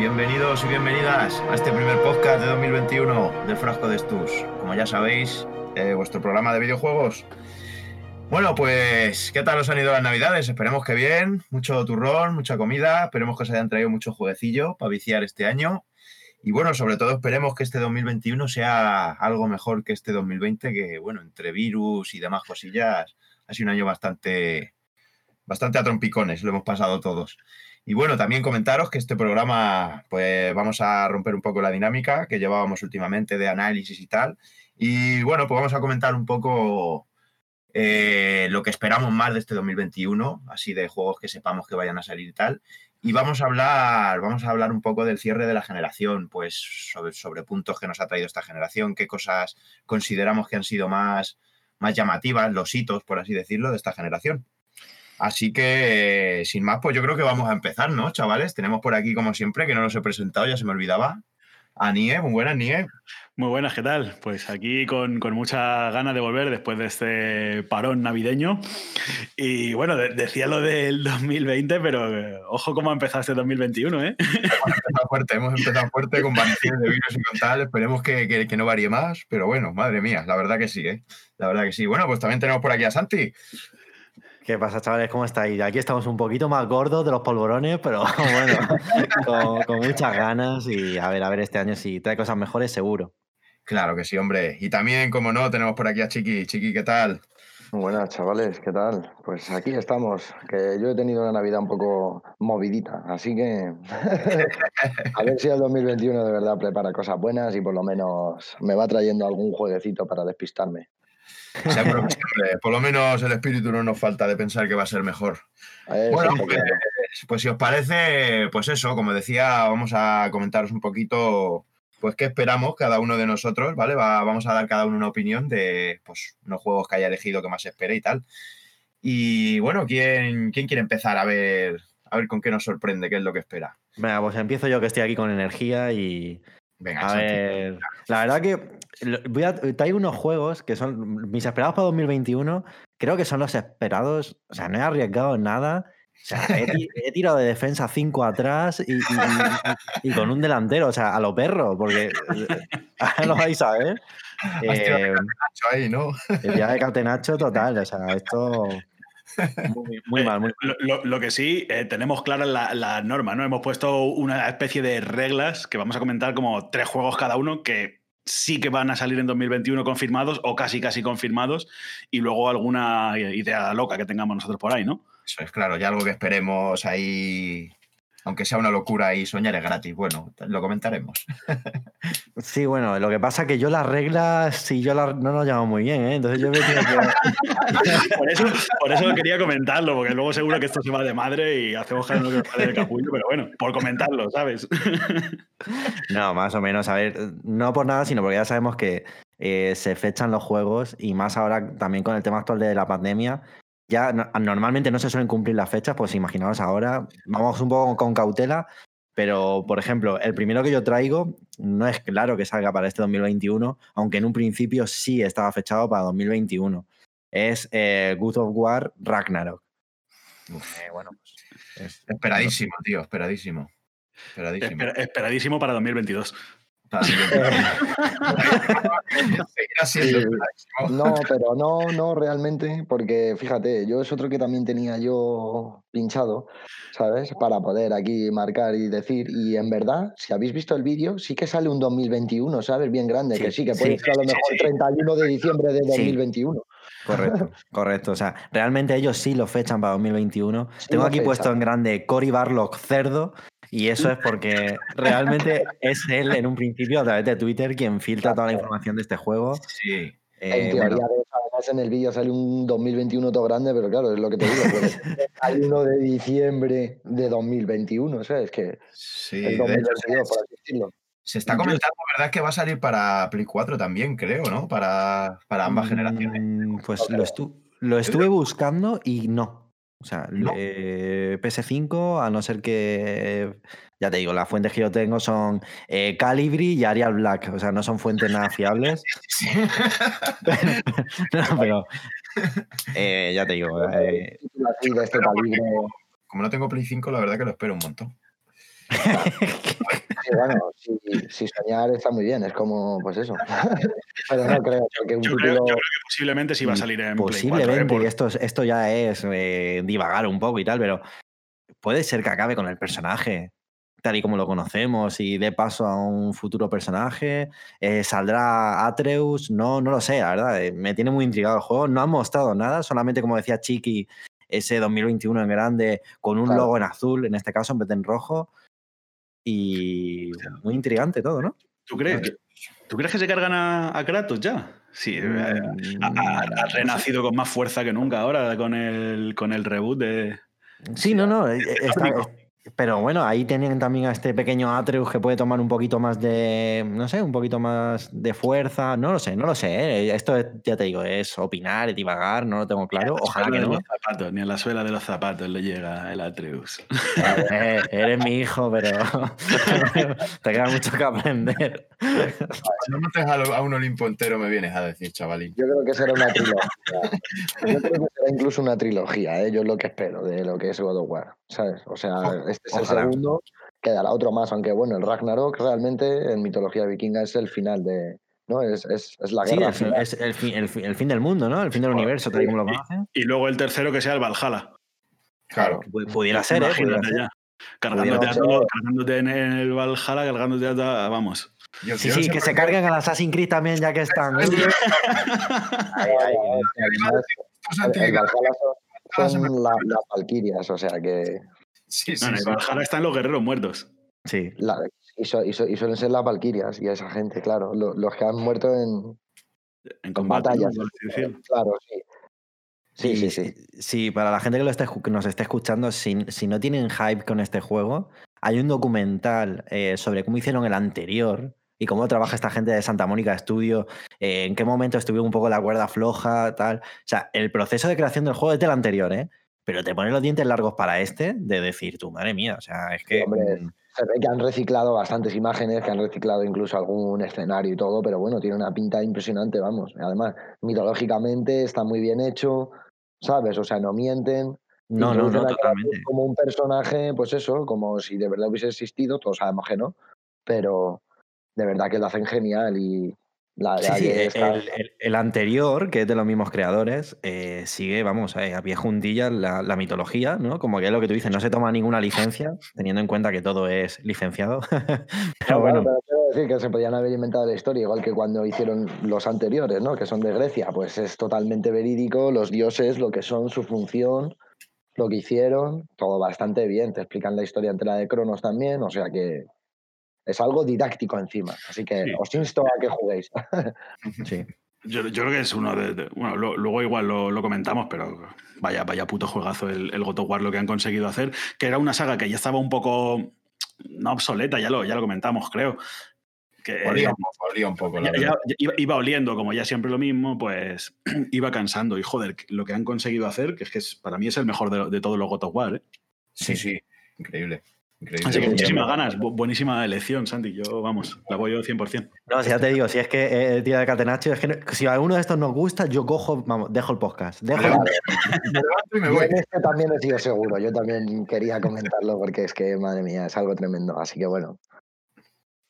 Bienvenidos y bienvenidas a este primer podcast de 2021 del Frasco de Stus. Como ya sabéis, eh, vuestro programa de videojuegos. Bueno, pues, ¿qué tal os han ido las navidades? Esperemos que bien, mucho turrón, mucha comida, esperemos que os hayan traído mucho jueguecillo para viciar este año. Y bueno, sobre todo esperemos que este 2021 sea algo mejor que este 2020, que bueno, entre virus y demás cosillas, ha sido un año bastante, bastante a trompicones, lo hemos pasado todos. Y bueno, también comentaros que este programa, pues vamos a romper un poco la dinámica que llevábamos últimamente de análisis y tal. Y bueno, pues vamos a comentar un poco eh, lo que esperamos más de este 2021, así de juegos que sepamos que vayan a salir y tal. Y vamos a hablar, vamos a hablar un poco del cierre de la generación, pues sobre, sobre puntos que nos ha traído esta generación, qué cosas consideramos que han sido más, más llamativas, los hitos, por así decirlo, de esta generación. Así que, sin más, pues yo creo que vamos a empezar, ¿no, chavales? Tenemos por aquí, como siempre, que no los he presentado, ya se me olvidaba. A Nie, muy buenas, Nie. Muy buenas, ¿qué tal? Pues aquí con, con mucha ganas de volver después de este parón navideño. Y bueno, decía lo del 2020, pero eh, ojo cómo ha empezado este 2021, ¿eh? Hemos empezado fuerte, hemos empezado fuerte con variaciones de virus y con tal. Esperemos que, que, que, no varíe más, pero bueno, madre mía, la verdad que sí, ¿eh? La verdad que sí. Bueno, pues también tenemos por aquí a Santi. ¿Qué pasa, chavales? ¿Cómo estáis? Aquí estamos un poquito más gordos de los polvorones, pero bueno, con, con, muchas ganas y a ver, a ver este año si trae cosas mejores, seguro. Claro que sí, hombre. Y también, como no, tenemos por aquí a Chiqui. Chiqui, ¿qué tal? Buenas, chavales, ¿qué tal? Pues aquí estamos, que yo he tenido una Navidad un poco movidita, así que a ver si el 2021 de verdad prepara cosas buenas y por lo menos me va trayendo algún jueguecito para despistarme. Seguro que siempre, por lo menos el espíritu no nos falta de pensar que va a ser mejor. Eso bueno, pues, pues, si os parece, pues eso, como decía, vamos a comentaros un poquito, pues qué esperamos cada uno de nosotros, ¿vale? Va, vamos a dar cada uno una opinión de pues, unos juegos que haya elegido que más espere y tal. Y bueno, ¿quién, quién quiere empezar a ver, a ver con qué nos sorprende, qué es lo que espera? Venga, pues empiezo yo que estoy aquí con energía y. Venga, a ver, la verdad que voy a, traigo unos juegos que son mis esperados para 2021. Creo que son los esperados. O sea, no he arriesgado nada. O sea, he, he tirado de defensa 5 atrás y, y, y, con un delantero, o sea, a lo perro, porque ahora lo vais a ver. Eh, ahí, ¿no? El día de Catenacho total, o sea, esto. Muy, muy mal, muy mal. Lo, lo, que sí, eh, tenemos claras las la normas, ¿no? Hemos puesto una especie de reglas que vamos a comentar como tres juegos cada uno que sí que van a salir en 2021 confirmados o casi casi confirmados y luego alguna idea loca que tengamos nosotros por ahí, ¿no? Eso es claro, ya algo que esperemos ahí, aunque sea una locura y soñar es gratis. Bueno, lo comentaremos. Sí, bueno, lo que pasa es que yo las reglas, sí, yo las, no las llamo muy bien, ¿eh? Entonces yo me tengo que... por, eso, por eso quería comentarlo, porque luego seguro que esto se va de madre y hacemos que no que de capullo, pero bueno, por comentarlo, ¿sabes? No, más o menos, a ver, no por nada, sino porque ya sabemos que eh, se fechan los juegos y más ahora también con el tema actual de la pandemia, ya no, normalmente no se suelen cumplir las fechas, pues imaginaos ahora, vamos un poco con cautela, pero por ejemplo, el primero que yo traigo no es claro que salga para este 2021, aunque en un principio sí estaba fechado para 2021. Es eh, Good of War Ragnarok. Eh, bueno, pues, es, esperadísimo, tío, esperadísimo. Esperadísimo. Esper, esperadísimo para 2022. no, pero no, no realmente, porque fíjate, yo es otro que también tenía yo pinchado, ¿sabes? Para poder aquí marcar y decir, y en verdad, si habéis visto el vídeo, sí que sale un 2021, ¿sabes? Bien grande, sí, que sí, que puede sí, ser a lo mejor sí, 31 de diciembre de 2021. Correcto, correcto. O sea, realmente ellos sí lo fechan para 2021. Tengo aquí puesto en grande Cory Barlock Cerdo, y eso es porque realmente es él en un principio a través de Twitter quien filtra toda la información de este juego. Sí. Eh, en teoría, bueno. de, además en el vídeo sale un 2021 todo grande, pero claro, es lo que te digo. hay uno de diciembre de 2021, o sea, es que sí, el 2022, por así decirlo. Se está comentando, ¿verdad? Que va a salir para Play 4 también, creo, ¿no? Para, para ambas mm, generaciones. Pues lo, estu lo estuve buscando y no. O sea, no. eh, PS5, a no ser que, ya te digo, las fuentes que yo tengo son eh, Calibri y Arial Black. O sea, no son fuentes nada fiables. no, pero eh, ya te digo. este como no tengo Play 5, la verdad que lo espero un montón. Sí, bueno, si, si soñar está muy bien, es como, pues eso. Pero no creo que un Yo creo, título. yo creo que posiblemente sí va a salir en Play 4, ¿eh? Posiblemente, Por- y esto, es- esto ya es eh, divagar un poco y tal, pero puede ser que acabe con el personaje tal y como lo conocemos y dé paso a un futuro personaje. eh, ¿Saldrá Atreus? No, no lo sé, la verdad. eh, me tiene muy intrigado el juego. No han mostrado nada, solamente como decía Chiqui, ese 2021 en grande con un Claro. logo en azul, en este caso en vez de en rojo. Y muy intrigante todo, ¿no? ¿Tú crees, que- ¿Tú crees que se cargan a, a Kratos ya? Sí, eh, Mm, ha, no sé. renacido con más fuerza que nunca ahora con el, con el reboot de. Sí, no, no. eh, eh, está- eh, pero bueno, ahí tienen también a este pequeño Atreus que puede tomar un poquito más de, no sé, un poquito más de fuerza. No lo sé, no lo sé. ¿eh? Esto es- ya te digo, es opinar, y divagar, no lo tengo claro. Ni Ojalá que de no. los zapatos, ni a la suela de los zapatos le llega el Atreus. Eh, eres mi hijo, pero te queda mucho que aprender. Si no mates a, lo- a un Olimpo entero, me vienes a decir, chavalín. Yo creo que será una trilogía. Yo creo que será incluso una trilogía, ¿eh? yo es lo que espero de lo que es God of War, ¿sabes? O sea, este es ojalá. el segundo, quedará otro más, aunque bueno, el Ragnarok realmente en mitología vikinga es el final de, ¿no? Es, es, es la Sí, guerra es, final. es el, fin, el fin- el fin del mundo, ¿no? El fin del universo, tal y como lo conocen. Y luego el tercero que sea el Valhalla. Claro. Pu- Pudiera ser, ¿eh? Pudiera ser. Cargándote, a todo- cargándote en el Valhalla, cargándote a. ta- Vamos. Yo- Sí, yo sí, no que se carguen al Assassin's Creed también, ya que están. ¿eh? Ahí, ahí. Además, Estos el, Valhalla son, la- las Valquirias, o sea que Sí, sí, No, en el sí. Valhalla están los guerreros muertos. Sí. la- y, su- y su- y suelen ser las Valquirias y esa gente, claro, lo- los que han muerto en, En combate. batallas. decirlo. Claro, sí. Sí, Y sí, sí. Sí, para la gente que, lo esté, que nos esté escuchando, si, si no tienen hype con este juego, hay un documental eh, sobre cómo hicieron el anterior y cómo trabaja esta gente de Santa Mónica Studio, eh, en qué momento estuvieron un poco la cuerda floja, tal. O sea, el proceso de creación del juego es del anterior, ¿eh? Pero te ponen los dientes largos para este de decir, tu madre mía, o sea, es que... hombre. mm, Se ve que han reciclado bastantes imágenes, que han reciclado incluso algún escenario y todo, pero bueno, tiene una pinta impresionante, vamos. Además, mitológicamente está muy bien hecho, ¿sabes? O sea, no mienten. No, no, no, totalmente. Como un personaje, pues eso, como si de verdad hubiese existido, todos sabemos que no, pero de verdad que lo hacen genial y la sí, que el, está- el- el anterior, que es de los mismos creadores, eh, sigue, vamos, eh, a pie juntillas la, la mitología, ¿no? Como que es lo que tú dices, no se toma ninguna licencia, teniendo en cuenta que todo es licenciado. Pero bueno, pero quiero decir que se podían haber inventado la historia, igual que cuando hicieron los anteriores, ¿no? Que son de Grecia, pues es totalmente verídico, los dioses, lo que son, su función, lo que hicieron, todo bastante bien. Te explican la historia entera de Cronos también, o sea que es algo didáctico encima. Así que Sí. os insto a que juguéis. sí. Yo, yo creo que es uno de. de- bueno, lo- luego igual lo, lo comentamos, pero vaya, vaya puto juegazo el, el God of War lo que han conseguido hacer. Que era una saga que ya estaba un poco. No obsoleta, ya lo, ya lo comentamos, creo. Que, Olía un poco, olía un poco, la ya- ya- verdad. ya iba, iba oliendo, como ya siempre lo mismo, pues iba cansando. Y joder, lo que han conseguido hacer, que es que es- para mí es el mejor de, de todos los God of War. ¿eh? Sí, sí. Increíble. Increíble. Así que sí, muchísimas ganas, bu- buenísima elección, Santi. Yo, vamos, la voy yo 100%. No, si ya te digo, si es que eh, tía de Catenacho, es que no- si a alguno de estos nos gusta, yo cojo, vamos, dejo el podcast. Dejo el- y me voy. este también he sido seguro, yo también quería comentarlo porque es que, madre mía, es algo tremendo. Así que bueno,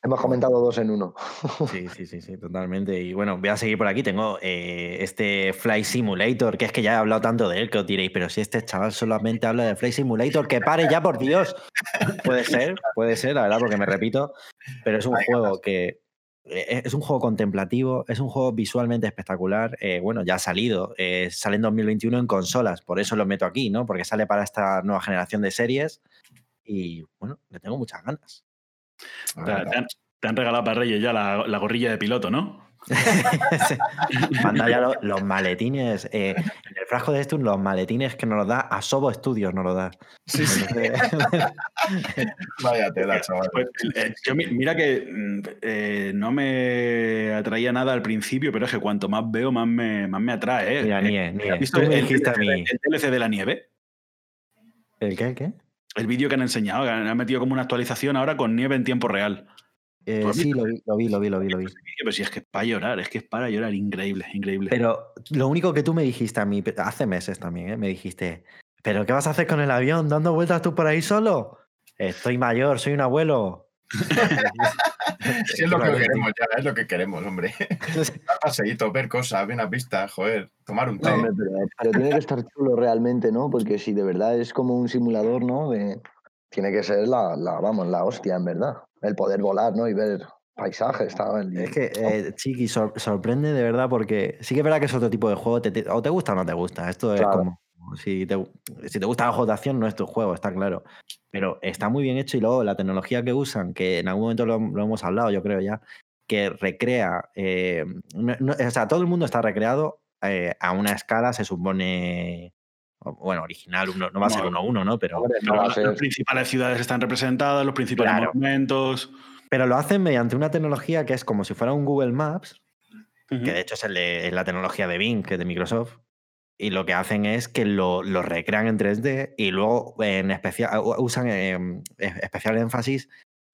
hemos comentado dos en uno. Sí, sí, sí, sí, totalmente. Y bueno, voy a seguir por aquí. Tengo eh, este Fly Simulator, que es que ya he hablado tanto de él que os diréis, pero si este chaval solamente habla de Fly Simulator, que pare ya, por Dios. Puede ser, puede ser, la verdad, porque me repito, pero es un juego que eh, es un juego contemplativo, es un juego visualmente espectacular. eh, bueno, ya ha salido, eh, sale en 2021 en consolas, por eso lo meto aquí, ¿no? Porque sale para esta nueva generación de series y bueno, le tengo muchas ganas. Te, te han, te han regalado para Reyes ya la, la gorrilla de piloto, ¿no? Manda ya lo- los, maletines. eh, en el frasco de Stun, los maletines que nos los da a Sobo Studios, nos los da. Sí, sí. Vaya tela, chaval. Pues, eh, yo mi- mira que mm, eh, no me atraía nada al principio, pero es que cuanto más veo, más me, más me atrae. ¿eh? mira, Nie, Nie, ¿has visto tú el, me el dijiste a DLC, mí. el DLC de la nieve? ¿El qué? el qué? El vídeo que han enseñado, que han metido como una actualización ahora con nieve en tiempo real. Eh, sí, lo vi, lo vi, lo vi, lo vi, lo vi. Pero si es que es para llorar, es que es para llorar, increíble, increíble. Pero lo único que tú me dijiste a mí, hace meses también, ¿eh? me dijiste, ¿pero qué vas a hacer con el avión? ¿Dando vueltas tú por ahí solo? Estoy mayor, soy un abuelo. Sí, es lo que queremos ya, es lo que queremos, hombre. Dar paseíto, ver cosas, ver unas vistas, joder, tomar un té. No, hombre, pero, pero tiene que estar chulo realmente, ¿no? Porque si de verdad es como un simulador, ¿no? De- tiene que ser la, la, vamos, la hostia, en verdad. El poder volar, ¿no? Y ver paisajes, tal. y- Es que, eh, Chiqui, sor- sorprende de verdad porque sí que es verdad que es otro tipo de juego, te- te- o te gusta o no te gusta. Esto es como, si te, si te gusta la juego de acción, no es tu juego, está claro. Pero está muy bien hecho y luego la tecnología que usan, que en algún momento lo, lo hemos hablado, yo creo ya, que recrea, eh, no- no- o sea, todo el mundo está recreado eh, a una escala, se supone, bueno, original, uno, no va a ser uno a uno, ¿no? Pero, las, ser- principales ciudades están representadas, los principales Claro. monumentos. pero lo hacen mediante una tecnología que es como si fuera un Google Maps, que de hecho es, el de- es la tecnología de Bing, que es de Microsoft, y lo que hacen es que lo, lo recrean en 3D y luego en especial usan eh, especial énfasis,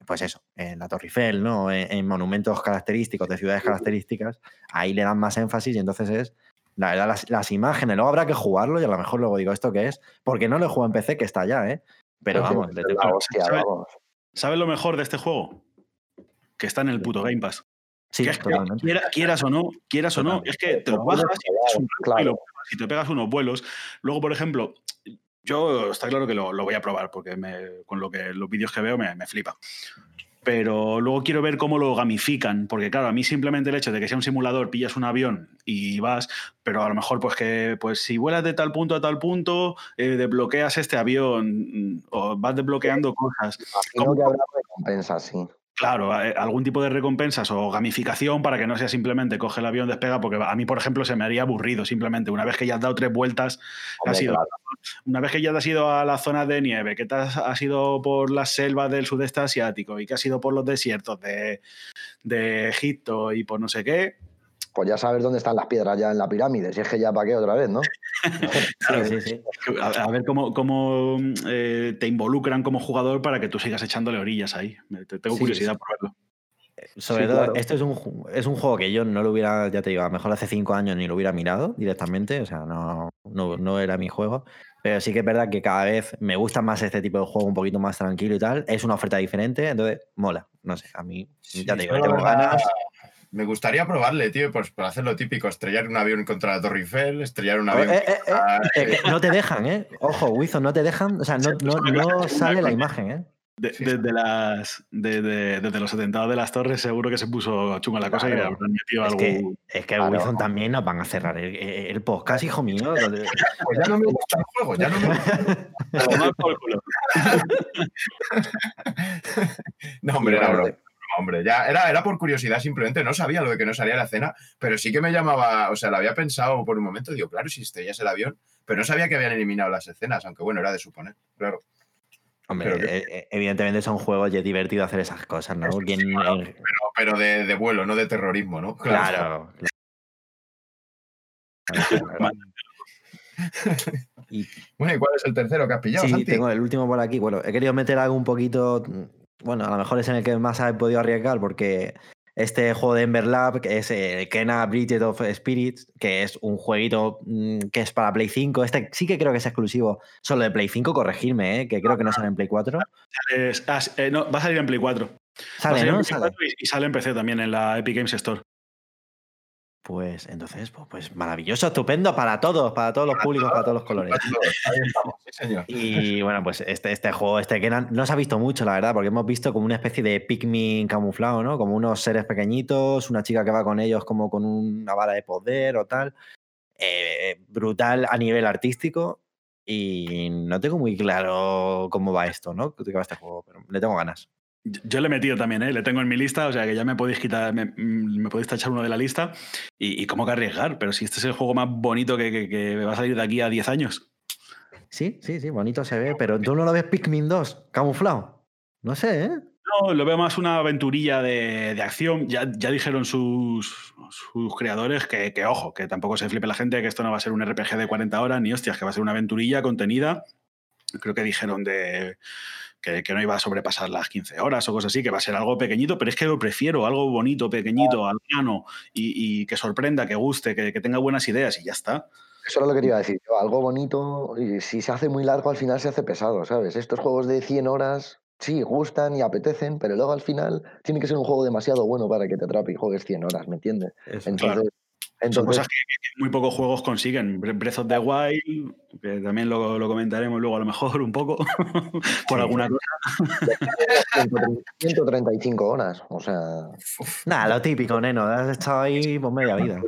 pues eso, en la Torre Eiffel, ¿no? En, en monumentos característicos de ciudades características, ahí le dan más énfasis y entonces es, la verdad, las, las imágenes, luego habrá que jugarlo y a lo mejor luego digo esto que es, porque no lo jugado en PC, que está ya, ¿eh? Pero vamos, es le tengo- hostia, ¿sabes? vamos. ¿Sabes lo mejor de este juego? Que está en el puto Game Pass. Sí, Que es que totalmente. quiera- quieras o no, quieras o no, es que te lo bajas y, un lo pruebas y te pegas unos vuelos. Luego, por ejemplo, yo está claro que lo, lo voy a probar porque me- con lo que los vídeos que veo me, me flipa. Pero luego quiero ver cómo lo gamifican, porque claro, a mí simplemente el hecho de que sea un simulador, pillas un avión y vas, pero a lo mejor pues que pues si vuelas de tal punto a tal punto, eh, desbloqueas este avión mm, o vas desbloqueando cosas. Imagino que habrá recompensas, sí. Claro, a- algún tipo de recompensas o gamificación para que no sea simplemente coge el avión, despega, porque a mí, por ejemplo, se me haría aburrido simplemente. Una vez que ya has dado tres vueltas, Hombre, has ido, claro. una vez que ya te has ido a la zona de nieve, que te has, has ido por las selvas del sudeste asiático y que has ido por los desiertos de, de Egipto y por no sé qué, Pues ya sabes dónde están las piedras ya en la pirámide. Si es que ya para qué otra vez, ¿no? Sí, sí, sí. a, a ver cómo, cómo, eh, te involucran como jugador para que tú sigas echándole orillas ahí. Tengo Sí, curiosidad por verlo. Sobre Sí, todo, claro. esto es un, es un juego que yo no lo hubiera, ya te digo, a lo mejor hace cinco años ni lo hubiera mirado directamente, o sea, no, no, no era mi juego. Pero sí que es verdad que cada vez me gusta más este tipo de juego un poquito más tranquilo y tal. Es una oferta diferente, entonces mola. No sé, a mí, ya te digo, tengo verdad, ganas. Me gustaría probarle, tío, pues para hacer lo típico, estrellar un avión contra la Torre Eiffel, estrellar un Eh, avión. eh, eh, contra- eh, que no te dejan, ¿eh? Ojo, Wizo, no te dejan, o sea, no, no, no sale la imagen, ¿eh? De- Sí, desde, las, de- de- desde los atentados de las torres seguro que se puso chunga la cosa y le habrán metido Es algo. que, es que Claro. Wilson también nos van a cerrar el, el podcast, hijo mío. Pues ya no me gusta el juego, ya no me gusta. No, hombre, era broma, hombre. Ya era, era por curiosidad simplemente, no sabía lo de que no salía la escena, pero sí que me llamaba, o sea, lo había pensado por un momento, digo, claro, si estrellas el avión, pero no sabía que habían eliminado las escenas, aunque bueno, era de suponer, claro. Hombre, que- eh, eh, evidentemente son juegos y es divertido hacer esas cosas, ¿no? Sí, claro. Pero, pero de, de vuelo, no de terrorismo, ¿no? Claro. claro, claro. Y Bueno, ¿y cuál es el tercero que has pillado, sí, Santi? tengo el último por aquí. Bueno, he querido meter algo un poquito. Bueno, a lo mejor es en el que más he podido arriesgar, porque este juego de Ember Lab, que es el Kena Bridget of Spirits, que es un jueguito mm, que es para Play 5. Este sí que creo que es exclusivo solo de Play 5, corregirme, ¿eh? que creo que no sale en Play 4. Sales- ah, eh, no, va a salir en Play 4. Va a Sale, salir en ¿no? Play Sale. 4 y, y sale en PC también en la Epic Games Store. Pues entonces, pues, pues maravilloso, estupendo para todos, para todos los públicos, para todos los colores. Y bueno, pues este, este juego, este que no se ha visto mucho, la verdad, porque hemos visto como una especie de Pikmin camuflado, ¿no? Como unos seres pequeñitos, una chica que va con ellos como con una vara de poder o tal. Eh, brutal a nivel artístico. Y no tengo muy claro cómo va esto, ¿no? ¿De qué va este juego? Pero le tengo ganas. Yo le he metido también, ¿eh? le tengo en mi lista, o sea que ya me podéis quitar, me, mm, me podéis tachar uno de la lista. Y, y cómo que arriesgar, pero si este es el juego más bonito que, que- que va a salir de aquí a 10 años. Sí, sí, sí, bonito se ve, pero tú no lo ves Pikmin 2, camuflado. No sé, ¿eh? No, lo veo más una aventurilla de, de acción. Ya, ya dijeron sus, sus creadores que, que, ojo, que tampoco se flipe la gente, que esto no va a ser un RPG de 40 horas, ni hostias, que va a ser una aventurilla contenida. Creo que dijeron de que, que no iba a sobrepasar las 15 horas o cosas así, que va a ser algo pequeñito, pero es que lo prefiero, algo bonito, pequeñito, al piano, y, y que sorprenda, que guste, que, que tenga buenas ideas y ya está. Eso era lo que te iba a decir yo, algo bonito y si se hace muy largo al final se hace pesado, ¿sabes? Estos juegos de 100 horas sí, gustan y apetecen, pero luego al final tiene que ser un juego demasiado bueno para que te atrape y juegues 100 horas, ¿me entiendes? Eso, Entonces, entonces cosas que, muy pocos juegos consiguen. Bre- Breath of the Wild, que también lo, lo comentaremos luego a lo mejor un poco, por Sí. alguna cosa. 130 135 horas, o sea, Nada, lo típico, neno. Has estado ahí por media vida.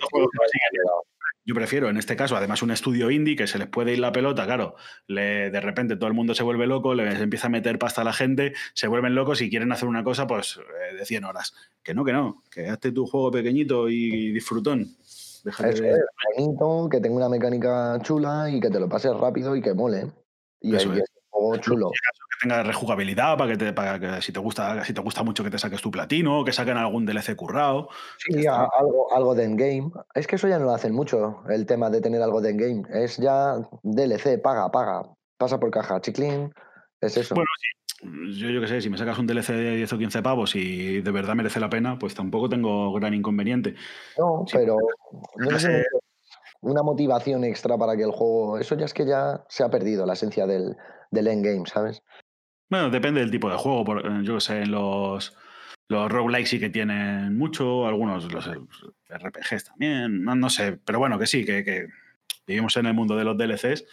Yo prefiero, en este caso, además, un estudio indie que se les puede ir la pelota, claro. le- de repente todo el mundo se vuelve loco, les empieza a meter pasta a la gente, se vuelven locos y quieren hacer una cosa pues eh, de 100 horas. Que no, que no, que hazte tu juego pequeñito y disfrutón. Déjate eso de- es bonito, que tenga una mecánica chula y que te lo pases rápido y que mole. Y Eso ahí es. es un juego chulo. Que tenga rejugabilidad para que, te, para que si te gusta si te gusta mucho que te saques tu platino, que saquen algún DLC currado. Sí, a- algo, algo de endgame. Es que eso ya no lo hacen mucho, el tema de tener algo de endgame. Es ya DLC, paga, paga. Pasa por caja, chiclín. Es eso. Bueno, Yo, yo qué sé, si me sacas un DLC de 10 o 15 pavos y de verdad merece la pena, pues tampoco tengo gran inconveniente. no, sí, pero no sé. una motivación extra para que el juego. Eso ya es que ya se ha perdido la esencia del, del endgame, ¿sabes? Bueno, depende del tipo de juego. por- eh, yo qué sé, los, los roguelikes sí que tienen mucho, algunos los RPGs también, no, no sé. Pero bueno, que sí, que, que vivimos en el mundo de los DLCs,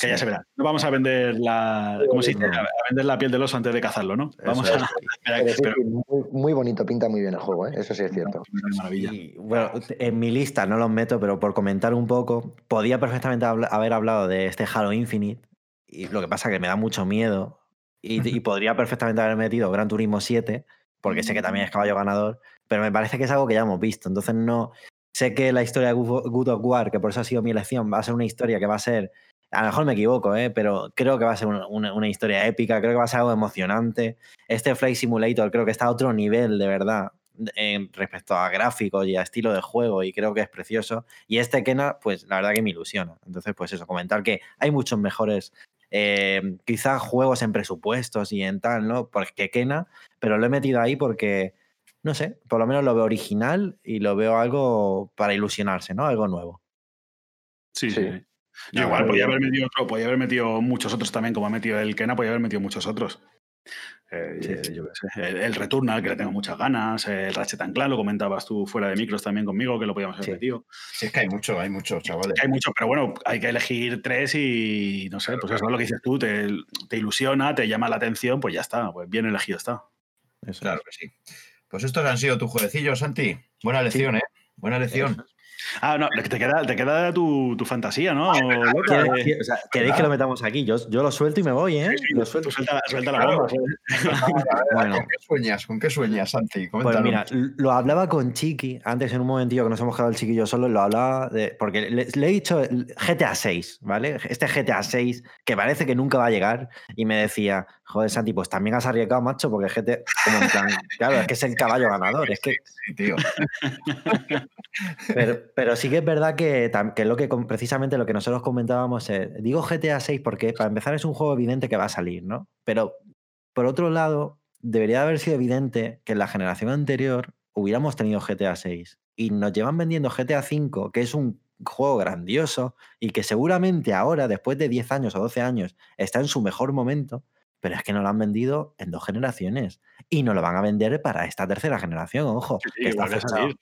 que ya se verá. No vamos a vender la. ¿Cómo se dice? no. A vender la piel del oso antes de cazarlo, ¿no? Vamos a. Pero sí, pero- muy, muy bonito, pinta muy bien el juego, ¿eh? eso sí es cierto. maravilla. Y, bueno, en mi lista no los meto, pero por comentar un poco, podía perfectamente haber hablado de este Halo Infinite. Y lo que pasa es que me da mucho miedo. Y, y podría perfectamente haber metido Gran Turismo 7, porque sé que también es caballo ganador. Pero me parece que es algo que ya hemos visto. Entonces no. Sé que la historia de Good of War, que por eso ha sido mi elección, va a ser una historia que va a ser. A lo mejor me equivoco, ¿eh? pero creo que va a ser una, una- una historia épica, creo que va a ser algo emocionante. Este Flight Simulator creo que está a otro nivel, de verdad, en respecto a gráficos y a estilo de juego, y creo que es precioso. Y este Kena, pues la verdad que me ilusiona. Entonces, pues eso, comentar que hay muchos mejores, eh, quizás juegos en presupuestos y en tal, ¿no? Porque Kena, pero lo he metido ahí porque, no sé, por lo menos lo veo original y lo veo algo para ilusionarse, ¿no? Algo nuevo. Sí, Sí. Yo igual podía haber metido otro, podía haber metido muchos otros también, como ha metido el Kena, podía haber metido muchos otros. Eh, Sí, sí. yo qué sé, El, el Returnal, que le tengo muchas ganas, el Ratchet and Clank, lo comentabas tú fuera de micros también conmigo, que lo podíamos haber Sí. metido. Es que hay mucho, hay mucho, chavales. Que hay mucho, pero bueno, hay que elegir tres y no sé, pues eso es lo que dices tú, te, te ilusiona, te llama la atención, pues ya está, pues bien elegido está. Eso Claro es. que sí. Pues estos han sido tus jueguecillos, Santi. Buena lección, ¿eh? Buena lección. Ah, no, te queda, te queda tu, tu fantasía, ¿no? Loca, ¿Quieres- de- quieres- o sea, ¿Queréis que lo metamos aquí? Yo, yo lo suelto y me voy, ¿eh? Sí, sí, Lo tú suelto. suelta, suelta la bomba. Bueno. ¿Con qué sueñas? ¿Con qué sueñas, Santi? Pues mira, lo hablaba con Chiqui antes en un momentillo que nos hemos quedado el chiquillo solo, lo hablaba de. Porque le, le he dicho GTA 6, ¿vale? Este GTA 6 que parece que nunca va a llegar y me decía, joder, Santi, pues también has arriesgado, macho, porque GTA. Como en plan, claro, es que es el caballo ganador, es que. Sí, tío. Pero, pero sí que es verdad que, que lo que precisamente lo que nosotros comentábamos es, digo GTA 6 porque para empezar es un juego evidente que va a salir, ¿no? Pero por otro lado, debería haber sido evidente que en la generación anterior hubiéramos tenido GTA 6 y nos llevan vendiendo GTA 5, que es un juego grandioso y que seguramente ahora, después de 10 años o 12 años, está en su mejor momento, pero es que no lo han vendido en dos generaciones y no lo van a vender para esta tercera generación, ojo, Sí, sí, que está que salir.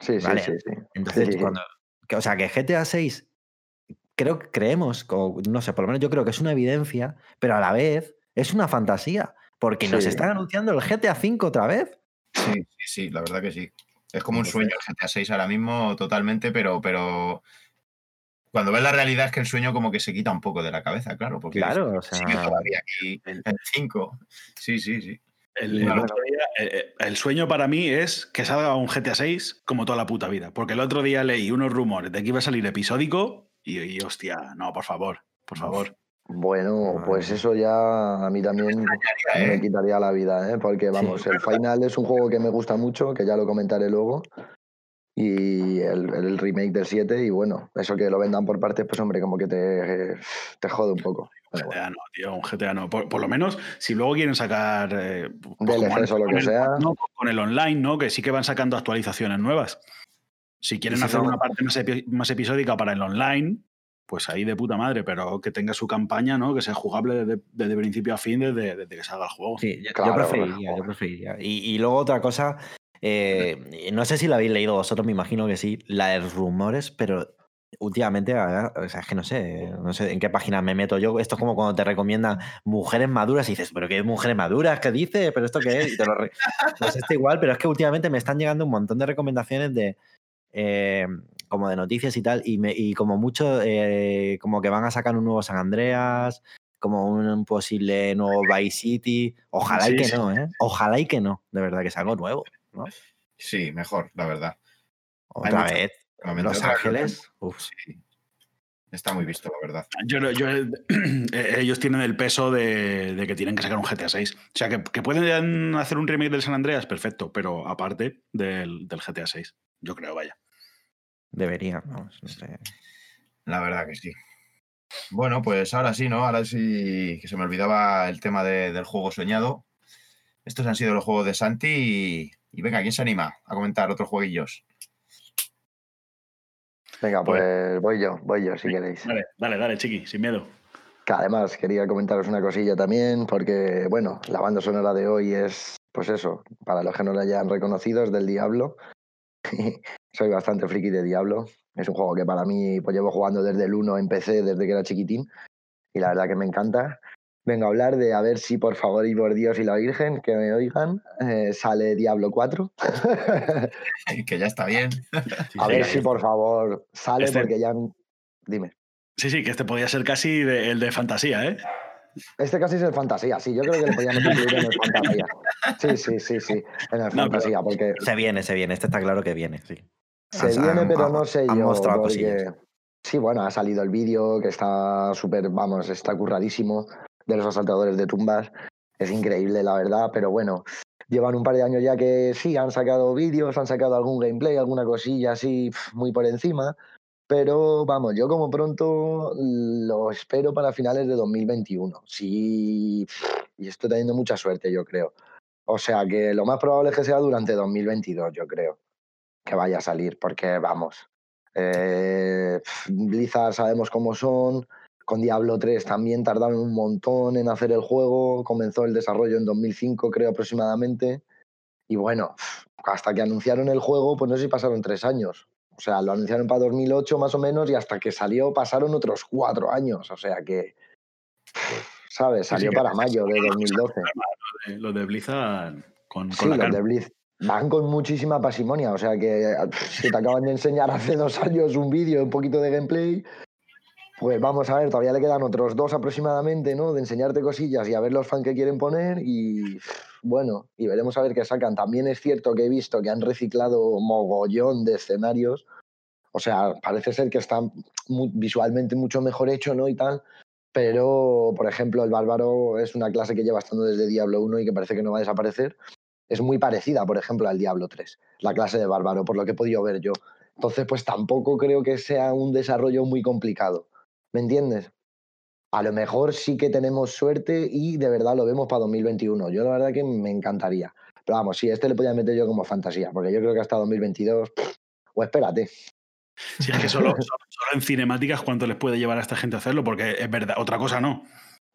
Sí, Vale. sí, sí. Entonces, Sí, sí, sí. cuando. que, o sea, que GTA 6, creo, creemos, o no sé, por lo menos yo creo que es una evidencia, pero a la vez es una fantasía, porque nos están anunciando el GTA 5 otra vez. Sí, sí, sí, la verdad que sí. Es como un Entonces- sueño el GTA 6 ahora mismo totalmente, pero, pero cuando ves la realidad es que el sueño como que se quita un poco de la cabeza, claro, porque Claro, o sigue sea. todavía aquí el- en 5. Sí, sí, sí. El, Y el bueno. otro día, eh, el sueño para mí es que salga un GTA 6 como toda la puta vida. Porque el otro día leí unos rumores de que iba a salir episódico y, y, hostia, no, por favor, por favor. Bueno, pues eso ya a mí también me ¿eh? quitaría la vida, ¿eh? Porque vamos, el Final es un juego que me gusta mucho, que ya lo comentaré luego. Y el, el remake del 7, y bueno, eso que lo vendan por partes, pues hombre, como que te, te jode un poco. Pero bueno, GTA no, tío, un GTA no. Por, por lo menos, si luego quieren sacar. eh, pues DLCs o lo con que el- sea. no, con el online, ¿no? Que sí que van sacando actualizaciones nuevas. Si quieren si hacer no- una parte más, epi- más episódica para el online, pues ahí de puta madre, pero que tenga su campaña, ¿no? Que sea jugable desde, desde principio a fin, desde, desde, que salga el juego. Sí, yo, yo preferiría, yo preferiría. Y, y, luego otra cosa, eh, no sé si lo habéis leído vosotros, me imagino que sí, la de rumores, pero últimamente, o sea, es que no sé, no sé en qué página me meto yo. Esto es como cuando te recomiendan mujeres maduras y dices, ¿pero qué mujeres maduras? ¿Qué dices? ¿Pero esto qué es? Y te lo re... Pues está igual, pero es que últimamente me están llegando un montón de recomendaciones de. Eh, como de noticias y tal, y, me, y como mucho, eh, como que van a sacar un nuevo San Andreas, como un posible nuevo Vice City. Ojalá sí, y que sí. no, ¿eh? Ojalá y que no, de verdad, que sea algo nuevo, ¿no? Sí, mejor, la verdad. Otra Hay vez. Mucho, Los Ángeles. Uf. Sí. Está muy visto, la verdad. Yo, yo, eh, ellos tienen el peso de, de, que tienen que sacar un GTA 6. O sea, que, que, pueden hacer un remake del San Andreas, perfecto, pero aparte del, del GTA 6. Yo creo, vaya. Debería, vamos, no sé. La verdad que sí. Bueno, pues ahora sí, ¿no? Ahora sí que se me olvidaba el tema de, del juego soñado. Estos han sido los juegos de Santi y, y venga, ¿quién se anima a comentar otros jueguillos? Venga, pues voy yo, voy yo si queréis. Dale, dale, dale, chiqui, sin miedo. Que además quería comentaros una cosilla también, porque, bueno, la banda sonora de hoy es, pues eso, para los que no la hayan reconocido, es del Diablo. Soy bastante friki de Diablo. Es un juego que para mí pues llevo jugando desde el 1 en PC, desde que era chiquitín. Y la verdad que me encanta. Vengo a hablar de a ver si por favor y por Dios y la Virgen, que me oigan, eh, sale Diablo 4. que ya está bien. a ver si por favor sale este... porque ya... Dime. Sí, sí, que este podía ser casi de, el de fantasía, ¿eh? Este casi es el fantasía, sí, yo creo que lo podíamos incluir en el fantasía. Sí, sí, sí, sí, en el no, fantasía, porque... Se viene, se viene, este está claro que viene, sí. Se has, viene, han, pero no sé han yo. Mostrado porque... Cosillas. Sí, bueno, ha salido el vídeo que está súper, vamos, está curradísimo de los asaltadores de tumbas. Es increíble, la verdad, pero bueno, llevan un par de años ya que sí, han sacado vídeos, han sacado algún gameplay, alguna cosilla así muy por encima, pero vamos, yo como pronto lo espero para finales de 2021. Sí, y estoy teniendo mucha suerte, yo creo. O sea que lo más probable es que sea durante 2022, yo creo, que vaya a salir, porque vamos, eh, Blizzard sabemos cómo son, con Diablo 3 también tardaron un montón en hacer el juego, comenzó el desarrollo en 2005 creo aproximadamente, y bueno, hasta que anunciaron el juego, pues no sé si pasaron tres años, o sea, lo anunciaron para 2008 más o menos y hasta que salió pasaron otros cuatro años. O sea que, ¿sabes? Salió sí, para mayo de 2012. Lo de Blizzard con, con sí, la los de Blizzard van con muchísima pasimonia. O sea que si te acaban de enseñar hace dos años un vídeo, un poquito de gameplay, pues vamos a ver, todavía le quedan otros dos aproximadamente, ¿no? De enseñarte cosillas y a ver los fans que quieren poner y bueno, y veremos a ver qué sacan. También es cierto que he visto que han reciclado mogollón de escenarios, o sea, parece ser que está muy, visualmente mucho mejor hecho, ¿no? Y tal, pero, por ejemplo, el bárbaro es una clase que lleva estando desde Diablo 1 y que parece que no va a desaparecer. Es muy parecida, por ejemplo, al Diablo 3, la clase de bárbaro, por lo que he podido ver yo. Entonces, pues tampoco creo que sea un desarrollo muy complicado. ¿Me entiendes? A lo mejor sí que tenemos suerte y de verdad lo vemos para 2021. Yo la verdad que me encantaría. Pero vamos, sí, este le podía meter yo como fantasía, porque yo creo que hasta 2022, pff, o espérate. Sí, es que solo, en cinemáticas cuánto les puede llevar a esta gente a hacerlo, porque es verdad, otra cosa no.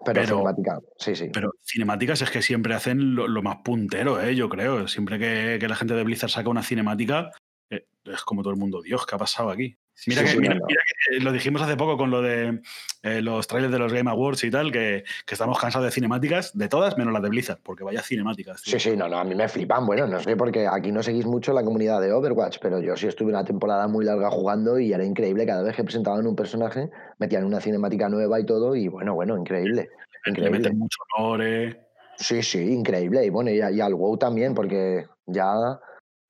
Pero, pero cinemática, sí, sí. Pero cinemáticas es que siempre hacen lo, lo más puntero, ¿eh? yo creo. Siempre que, que, la gente de Blizzard saca una cinemática, eh, es como todo el mundo, Dios, ¿qué ha pasado aquí? Mira, sí, que, sí, mira, mira que, lo dijimos hace poco con lo de eh, los trailers de los Game Awards y tal, que, que, estamos cansados de cinemáticas, de todas, menos las de Blizzard, porque vaya cinemáticas. Tío. Sí, sí, no, no, a mí me flipan. Bueno, no sé, porque aquí no seguís mucho la comunidad de Overwatch, pero yo sí estuve una temporada muy larga jugando y era increíble. Cada vez que presentaban un personaje, metían una cinemática nueva y todo, y bueno, bueno, increíble. increíble. Le meten mucho lore. Sí, sí, increíble. Y bueno, y, y al WoW también, porque ya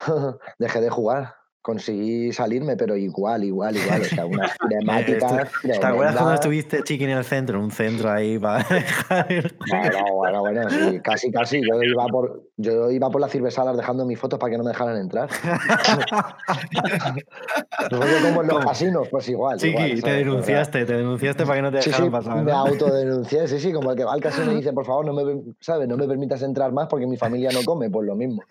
dejé de jugar conseguí salirme, pero igual, igual, igual. O sea, una cinemática. ¿Te acuerdas cuando estuviste chiqui en el centro? Un centro ahí para dejar Bueno, bueno, bueno, sí, casi, casi. Yo iba por, yo iba por las cervezalas dejando mis fotos para que no me dejaran entrar. como en los casinos, pues igual. Chiqui, igual, te denunciaste, te denunciaste para que no te dejaran sí, sí, pasar. ¿no? Me autodenuncié, sí, sí, como el que va al casino y dice, por favor, no me, ¿sabes? no me permitas entrar más porque mi familia no come, pues lo mismo.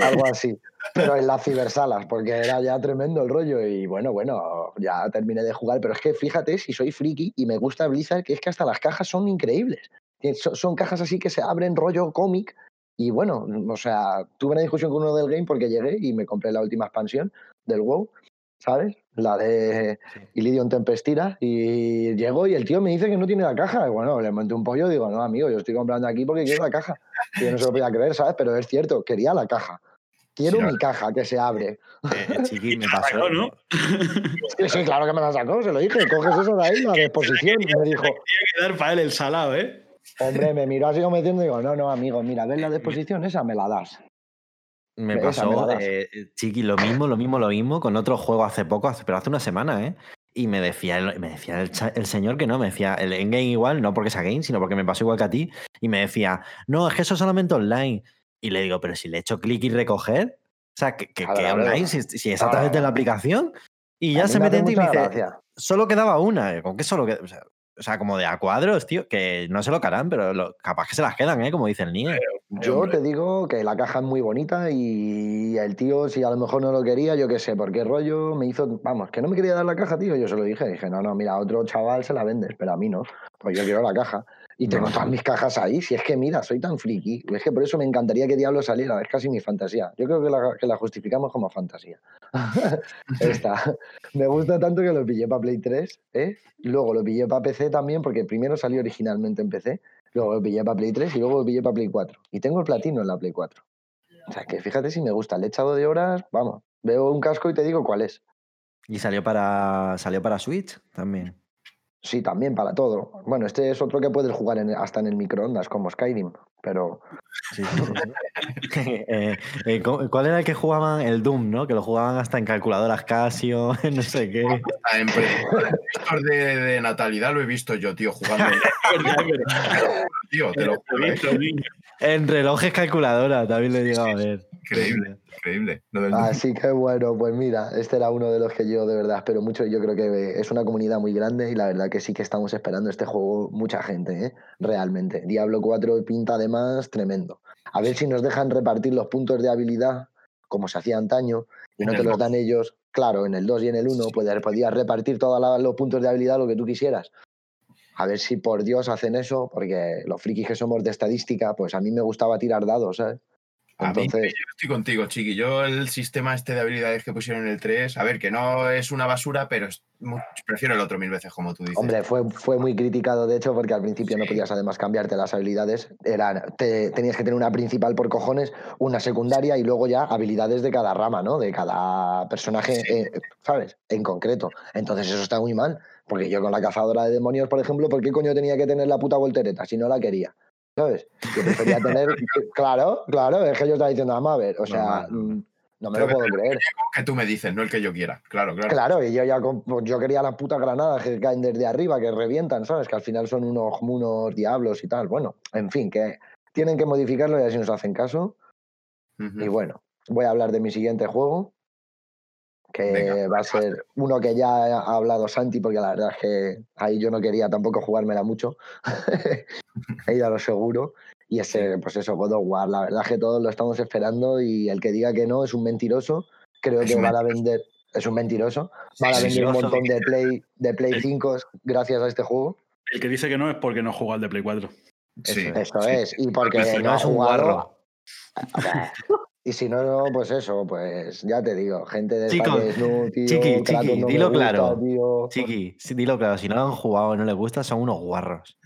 Algo así. Pero en las cibersalas, porque era ya tremendo el rollo. Y bueno, bueno, ya terminé de jugar. Pero es que fíjate, si soy friki y me gusta Blizzard, que es que hasta las cajas son increíbles. Son, cajas así que se abren rollo cómic. Y bueno, o sea, tuve una discusión con uno del game porque llegué y me compré la última expansión del WoW, ¿sabes? La de Ilidion Tempestira. Y llegó y el tío me dice que no tiene la caja. Y bueno, le monté un pollo y digo, no, amigo, yo estoy comprando aquí porque quiero la caja. Y yo no se lo podía creer, ¿sabes? Pero es cierto, quería la caja. Quiero mi caja que se abre. Eh, chiqui, me pasó. ¿no? Sí, claro que me la sacó, se lo dije. Coges eso de ahí, la exposición. Y me dijo. Tiene que dar para él el salado, ¿eh? Hombre, me miró así como diciendo, digo, no, no, amigo, mira, ves la exposición, esa me la das. Me pasó, eh, Chiqui, lo mismo, lo mismo, lo mismo con otro juego hace poco, pero hace una semana, ¿eh? Y me decía, me decía el, señor que no, me decía, el endgame igual, no porque sea game, sino porque me pasó igual que a ti. Y me decía, no, es que eso es solamente online. Y le digo, pero si le echo clic y recoger, o sea, que, que, online, si, es a través de la aplicación. Y ya se mete en ti y me dice, solo quedaba una. ¿Con qué solo quedaba? O sea, como de a cuadros, tío, que no se lo carán, pero capaz que se las quedan, ¿eh? Como dice el niño. Yo te digo que la caja es muy bonita y el tío, si a lo mejor no lo quería, yo qué sé, por qué rollo me hizo. Vamos, que no me quería dar la caja, tío. Yo se lo dije. Dije, no, no, mira, a otro chaval se la vendes, pero a mí no. Pues yo quiero la caja. Y tengo todas mis cajas ahí. Si es que, mira, soy tan friki. Es que por eso me encantaría que Diablo saliera. Es casi mi fantasía. Yo creo que la, que la justificamos como fantasía. Esta. Me gusta tanto que lo pillé para Play 3. ¿eh? Luego lo pillé para PC también, porque primero salió originalmente en PC. Luego lo pillé para Play 3 y luego lo pillé para Play 4. Y tengo el platino en la Play 4. O sea, que fíjate si me gusta. Le he echado de horas. Vamos, veo un casco y te digo cuál es. Y salió para, salió para Switch también. Sí, también para todo. Bueno, este es otro que puedes jugar hasta en el microondas, como Skyrim, pero... Eh, eh, ¿Cuál era el que jugaban? El Doom, ¿no? Que lo jugaban hasta en calculadoras Casio, no sé qué. En de, de natalidad lo he visto yo, tío, jugando. tío, te lo En relojes calculadora también lo he llegado a ver. Increíble increíble. Así que bueno, pues mira, este era uno de los que yo de verdad espero mucho. Yo creo que es una comunidad muy grande y la verdad que sí que estamos esperando este juego mucha gente, ¿eh? realmente. Diablo 4 pinta además tremendo. A ver si nos dejan repartir los puntos de habilidad como se hacía antaño y no te los dan ellos. Claro, en el 2 y en el 1 pues, podías repartir todos los puntos de habilidad lo que tú quisieras. A ver si por Dios hacen eso, porque los frikis que somos de estadística, pues a mí me gustaba tirar dados, ¿sabes? Entonces... yo estoy contigo, Chiqui. Yo el sistema este de habilidades que pusieron en el 3, a ver, que no es una basura, pero prefiero el otro mil veces, como tú dices. Hombre, fue, fue muy criticado, de hecho, porque al principio no podías además cambiarte las habilidades. Eran, tenías que tener una principal por cojones, una secundaria y luego ya habilidades de cada rama, ¿no? De cada personaje, eh, ¿sabes? En concreto. Entonces eso está muy mal, porque yo con la cazadora de demonios, por ejemplo, ¿por qué coño tenía que tener la puta voltereta si no la quería? ¿Sabes? Yo prefería tener. claro, claro, es que yo estaba diciendo, vamos a ver, o sea. Mm, no, me lo puedo creer. Que tú me dices, no el que yo quiera. Claro, claro. Claro, y yo ya pues, yo quería las putas granadas que caen desde arriba, que revientan, ¿sabes? Que al final son unos, unos diablos y tal. Bueno, en fin, que tienen que modificarlo y así nos hacen caso. Y bueno, voy a hablar de mi siguiente juego, que va a ser uno que ya ha hablado Santi, porque la verdad es que ahí yo no quería tampoco jugármela mucho, he ido a lo seguro. Y ese, pues eso, God of War, la verdad es que todos lo estamos esperando y el que diga que no es un mentiroso, creo que van a vender, es un mentiroso, van a vender un montón de Play, de Play 5 gracias a este juego. El que dice que no es porque no juega al de Play 4. Sí, eso, es, y porque no es un guarro. Y si no, pues eso, pues ya te digo, gente de Chico, Chiqui, chiqui, dilo claro. Chiqui, dilo claro, si no lo han jugado y no les gusta, son unos guarros.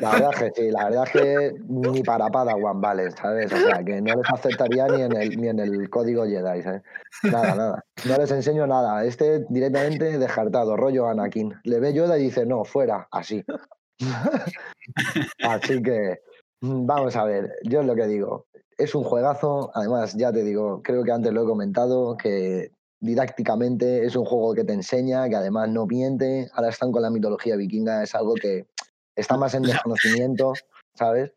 la verdad es que sí, la verdad es que ni para Padawan vale, ¿sabes? O sea, que no les aceptaría ni en el, ni en el código Jedi, ¿sabes? Nada, nada. No les enseño nada. Este directamente descartado, rollo Anakin. Le ve Yoda y dice, no, fuera, así. así que, vamos a ver, yo es lo que digo es un juegazo, además ya te digo, creo que antes lo he comentado, que didácticamente es un juego que te enseña, que además no miente, ahora están con la mitología vikinga, es algo que está más en desconocimiento, ¿sabes?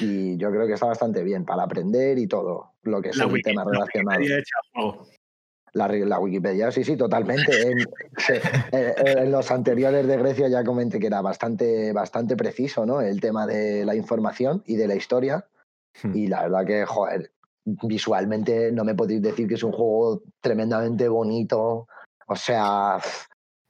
Y yo creo que está bastante bien para aprender y todo lo que es el tema relacionado. La, la, Wikipedia, sí, sí, totalmente. En, en, los anteriores de Grecia ya comenté que era bastante, bastante preciso, ¿no? El tema de la información y de la historia. Hmm. Y la verdad que, joder, visualmente no me podéis decir que es un juego tremendamente bonito. O sea,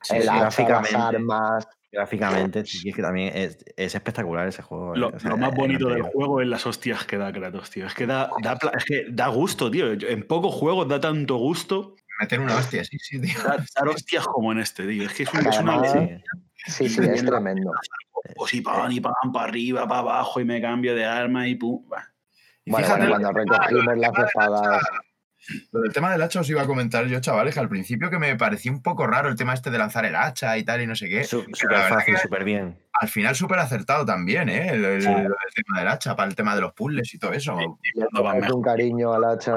Sí, el sí, hacha, las armas. Gráficamente, sí, es que también es, es espectacular ese juego. Lo, eh, o sea, lo más bonito del juego es las hostias que da Kratos, tío. Es que da, da, es que da gusto, tío. En pocos juegos da tanto gusto Meter una hostia, sí, sí, tío. dar, dar hostias como en este, tío. Es que es, un- es una. Sí, sí, es tremendo. Pues y pan, y pan, para arriba, para abajo, y me cambio de arma y pum. Bah. Y Bueno, fíjate, bueno, cuando recogimos las espadas. Lo del tema del hacha os iba a comentar yo, chavales, que al principio que me parecía un poco raro el tema este de lanzar el hacha y tal y no sé qué. Pero Súper fácil, súper bien. al final súper acertado también, ¿eh? El, el- Sí. lo del tema del hacha, para el tema de los puzzles y todo eso. Van, coges un cariño al hacha.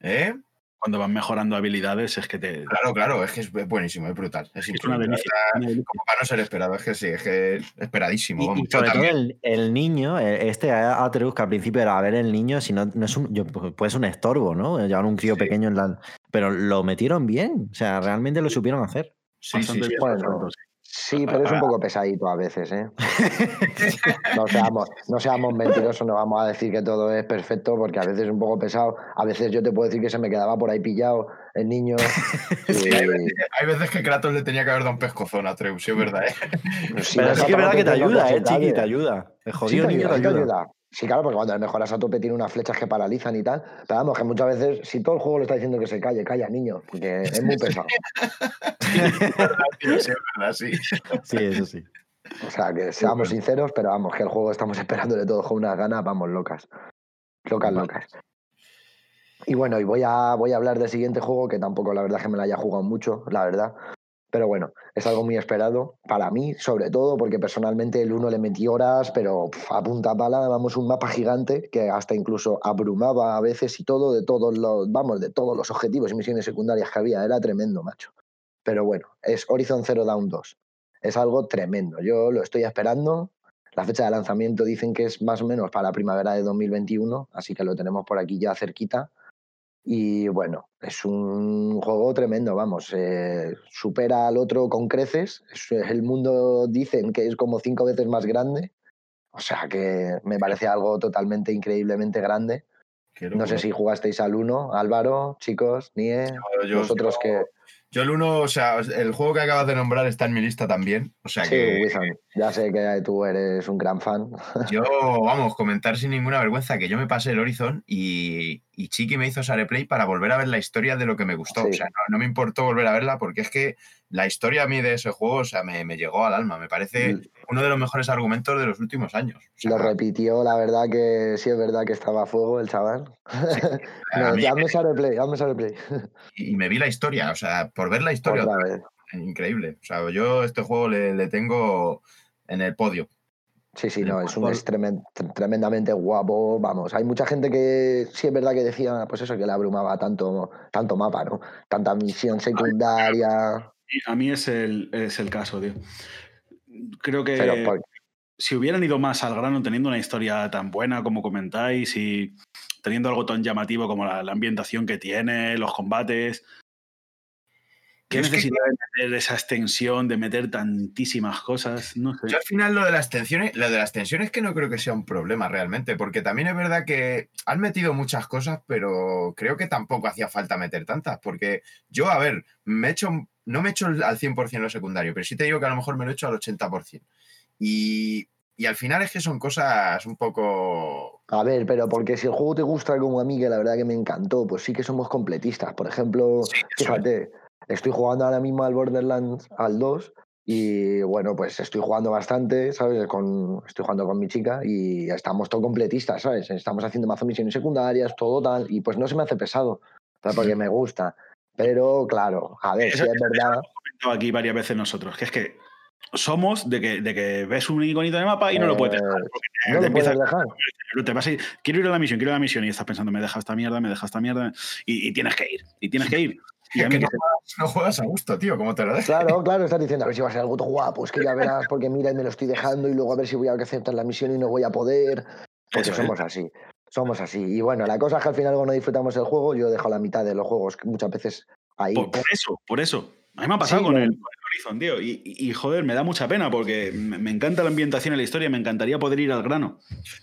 ¿Eh? Cuando van mejorando habilidades, es que te. Claro, claro, es que es buenísimo, es brutal. Es, Es una delicia. Como para no ser esperado, es que sí, es que es esperadísimo. Y, vamos. y Yo sobre todo el, el niño, eh, este Atreus, que al principio era a ver el niño, si no, no es un, yo- pues, puede ser un estorbo, ¿no? Llevar un crío Sí. pequeño en la. Pero lo metieron bien, o sea, realmente lo supieron hacer. Sí, sí, bien sí. Sí, pero es un poco pesadito a veces, ¿eh? No seamos, no seamos mentirosos, no vamos a decir que todo es perfecto, porque a veces es un poco pesado. A veces yo te puedo decir que se me quedaba por ahí pillado el niño. y- Hay veces que Kratos le tenía que haber dado un pescozón a Atreus, sí, es verdad, ¿eh? sí, Pero sí que es verdad que te ayuda, ¿eh. Chiqui? Te ayuda. Sí, jodido te niño ayuda, te sí te ayuda. Sí, claro, porque cuando le mejoras a tope tiene unas flechas que paralizan y tal. Pero vamos, que muchas veces, si todo el juego le está diciendo que se calle, calla, niño, porque es muy pesado. Sí, es verdad, sí. Sí, eso sí. O sea, que seamos sinceros, pero vamos, que el juego estamos esperándole todos con unas ganas, vamos, locas. Locas, locas. Y bueno, y voy a, voy a hablar del siguiente juego, que tampoco la verdad es que me la haya jugado mucho, la verdad. Pero bueno, es algo muy esperado para mí, sobre todo porque personalmente el 1 le metí horas, pero a punta pala, vamos, un mapa gigante que hasta incluso abrumaba a veces y todo de todos los, vamos, de todos los objetivos y misiones secundarias que había. Era tremendo, macho. Pero bueno, es Horizon Zero Dawn 2. Es algo tremendo. Yo lo estoy esperando. La fecha de lanzamiento dicen que es más o menos para la primavera de 2021, así que lo tenemos por aquí ya cerquita. Y bueno, es un juego tremendo, vamos, eh, supera al otro con creces. Es- el mundo dicen que es como cinco veces más grande, o sea que me parece algo totalmente increíblemente grande. Qué No sé si jugasteis al 1, Álvaro, chicos, Nie, Yo- vosotros yo- que... Yo el uno, o sea, el juego que acabas de nombrar está en mi lista también. O sea Sí, que Wizard, ya sé que tú eres un gran fan. yo, vamos, comentar sin ninguna vergüenza que yo me pasé el Horizon y, y Chiqui me hizo Sareplay para volver a ver la historia de lo que me gustó. Sí. O sea, no, no me importó volver a verla porque es que la historia a mí de ese juego, o sea, me, me llegó al alma. Me parece uno de los mejores argumentos de los últimos años. O sea, Lo repitió, la verdad que sí es verdad que estaba a fuego el chaval. a No, mí- ya me sale play, ya me sale play. y me vi la historia, o sea, por ver la historia, Otra vez, increíble. O sea, yo este juego le, le tengo en el podio. Sí, sí, no, es un es tremen- tre- tremendamente guapo. Vamos, hay mucha gente que sí es verdad que decía, pues eso, que le abrumaba tanto, tanto mapa, ¿no? Tanta misión secundaria. A mí es el, es el caso, tío. Creo que Pero si hubieran ido más al grano teniendo una historia tan buena como comentáis y teniendo algo tan llamativo como la, la ambientación que tiene, los combates, ¿qué que- necesidad de meter esa extensión, de meter tantísimas cosas? No sé. Yo al final lo de las tensiones, lo de las tensiones que no creo que sea un problema realmente, porque también es verdad que han metido muchas cosas, pero creo que tampoco hacía falta meter tantas, porque yo, a ver, me he hecho, no me he hecho al 100% lo secundario, pero sí te digo que a lo mejor me lo he hecho al 80%. Y, y al final es que son cosas un poco... A ver, pero porque si el juego te gusta como a mí, que la verdad que me encantó, pues sí que somos completistas. Por ejemplo, Sí, fíjate, estoy jugando ahora mismo al Borderlands al 2 y bueno, pues estoy jugando bastante, ¿sabes? Con, estoy jugando con mi chica y estamos todo completistas, ¿sabes? Estamos haciendo mazo misiones secundarias, todo tal, y pues no se me hace pesado, pero porque me gusta. Pero claro, a ver, Eso- si es verdad. comentado aquí varias veces nosotros, que es que somos de que, de que ves un iconito de mapa y no lo puedes dejar. eh, porque no te lo puedes dejar. te vas a ir, quiero ir a la misión, quiero ir a la misión y estás pensando, me deja esta mierda, me deja esta mierda y, y tienes que ir, y tienes que ir. Y a Es mí que no juegas, no juegas a gusto, tío, como te lo dejas. Claro, claro, estás diciendo, a ver si va a ser algo guapo, es que ya verás, porque mira, y me lo estoy dejando y luego a ver si voy a aceptar la misión y no voy a poder. Porque Eso es. somos así, somos así. Y bueno, la cosa es que al final cuando disfrutamos el juego, yo dejo la mitad de los juegos, que muchas veces ahí. por, por eso, por eso. A mí me ha pasado Sí, con no. el Horizon, tío. Y, y, joder, me da mucha pena porque me, me encanta la ambientación y la historia, me encantaría poder ir al grano.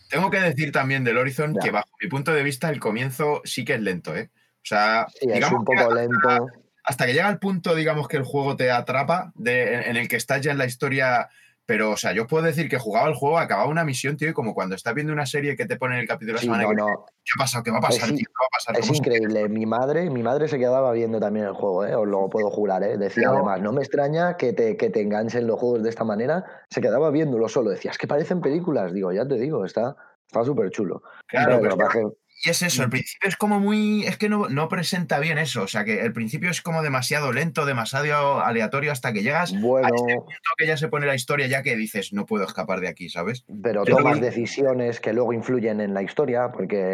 Tengo que decir también del Horizon Ya. que bajo mi punto de vista el comienzo sí que es lento, ¿eh? O sea, Sí, es digamos un que poco hasta- lento. hasta que llega el punto, digamos, que el juego te atrapa, de- en, en el que estás ya en la historia. Pero, o sea, yo os puedo decir que jugaba el juego, acababa una misión, tío, y como cuando estás viendo una serie que te ponen el capítulo de la semana no, que no. ¿qué ha pasado? ¿Qué va a pasar, Es tío? ¿Qué va a pasar? Es ¿Cómo se- increíble. Mi madre, mi madre se quedaba viendo también el juego, ¿eh? os lo puedo jurar. ¿eh? Decía Pero- además, no me extraña que te, que te enganchen los juegos de esta manera. Se quedaba viéndolo solo. Decía, es que parecen películas. Digo, ya te digo, está está súper chulo. Claro, Pero pero es que- Y es eso, el principio es como muy. Es que no, no presenta bien eso. O sea, que el principio es como demasiado lento, demasiado aleatorio hasta que llegas a bueno, este punto que ya se pone la historia, ya que dices, no puedo escapar de aquí, ¿sabes? pero tomas decisiones que luego influyen en la historia, porque.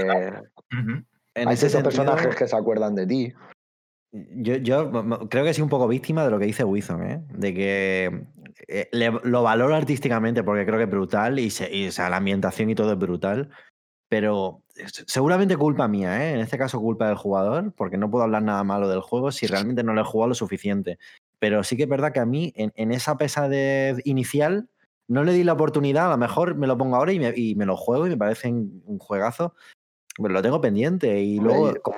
En hay sentido, personajes que se acuerdan de ti. Yo, yo creo que soy un poco víctima de lo que dice Wizon, ¿eh? De que eh, le- lo valoro artísticamente porque creo que es brutal y, se- y, o sea, la ambientación y todo es brutal. Pero seguramente culpa mía, ¿eh? En este caso culpa del jugador, porque no puedo hablar nada malo del juego si realmente no lo he jugado lo suficiente. Pero sí que es verdad que a mí, en, en esa pesadez inicial, no le di la oportunidad. A lo mejor me lo pongo ahora y me, y me lo juego y me parece un juegazo. Pero lo tengo pendiente. Y Hombre, luego, como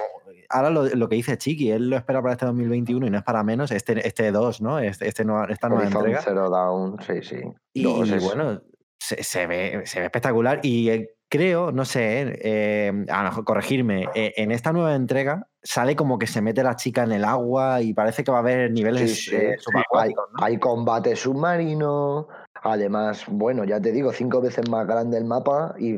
ahora lo, lo que dice Chiqui, él lo espera para este 2021 y no es para menos, este, este 2, ¿no? Este, este nueva- esta nueva Horizon entrega. Zero Dawn, sí, sí. Y, Dos bueno, se, se ve, se ve espectacular. Y eh, creo, no sé, eh, eh, a lo mejor corregirme, eh, en esta nueva entrega sale como que se mete la chica en el agua y parece que va a haber niveles Sí, sí, eh, hay, ¿no? hay combate submarino. Además, bueno, ya te digo, cinco veces más grande el mapa y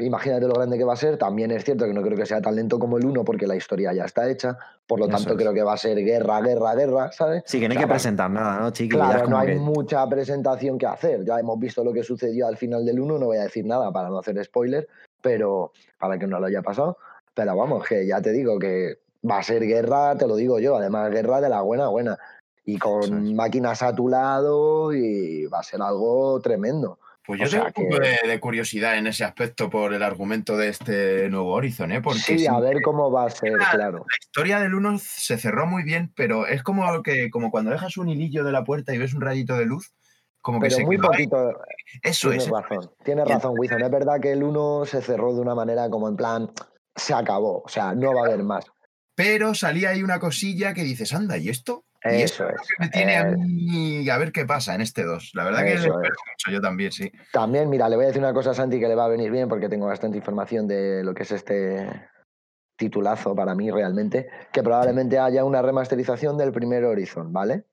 imagínate lo grande que va a ser. También es cierto que no creo que sea tan lento como el 1 porque la historia ya está hecha. Por lo Eso tanto, es. creo que va a ser guerra, guerra, guerra, ¿sabes? Sí, que no hay O sea, que presentar nada, ¿no, es Claro, no hay que- mucha presentación que hacer. Ya hemos visto lo que sucedió al final del 1, no voy a decir nada para no hacer spoiler, pero para que no lo haya pasado. Pero vamos, que ya te digo que va a ser guerra, te lo digo yo, además guerra de la buena, buena. Y con máquinas a tu lado y va a ser algo tremendo. Pues yo O sea tengo un poco que- de, de curiosidad en ese aspecto por el argumento de este nuevo Horizon, ¿eh? Porque Sí, a ver cómo va a ser, claro. la historia del 1 se cerró muy bien, pero es como que como cuando dejas un hilillo de la puerta y ves un rayito de luz, como que se muy quedó ahí. poquito, Eso tienes es. razón, tienes razón, Wilson. Es verdad que el 1 se cerró de una manera como en plan, se acabó, o sea, no va a haber más. Pero salía ahí una cosilla que dices, anda, ¿y esto? Y Eso es lo es. que me tiene a eh, mí a ver qué pasa en este 2. La verdad que Eso espero es. mucho yo también, sí. También, mira, le voy a decir una cosa a Santi que le va a venir bien porque tengo bastante información de lo que es este titulazo para mí realmente, que probablemente haya una remasterización del primer Horizon, ¿vale?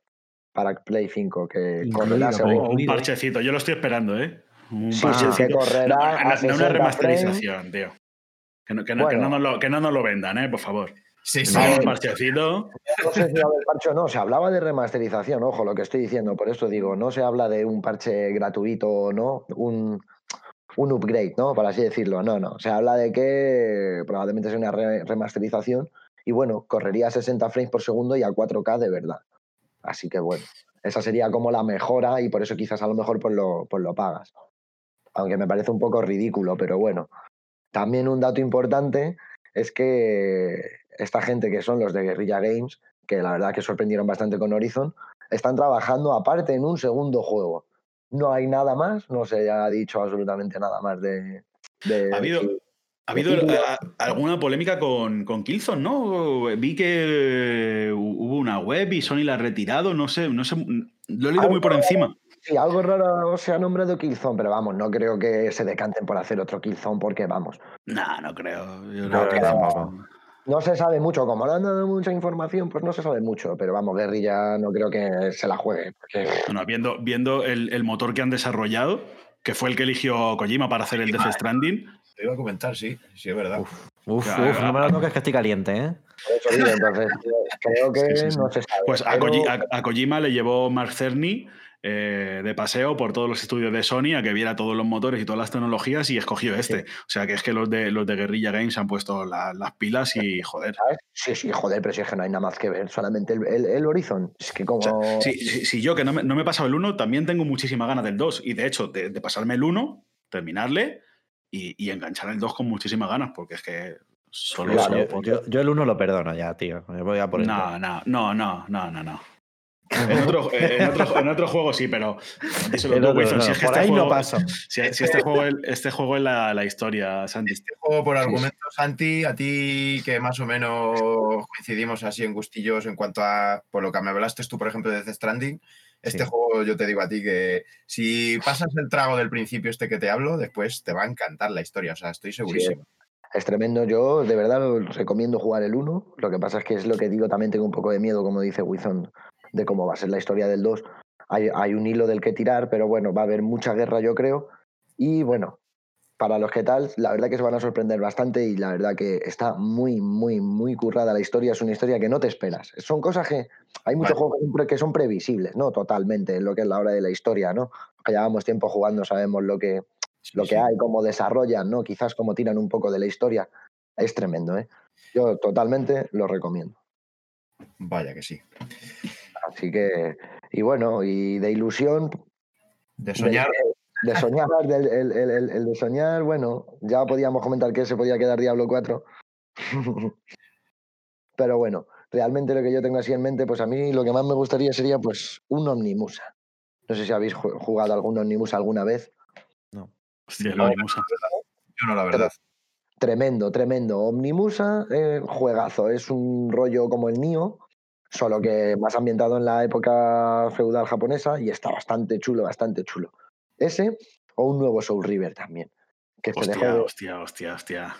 Para Play 5, que correrá según... un parchecito, yo lo estoy esperando, ¿eh? Un Sí, sí, que correrá No, a no- no 60 una remasterización, tío. Que no, que no- que Bueno. no nos lo, que no nos lo vendan, ¿eh? Por favor. Sí, sí. un parchecito. No sé si va a haber parche o no, se hablaba de remasterización, ojo, lo que estoy diciendo, por eso digo, no se habla de un parche gratuito o no, un, un upgrade, ¿no? Por así decirlo, no, no, se habla de que probablemente sea una re- remasterización y bueno, correría a 60 frames por segundo y a 4K de verdad. Así que bueno, esa sería como la mejora y por eso quizás a lo mejor pues lo, pues lo pagas. Aunque me parece un poco ridículo, pero bueno. También un dato importante es que esta gente que son los de Guerrilla Games, que la verdad que sorprendieron bastante con Horizon, están trabajando aparte en un segundo juego. No hay nada más, no se ha dicho absolutamente nada más de... de- Ha habido, ha habido título. a- alguna polémica con, con Killzone, ¿no? Vi que hubo una web y Sony la ha retirado, no sé, no sé, lo he leído muy por encima. Sí, algo raro se ha nombrado Killzone, pero vamos, no creo que se decanten por hacer otro Killzone porque, vamos, No, no creo. Yo No, creo que. No se sabe mucho. Como no han dado mucha información, pues no se sabe mucho. Pero vamos, Guerrilla no creo que se la juegue. Porque Bueno, viendo, viendo el, el motor que han desarrollado, que fue el que eligió Kojima para hacer el Death Stranding, Te iba a comentar, sí, sí, es verdad. Uf, Claro, uf, no me lo toques que estoy caliente, ¿eh? eso digo, entonces creo que Sí, sí, sí. no se sabe. pues a, Pero- Koji- a- a Kojima le llevó Mark Cerny eh, de paseo por todos los estudios de Sony a que viera todos los motores y todas las tecnologías y escogió este. O sea que es que los de, los de Guerrilla Games han puesto la- las pilas y joder. Sí, sí, joder, pero si es que no hay nada más que ver, solamente el, el- el Horizon. Es que como... O sea, si, si- si yo que no me, no me he pasado el 1, también tengo muchísima ganas del 2. Y de hecho, de, de pasarme el 1, terminarle y, y enganchar el 2 con muchísimas ganas, porque es que solo Claro, solo yo, por- yo- yo el uno lo perdono ya, tío. Me voy a por No, no, no, no, no, no, no. En otro, eh, en, otro, en otro juego sí, pero díselo tú, Wilson, si es que por este ahí no paso. si, si este juego, es- este juego es la, la historia, Santi. Este juego por sí. argumentos, Santi, a ti que más o menos coincidimos así en gustillos en cuanto a, por lo que me hablaste tú, por ejemplo, de Death Stranding, este Sí. juego yo te digo a ti que si pasas el trago del principio este que te hablo, después te va a encantar la historia, o sea, estoy segurísimo. Es tremendo. Yo de verdad recomiendo jugar el 1. Lo que pasa es que es lo que digo, también tengo un poco de miedo, como dice Wizon, de cómo va a ser la historia del 2. Hay, hay un hilo del que tirar, pero bueno, va a haber mucha guerra, yo creo. Y bueno, para los que tal, la verdad que se van a sorprender bastante y la verdad que está muy, muy, muy currada la historia. Es una historia que no te esperas. Son cosas que hay muchos Vale. juegos que son previsibles, ¿no? Totalmente, en lo que es la hora de la historia, ¿no? Que llevamos tiempo jugando, sabemos lo que, lo que hay, cómo desarrollan, ¿no? Quizás cómo tiran un poco de la historia. Es tremendo, ¿eh? Yo totalmente lo recomiendo. Vaya que sí. Así que, y bueno, y de ilusión, De soñar, de soñar, del- el, el- el- el de soñar, bueno, ya podíamos comentar que se podía quedar Diablo 4. Pero bueno, realmente lo que yo tengo así en mente, pues a mí lo que más me gustaría sería pues un Omnimusa. No sé si habéis ju- jugado algún Omnimusa alguna vez. Hostia, No, Omnimusa. yo no, la verdad. Tremendo, tremendo. Omnimusa, eh, juegazo. Es un rollo como el Nio, solo que más ambientado en la época feudal japonesa y está bastante chulo, bastante chulo. Ese o un nuevo Soul River también. Que Hostia, de- hostia, hostia, hostia.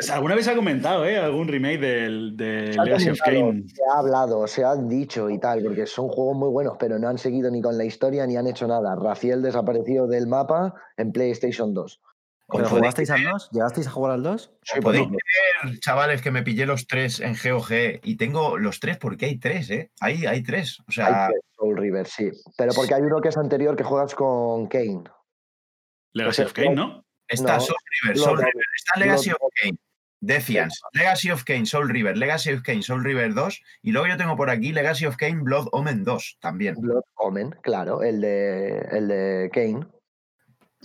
Se- ¿Alguna vez se ha comentado, eh? Algún remake del, de Se Legacy of Kain. Se ha hablado, se ha dicho y tal, porque son juegos muy buenos, pero no han seguido ni con la historia ni han hecho nada. Raciel desapareció del mapa en PlayStation 2. ¿Pero Podéis jugasteis al 2? ¿Llegasteis a jugar al 2? Sí, Podéis pues, creer, chavales, que me pillé los tres en GOG y tengo los tres porque hay tres, ¿eh? Hay, hay tres. O sea, hay tres Soul River, sí. Pero porque hay uno que es anterior que juegas con Kane. Legacy of Kain, ¿no? está no, Soul River, Soul River, está Legacy of Kane, Defiance, Legacy of Kane, Soul River, Legacy of Kane, Soul River 2 y luego yo tengo por aquí Legacy of Kane, Blood Omen 2 también. Blood Omen, claro, el de, el de Kane.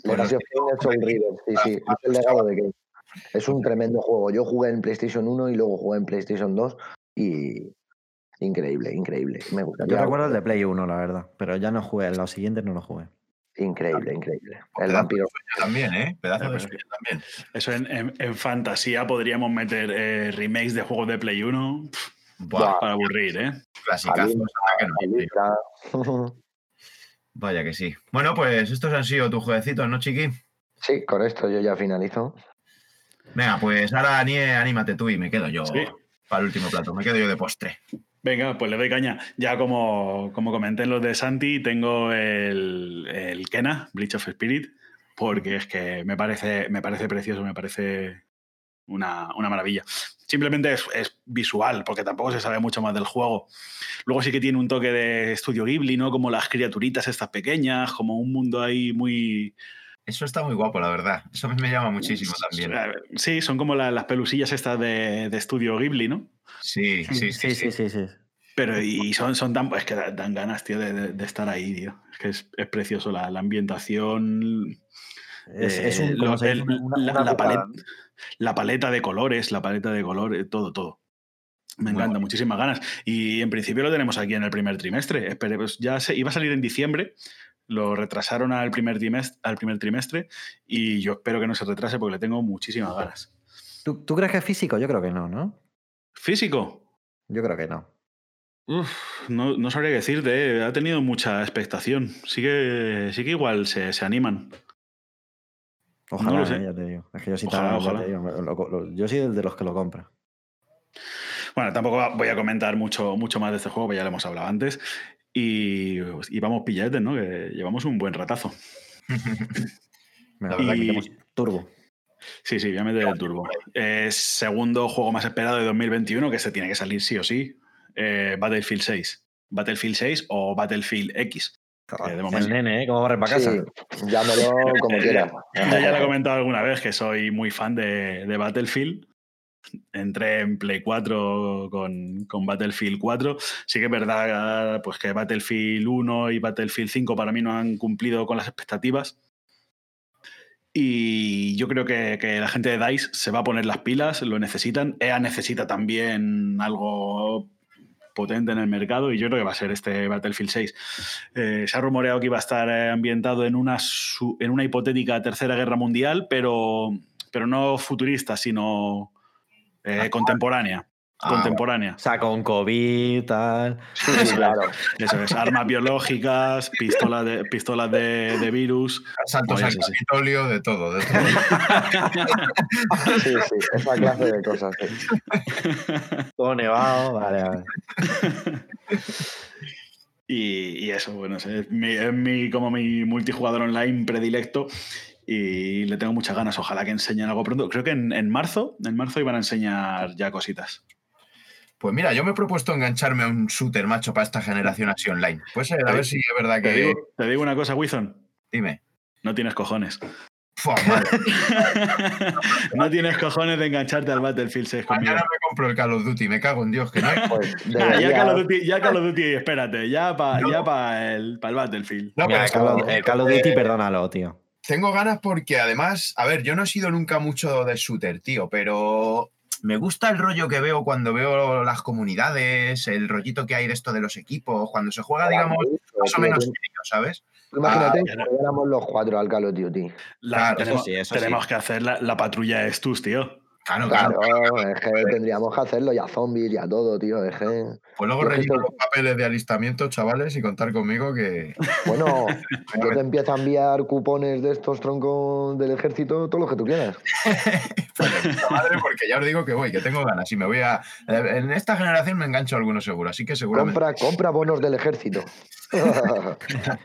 Pues Legacy of Kane es Soul River, sí, sí, es el legado de Kane. Es un tremendo juego. Yo jugué en PlayStation 1 y luego jugué en PlayStation 2 y increíble, increíble. Me gusta. Yo recuerdo el de Play 1, la verdad. Pero ya no jugué. Los siguientes no los jugué. Increíble, increille. El Pedazo vampiro. de también, ¿eh? Pedazo de sueño también. Eso en, en- en fantasía podríamos meter eh, remakes de juegos de Play 1 pf, Buah, para aburrir, ¿eh? clasicazos, no. Vaya que sí. Bueno, pues estos han sido tus jueguecitos, ¿no, chiqui? Sí, con esto yo ya finalizo. Venga, pues ahora anímate tú y me quedo yo Sí. para el último plato. Me quedo yo de postre. Venga, pues le doy caña. Ya como, como comenté en los de Santi, tengo el, el Kena, Bleach of Spirit, porque es que me parece, me parece precioso, me parece una, una maravilla. Simplemente es, es visual, porque tampoco se sabe mucho más del juego. Luego sí que tiene un toque de estudio Ghibli, ¿no? Como las criaturitas estas pequeñas, como un mundo ahí muy... Eso está muy guapo, la verdad. Eso a mí me llama muchísimo también. Sí, son como la- las pelusillas estas de, de estudio Ghibli, ¿no? Sí, sí, sí. sí, sí, sí. Pero y son, son tan. Es que da- dan ganas, tío, de, de- de estar ahí, tío. Es que es, es precioso la, la ambientación. Es, eh, es un, lo- como se el- una, la, una la putada, paleta, la paleta de colores, la paleta de colores, todo, todo. Me Muy encanta, muchísimas ganas. Y en principio lo tenemos aquí en el primer trimestre. Espere, pues ya se, iba a salir en diciembre, lo retrasaron al primer, trimestre, al primer trimestre y yo espero que no se retrase porque le tengo muchísimas ganas. ¿Tú, tú crees que es físico? Yo creo que no, ¿no? Físico, Yo creo que no. Uf, no, no sabría decirte, eh. ha tenido mucha expectación. Sí que, sí que igual se, se animan. Ojalá, lo sé. eh, ya te digo. Es que yo sí, Ojalá, también, ojalá. te digo, lo- lo- lo- yo soy de los que lo compra. Bueno, tampoco voy a comentar mucho, mucho más de este juego, que ya lo hemos hablado antes. Y, y vamos pilletes, ¿no? Que llevamos un buen ratazo. La verdad, Y- quitemos turbo. Sí, sí, voy a meter el turbo. Eh, segundo juego más esperado de 2021, que se tiene que salir sí o sí. eh, Battlefield 6. Battlefield 6 o Battlefield X. Joder, de momento- el nene, ¿eh? ¿Cómo corre para casa? Sí, llámelo como quieras. Yo ya lo he comentado alguna vez que soy muy fan de, de Battlefield. Entré en Play 4 con, con Battlefield 4. Sí que es verdad pues, que Battlefield 1 y Battlefield 5 para mí no han cumplido con las expectativas. Y yo creo que, que la gente de DICE se va a poner las pilas, lo necesitan. EA necesita también algo potente en el mercado y yo creo que va a ser este Battlefield 6. Eh, se ha rumoreado que iba a estar eh, ambientado en una, en una hipotética tercera guerra mundial, pero, pero no futurista, sino eh, contemporánea. Ah, contemporánea. O sea, con COVID, tal. Sí, claro. Eso es, armas biológicas, pistolas de, pistolas de, de virus. Asaltos al Capitolio, de todo, de todo. Sí, sí, esa clase de cosas. Sí. Todo nevado, vale, vale. Y, y eso, bueno, es, mi, es mi- como mi multijugador online predilecto y le tengo muchas ganas. Ojalá que enseñen algo pronto. Creo que en, en marzo, en marzo iban a enseñar ya cositas. Pues mira, yo me he propuesto engancharme a un shooter, macho, para esta generación así online. Pues a ver si es verdad Te que. digo, te digo una cosa, Wizon. Dime. No tienes cojones. No tienes cojones de engancharte al Battlefield 6 conmigo. mañana me compro el Call of Duty, me cago en Dios, que no hay. Pues ya Call of Duty, ya Call of Duty, espérate, ya para No. ya pa el, pa el Battlefield. No, Mira, pero el es Call, el Call of Duty, perdónalo, tío. Tengo ganas porque además, a ver, yo no he sido nunca mucho de shooter, tío, pero me gusta el rollo que veo cuando veo las comunidades, el rollito que hay de esto de los equipos, cuando se juega, digamos, más o menos serio, ¿sabes? Imagínate Ah, que jugáramos los cuatro al Call of Duty. La- Claro, eso tenemos sí, eso tenemos sí. que hacer la, la patrulla de Stus, tío. Claro, claro. Claro, es que tendríamos que hacerlo ya zombies, ya todo, tío. Es que, Pues luego relleno los papeles de alistamiento, chavales, y contar conmigo que. bueno, yo te empiezo a enviar cupones de estos troncos del ejército, todo lo que tú quieras. Pues madre, porque ya os digo que voy, que tengo ganas y me voy a. En esta generación me engancho a alguno seguro, así que seguramente. Compra, compra bonos del ejército. ¿Y qué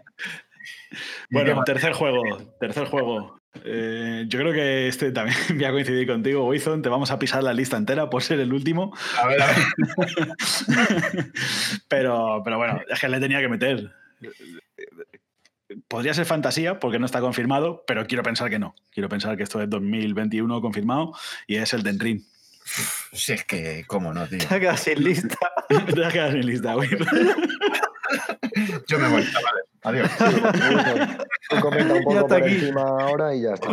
Bueno, tercer juego, tercer juego. Eh, yo creo que este también voy a coincidir contigo, Wizon. Te vamos a pisar la lista entera por ser el último. A ver, a ver. pero, pero bueno, es que le tenía que meter. Podría ser fantasía porque no está confirmado, pero quiero pensar que no. Quiero pensar que esto es 2021 confirmado y es el Den Ring. Si es que, ¿cómo no, tío? Te quedas sin lista. Te has quedado sin lista, Wizon. Yo me voy, chavales. Adiós. Comenta un Ya poco por aquí. encima ahora y ya está.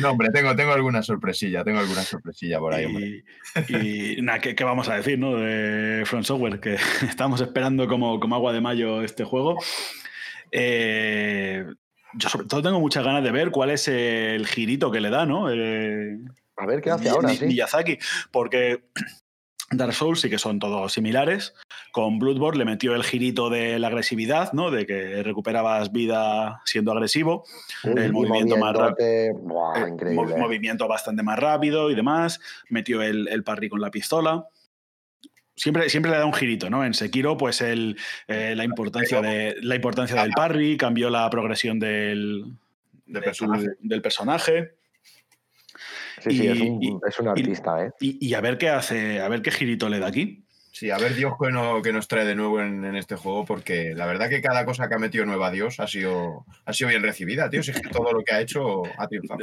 No, hombre, tengo, tengo alguna sorpresilla, tengo alguna sorpresilla por ahí, hombre. Y, y nada, ¿qué, qué vamos a decir, no? De Front Software, que estamos esperando como, como agua de mayo este juego. Eh, yo sobre todo tengo muchas ganas de ver cuál es el girito que le da, ¿no? Eh, A ver qué hace ahora, Mi- sí. Miyazaki, porque Dark Souls sí que son todos similares. Con Bloodborne le metió el girito de la agresividad, ¿no? De que recuperabas vida siendo agresivo. Uy, el movimiento más buah, Eh, movimiento bastante más rápido y demás. Metió el, el parry con la pistola. Siempre, siempre le da un girito, ¿no? En Sekiro, pues el, eh, la, importancia de, la importancia del parry, cambió la progresión del, De de tu- personaje. del personaje. Sí, sí, es un, y- es un artista, ¿eh? Y, y a ver qué hace, a ver qué girito le da aquí. Sí, a ver Dios que, no- que nos trae de nuevo en, en este juego, porque la verdad que cada cosa que ha metido nueva Dios ha sido, ha sido bien recibida, tío. Si es que todo lo que ha hecho ha triunfado.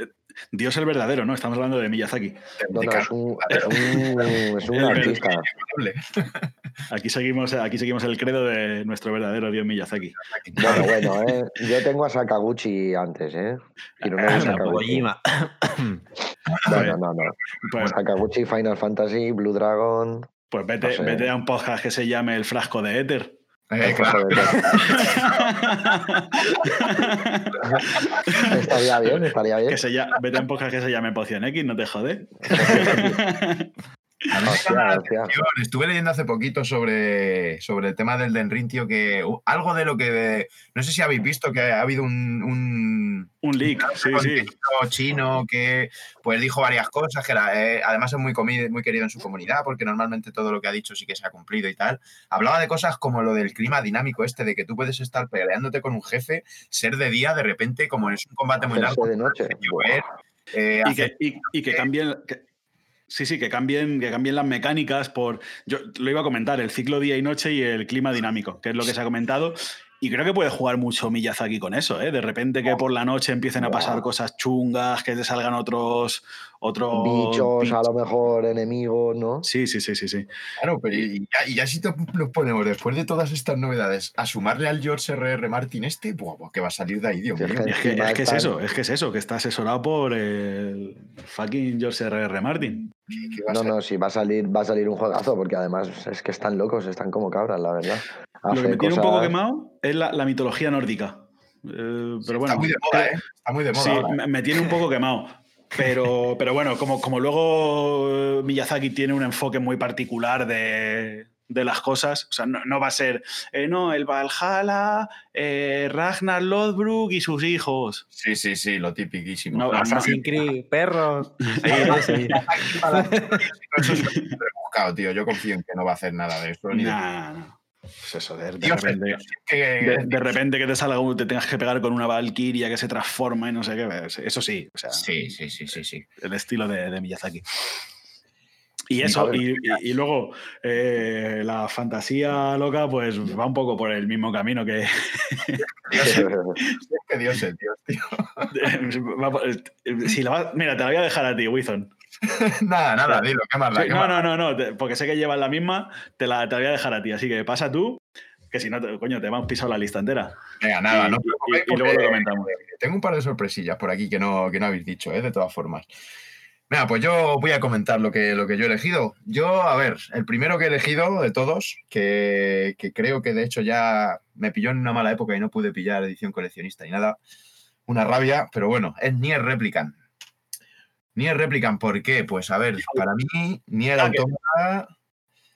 Dios el verdadero, ¿no? Estamos hablando de Miyazaki. No, no, es un, es un, es un artista. Aquí seguimos, aquí seguimos el credo de nuestro verdadero Dios Miyazaki. Bueno, bueno, ¿eh? Yo tengo a Sakaguchi antes, ¿eh? Y no me Ah, gusta no, Sakaguchi. Bueno, no, no. Pues, Sakaguchi, Final Fantasy, Blue Dragon. Pues vete, no sé. vete a un podcast que se llame El Frasco de Éter. Eh, claro. Estaría bien, estaría bien. que se llame, vete a un podcast que se llame Poción X, no te jode. Hostia, hostia. Estuve leyendo hace poquito sobre, sobre el tema del Den Ring, tío, que uh, algo de lo que. No sé si habéis visto que ha habido un, un Un leak, sí, sí. chino que pues dijo varias cosas, que era, eh, además es muy, comi- muy querido en su comunidad, porque normalmente todo lo que ha dicho sí que se ha cumplido y tal. Hablaba de cosas como lo del clima dinámico este, de que tú puedes estar peleándote con un jefe, ser de día, de repente, como es un combate muy largo, de noche. llover, eh, Y que, y, y que cambien. que- sí, sí, que cambien, que cambien las mecánicas por. Yo lo iba a comentar, el ciclo día y noche y el clima dinámico, que es lo que se ha comentado. Y creo que puede jugar mucho Miyazaki con eso, ¿eh? De repente que por la noche empiecen a pasar cosas chungas, que te salgan otros. Otros Bichos, a lo mejor enemigos, ¿no? Sí, sí, sí, sí, sí. Claro, pero y ya, y ya si te- nos ponemos después de todas estas novedades a sumarle al George R.R. Martin este, buah, buah, que va a salir de ahí, Dios mío. que- Es que, es que es están- eso, es que es eso, que está asesorado por el fucking George R.R. Martin. ¿Qué va a No, no, sí, va a salir, va a salir un juegazo, porque además es que están locos, están como cabras, la verdad. Lo que me tiene un poco quemado es la, la mitología nórdica. Eh, pero bueno, Está muy de moda, ¿eh? Está muy de moda. Sí, ahora. me, me tiene un poco quemado. Pero, pero bueno, como, como luego Miyazaki tiene un enfoque muy particular de, de las cosas, o sea, no, no va a ser, eh, no, el Valhalla, eh, Ragnar Lothbrok y sus hijos. Sí, sí, sí, lo tipiquísimo. No, Assassin's Creed, perros. Sí, sí. Eso es rebuscado, tío. Yo confío en que no va a hacer nada de eso. Ni de- Nah, no. Pues eso, de, de Dios, repente, Dios, que- de, de repente que te salga te tengas que pegar con una Valkyria que se transforma y no sé qué. Eso sí, o sea, Sí, sí, sí, sí, sí. el estilo de, Miyazaki. Y eso, ver, y, y- y luego eh, la fantasía loca, pues va un poco por el mismo camino que. Dios, es que Dios es Dios, tío. va por- si la vas- mira, te la voy a dejar a ti, Wizon. nada, nada, dilo, qué más da, Sí, qué no, no, no, no, porque sé que llevas la misma, te la, te voy a dejar a ti. Así que pasa tú, que si no, te- coño, te hemos pisado la lista entera. Venga, nada, y, no y- luego lo comentamos. Tengo un par de sorpresillas por aquí que no, que no habéis dicho, ¿eh? de todas formas. Venga, pues yo voy a comentar lo que, lo que yo he elegido. Yo, a ver, el primero que he elegido de todos, que, que creo que de hecho ya me pilló en una mala época y no pude pillar edición coleccionista y nada, una rabia, pero bueno, es Nier Replicant. Nier Replicant, ¿por qué? Pues a ver, para mí, Nier Ah, Automata...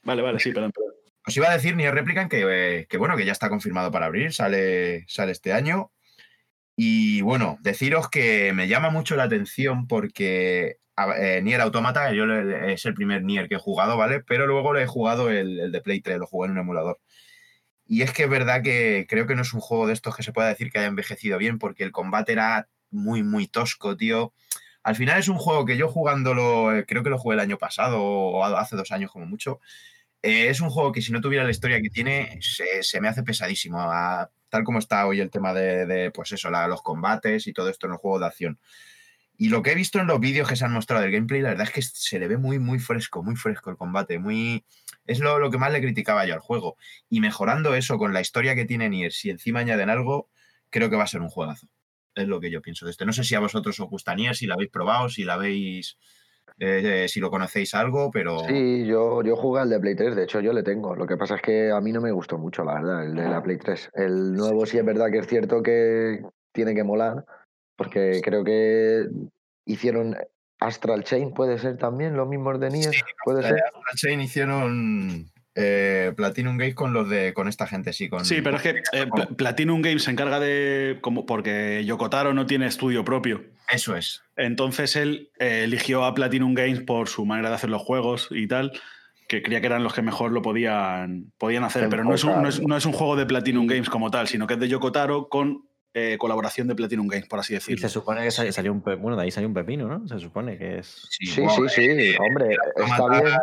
Vale, vale, sí, perdón. perdón. Os iba a decir Nier Replicant que, eh, que bueno, que ya está confirmado para abrir, sale, sale este año. Y bueno, deciros que me llama mucho la atención porque eh, Nier Automata, yo le- es el primer Nier que he jugado, ¿vale? Pero luego le he jugado el, el de Play 3, lo jugué en un emulador. Y es que es verdad que creo que no es un juego de estos que se pueda decir que haya envejecido bien porque el combate era muy, muy tosco, tío. Al final es un juego que yo jugándolo, eh, creo que lo jugué el año pasado o hace dos años como mucho, eh, es un juego que si no tuviera la historia que tiene, se, me hace pesadísimo. tal como está hoy el tema de, pues eso, los combates y todo esto en el juego de acción. Y lo que he visto en los vídeos que se han mostrado del gameplay, la verdad es que se le ve muy, muy fresco, muy fresco el combate, muy... Es lo, lo que más le criticaba yo al juego. Y mejorando eso con la historia que tiene Nier, si encima añaden algo, creo que va a ser un juegazo. Es lo que yo pienso de este. No sé si a vosotros os gusta Nier, si la habéis probado, si la habéis... eh, si lo conocéis algo, pero... Sí, yo, yo jugué al de Play 3, de hecho yo le tengo. Lo que pasa es que a mí no me gustó mucho, la verdad, el de la Play 3. El nuevo sí es verdad que es cierto que tiene que molar, porque creo que hicieron Astral Chain, puede ser también, los mismos de Nier, puede Eh, ser. Astral Chain hicieron eh, Platinum Games con los de con esta gente, sí. Con, Sí, pero es que eh, Pla- Platinum Games se encarga de. Como, porque Yokotaro no tiene estudio propio. Eso es. Entonces él eh, eligió a Platinum Games por su manera de hacer los juegos y tal, que creía que eran los que mejor lo podían, podían hacer. Pero no es, un, no, es, no es un juego de Platinum Games como tal, sino que es de Yokotaro con eh, colaboración de Platinum Games, por así Y decirlo. se supone que sal- salió un pe- bueno, de ahí salió un pepino, ¿no? Se supone que es. Sí, Sí, wow, sí, sí, hombre, está Automata, bien.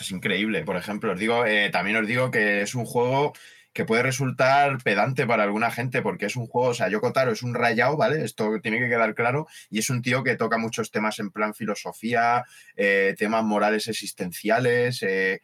Es increíble. Por ejemplo, os digo, eh, también os digo que es un juego que puede resultar pedante para alguna gente porque es un juego, o sea, Yoko Taro es un rayado, ¿vale? Esto tiene que quedar claro y es un tío que toca muchos temas en plan filosofía, eh, temas morales existenciales. eh,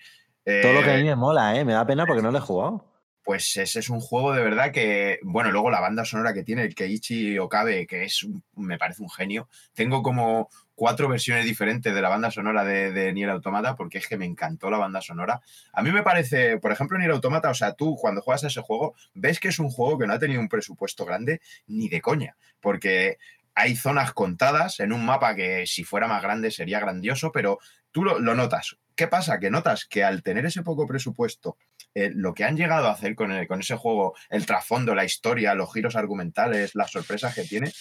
Todo lo que a eh, mí me mola, ¿eh? Me da pena porque no lo he jugado. Pues ese es un juego de verdad que, bueno, luego la banda sonora que tiene el Keiichi Okabe, que es, un- me parece un genio. Tengo como cuatro versiones diferentes de la banda sonora de, de Nier Automata porque es que me encantó la banda sonora. A mí me parece, por ejemplo, Nier Automata, o sea, tú cuando juegas a ese juego, ves que es un juego que no ha tenido un presupuesto grande ni de coña, porque hay zonas contadas en un mapa que si fuera más grande sería grandioso, pero tú lo, lo notas. ¿Qué pasa? Que notas que al tener ese poco presupuesto, eh, lo que han llegado a hacer con, con ese juego, el trasfondo, la historia, los giros argumentales, las sorpresas que tiene,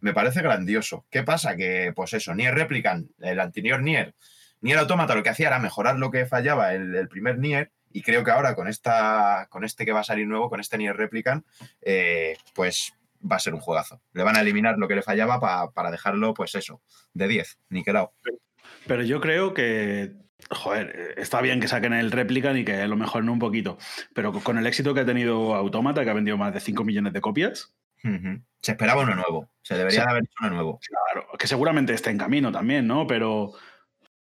me parece grandioso. ¿Qué pasa? Que, pues eso, Nier Replicant, el anterior Nier, Nier Automata lo que hacía era mejorar lo que fallaba el, el primer Nier, y creo que ahora con, esta, con este que va a salir nuevo, con este Nier Replicant, eh, pues va a ser un juegazo. Le van a eliminar lo que le fallaba pa- para dejarlo, pues eso, de 10, niquelado. Pero yo creo que, joder, eh, está bien que saquen el Replicant y que lo mejoren un poquito. Pero con el éxito que ha tenido Automata, que ha vendido más de 5 millones de copias. Se esperaba uno nuevo. Se debería haber hecho uno nuevo. claro, que seguramente esté en camino también, ¿no? Pero,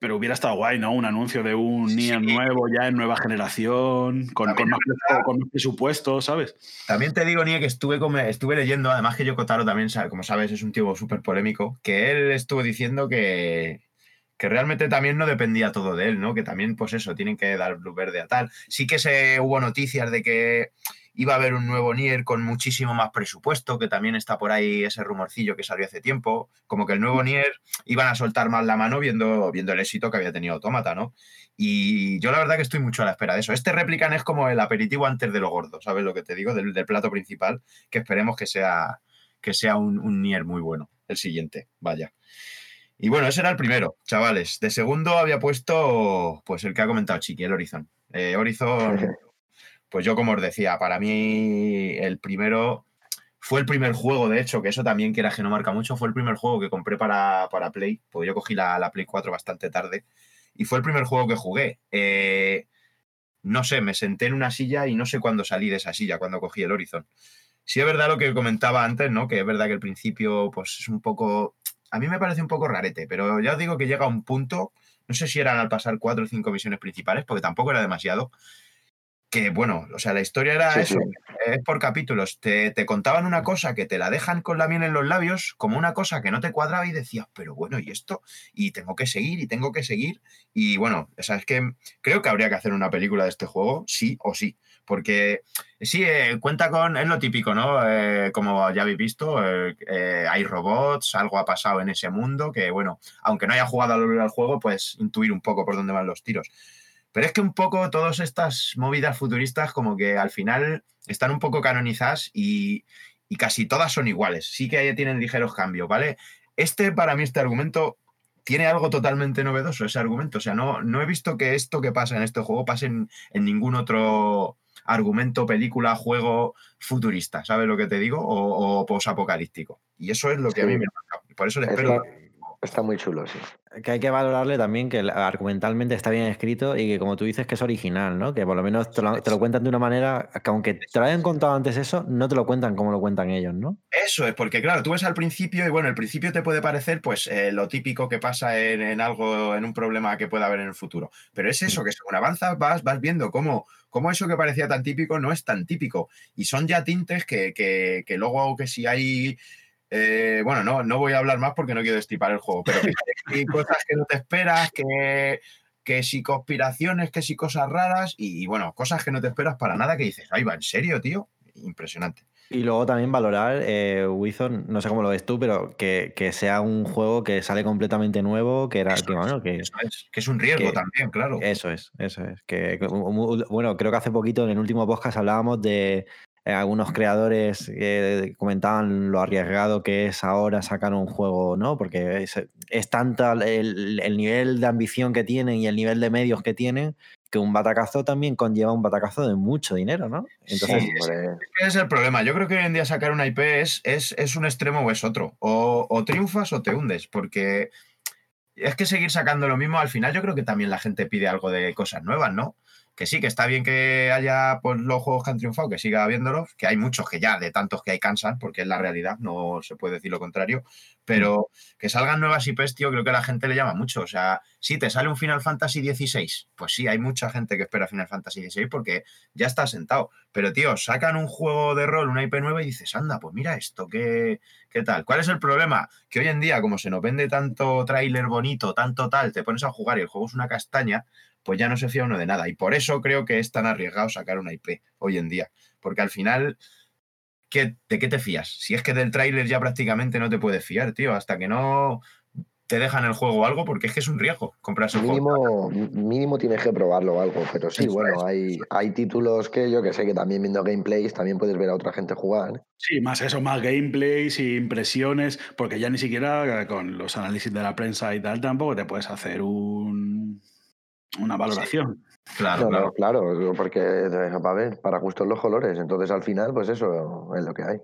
pero hubiera estado guay, ¿no? Un anuncio de un Sí. Nier nuevo ya en nueva generación, con, más, con presupuesto, ¿sabes? También te digo, Nie, que estuve, estuve leyendo, además que Yoko Taro también, como sabes, es un tío súper polémico, que él estuvo diciendo que, que realmente también no dependía todo de él, ¿no? Que también, pues eso, tienen que dar luz verde a tal. Sí que se hubo noticias de que iba a haber un nuevo Nier con muchísimo más presupuesto, que también está por ahí ese rumorcillo que salió hace tiempo, como que el nuevo Nier iban a soltar más la mano viendo, viendo el éxito que había tenido Automata, ¿no? Y yo la verdad que estoy mucho a la espera de eso. Este Replican es como el aperitivo antes de lo gordo, ¿sabes lo que te digo? Del, plato principal, que esperemos que sea, que sea un Nier muy bueno, el siguiente, vaya. Y bueno, ese era el primero, chavales. De segundo había puesto, pues el que ha comentado Chiqui, el Horizon. Eh, Horizon pues yo como os decía, para mí el primero fue el primer juego, de hecho, que eso también que era que no marca mucho, fue el primer juego que compré para, para Play, porque yo cogí la, Play 4 bastante tarde, y fue el primer juego que jugué. Eh, no sé, me senté en una silla y no sé cuándo salí de esa silla, cuando cogí el Horizon. Sí es verdad lo que comentaba antes, ¿no? Que es verdad que el principio, pues es un poco... A mí me parece un poco rarete, pero ya os digo que llega a un punto, no sé si eran al pasar cuatro o cinco misiones principales, porque tampoco era demasiado, que bueno, o sea, la historia era eso, es por capítulos. Te, te, contaban una cosa que te la dejan con la miel en los labios, como una cosa que no te cuadraba y decías, pero bueno, ¿y esto? Y tengo que seguir y tengo que seguir. Y bueno, o sea, es que creo que habría que hacer una película de este juego, sí o sí. Porque sí, eh, cuenta con, es lo típico, ¿no? Eh, como ya habéis visto, eh, hay robots, algo ha pasado en ese mundo que, bueno, aunque no haya jugado al juego, puedes intuir un poco por dónde van los tiros. Pero es que un poco todas estas movidas futuristas como que al final están un poco canonizadas y, casi todas son iguales. Sí que ahí tienen ligeros cambios, ¿vale? Este, para mí, este argumento tiene algo totalmente novedoso, ese argumento. O sea, no, no he visto que esto que pasa en este juego pase en, ningún otro argumento, película, juego futurista, ¿sabes lo que te digo? O, o posapocalíptico. Y eso es lo que a mí me ha Por eso le espero. Está muy chulo, sí. Que hay que valorarle también que argumentalmente está bien escrito y que, como tú dices, que es original, ¿no? Que por lo menos te lo, cuentan de una manera que, aunque te lo hayan contado antes eso, no te lo cuentan como lo cuentan ellos, ¿no? Eso es, porque claro, tú ves al principio y bueno, el principio te puede parecer pues eh, lo típico que pasa en, algo, en un problema que pueda haber en el futuro. Pero es eso, que según avanzas vas, vas viendo cómo, cómo eso que parecía tan típico no es tan típico. Y son ya tintes que, que, que luego que si hay eh, bueno, no, no voy a hablar más porque no quiero estipar el juego, pero hay cosas que no te esperas, que, que si conspiraciones, que si cosas raras y, bueno, cosas que no te esperas para nada que dices, ay, va, ¿en serio, tío? Impresionante. Y luego también valorar, eh, Wizon, no sé cómo lo ves tú, pero que, sea un juego que sale completamente nuevo, que era que, bueno, que, es, que es un riesgo también, claro. Eso es, eso es. Que, bueno, creo que hace poquito en el último podcast hablábamos de eh, algunos creadores que comentaban lo arriesgado que es ahora sacar un juego, ¿no? Porque es, es tanto el, nivel de ambición que tienen y el nivel de medios que tienen que un batacazo también conlleva un batacazo de mucho dinero, ¿no? Entonces, sí, es, es, el problema. Yo creo que hoy en día sacar una IP es, es, un extremo o es otro. O, o triunfas o te hundes, porque es que seguir sacando lo mismo, al final yo creo que también la gente pide algo de cosas nuevas, ¿no? Que sí, que está bien que haya pues, los juegos que han triunfado, que siga habiéndolos, que hay muchos que ya, de tantos que hay, cansan, porque es la realidad, no se puede decir lo contrario, pero que salgan nuevas IPs, tío, creo que a la gente le llama mucho. O sea, si te sale un Final Fantasy XVI, pues sí, hay mucha gente que espera Final Fantasy XVI porque ya está sentado. Pero, tío, sacan un juego de rol, una IP nueva y dices, anda, pues mira esto, ¿qué, qué tal? ¿Cuál es el problema? Que hoy en día, como se nos vende tanto tráiler bonito, tanto tal, te pones a jugar y el juego es una castaña, pues ya no se fía uno de nada. Y por eso creo que es tan arriesgado sacar una IP hoy en día. Porque al final, ¿qué, ¿de qué te fías? Si es que del tráiler ya prácticamente no te puedes fiar, tío, hasta que no te dejan el juego o algo, porque es que es un riesgo comprarse un mínimo, juego. Mínimo tienes que probarlo o algo, pero sí, bueno, hay, hay títulos que yo que sé que también viendo gameplays también puedes ver a otra gente jugar. Sí, más eso, más gameplays y impresiones, porque ya ni siquiera con los análisis de la prensa y tal tampoco te puedes hacer un una valoración. Claro, claro, claro, porque a ver, para gustos los colores, entonces al final, pues eso es lo que hay.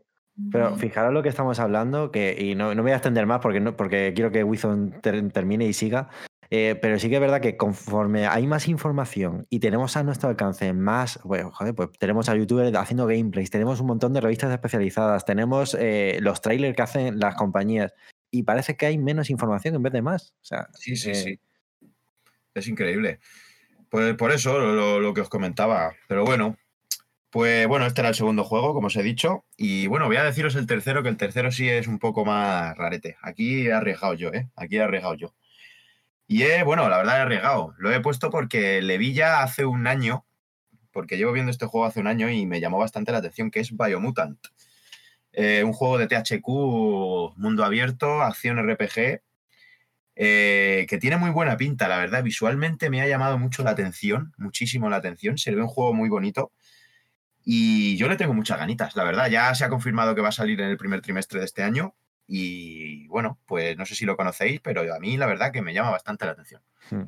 Pero fijaros lo que estamos hablando, que, y no, no me voy a extender más porque, no, porque quiero que Wizon termine y siga, eh, pero sí que es verdad que conforme hay más información y tenemos a nuestro alcance más, bueno, joder, pues tenemos a youtubers haciendo gameplays, tenemos un montón de revistas especializadas, tenemos eh, los trailers que hacen las compañías y parece que hay menos información en vez de más. O sea, sí, sí, eh, sí. Es increíble. Pues por eso lo, que os comentaba. Pero bueno, pues bueno, este era el segundo juego, como os he dicho. Y bueno, voy a deciros el tercero, que el tercero sí es un poco más rarete. Aquí he arriesgado yo, ¿eh? Aquí he arriesgado yo. Y he, bueno, la verdad he arriesgado. Lo he puesto porque le vi ya hace un año, porque llevo viendo este juego hace un año y me llamó bastante la atención, que es Biomutant. Eh, un juego de THQ, mundo abierto, acción RPG, eh, que tiene muy buena pinta, la verdad. Visualmente me ha llamado mucho la atención, muchísimo la atención. Se ve un juego muy bonito. Y yo le tengo muchas ganitas, la verdad. Ya se ha confirmado que va a salir en el primer trimestre de este año. Y bueno, pues no sé si lo conocéis, pero a mí la verdad que me llama bastante la atención. Hmm.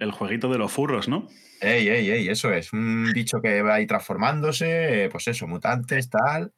El, jueguito de los furros, ¿no? Ey, ey, ey, eso es. Un bicho que va ahí transformándose, pues eso, mutantes, tal.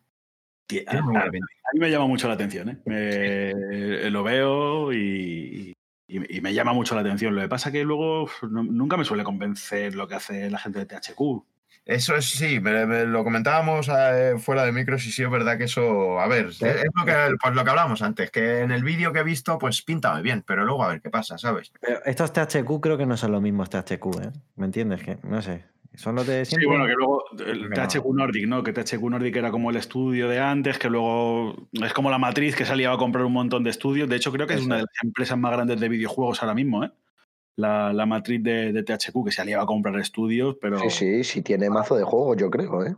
a, mí me llama mucho la atención, ¿eh? lo veo y, me llama mucho la atención. Lo que pasa que luego nunca me suele convencer lo que hace la gente de THQ. Eso es, sí, lo comentábamos eh, fuera de micros y sí es verdad que eso, a ver, es lo que, pues lo que hablábamos antes, que en el vídeo que he visto pues pinta muy bien, pero luego a ver qué pasa, ¿sabes? Pero estos THQ creo que no son los mismos THQ, ¿eh? ¿Me entiendes? Que no sé. Son los de siempre. Sí, bueno, que luego el THQ Nordic, ¿no? Que THQ Nordic era como el estudio de antes, que luego es como la matriz que salía a comprar un montón de estudios. De hecho, creo que es una de las empresas más grandes de videojuegos ahora mismo, ¿eh? la, matriz de, THQ que se aliaba a comprar estudios, pero. Sí, sí, sí tiene mazo de juegos, yo creo, ¿eh?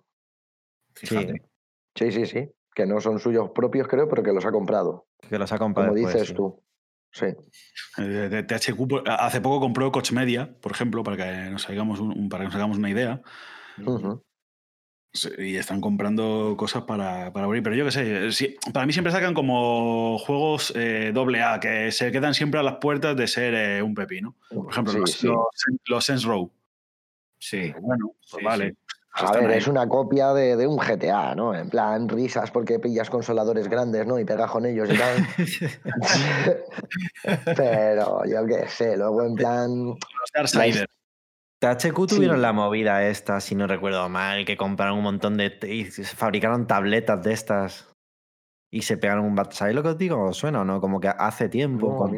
Sí. sí, sí, sí. Que no son suyos propios, creo, pero que los ha comprado. Que los ha comprado. Como dices tú. Sí. Eh, de, THQ pues, hace poco compró Coach Media, por ejemplo, para que nos hagamos, un, para que nos hagamos una idea y están comprando cosas para, abrir. Pero yo qué sé, para mí siempre sacan como juegos eh, doble A, que se quedan siempre a las puertas de ser eh, un pepino. Por ejemplo, los, Sense Row. Sí. Bueno, pues vale. A ver, es una copia de, un GTA, ¿no? En plan, risas porque pillas consoladores grandes, ¿no? Y pegas con ellos y tal. Pero yo qué sé, luego en plan. Los Darksiders. THQ tuvieron la movida esta, si no recuerdo mal, que compraron un montón de. y fabricaron tabletas de estas y se pegaron un bat. ¿Sabéis lo que os digo? ¿Suena o no? Como que hace tiempo.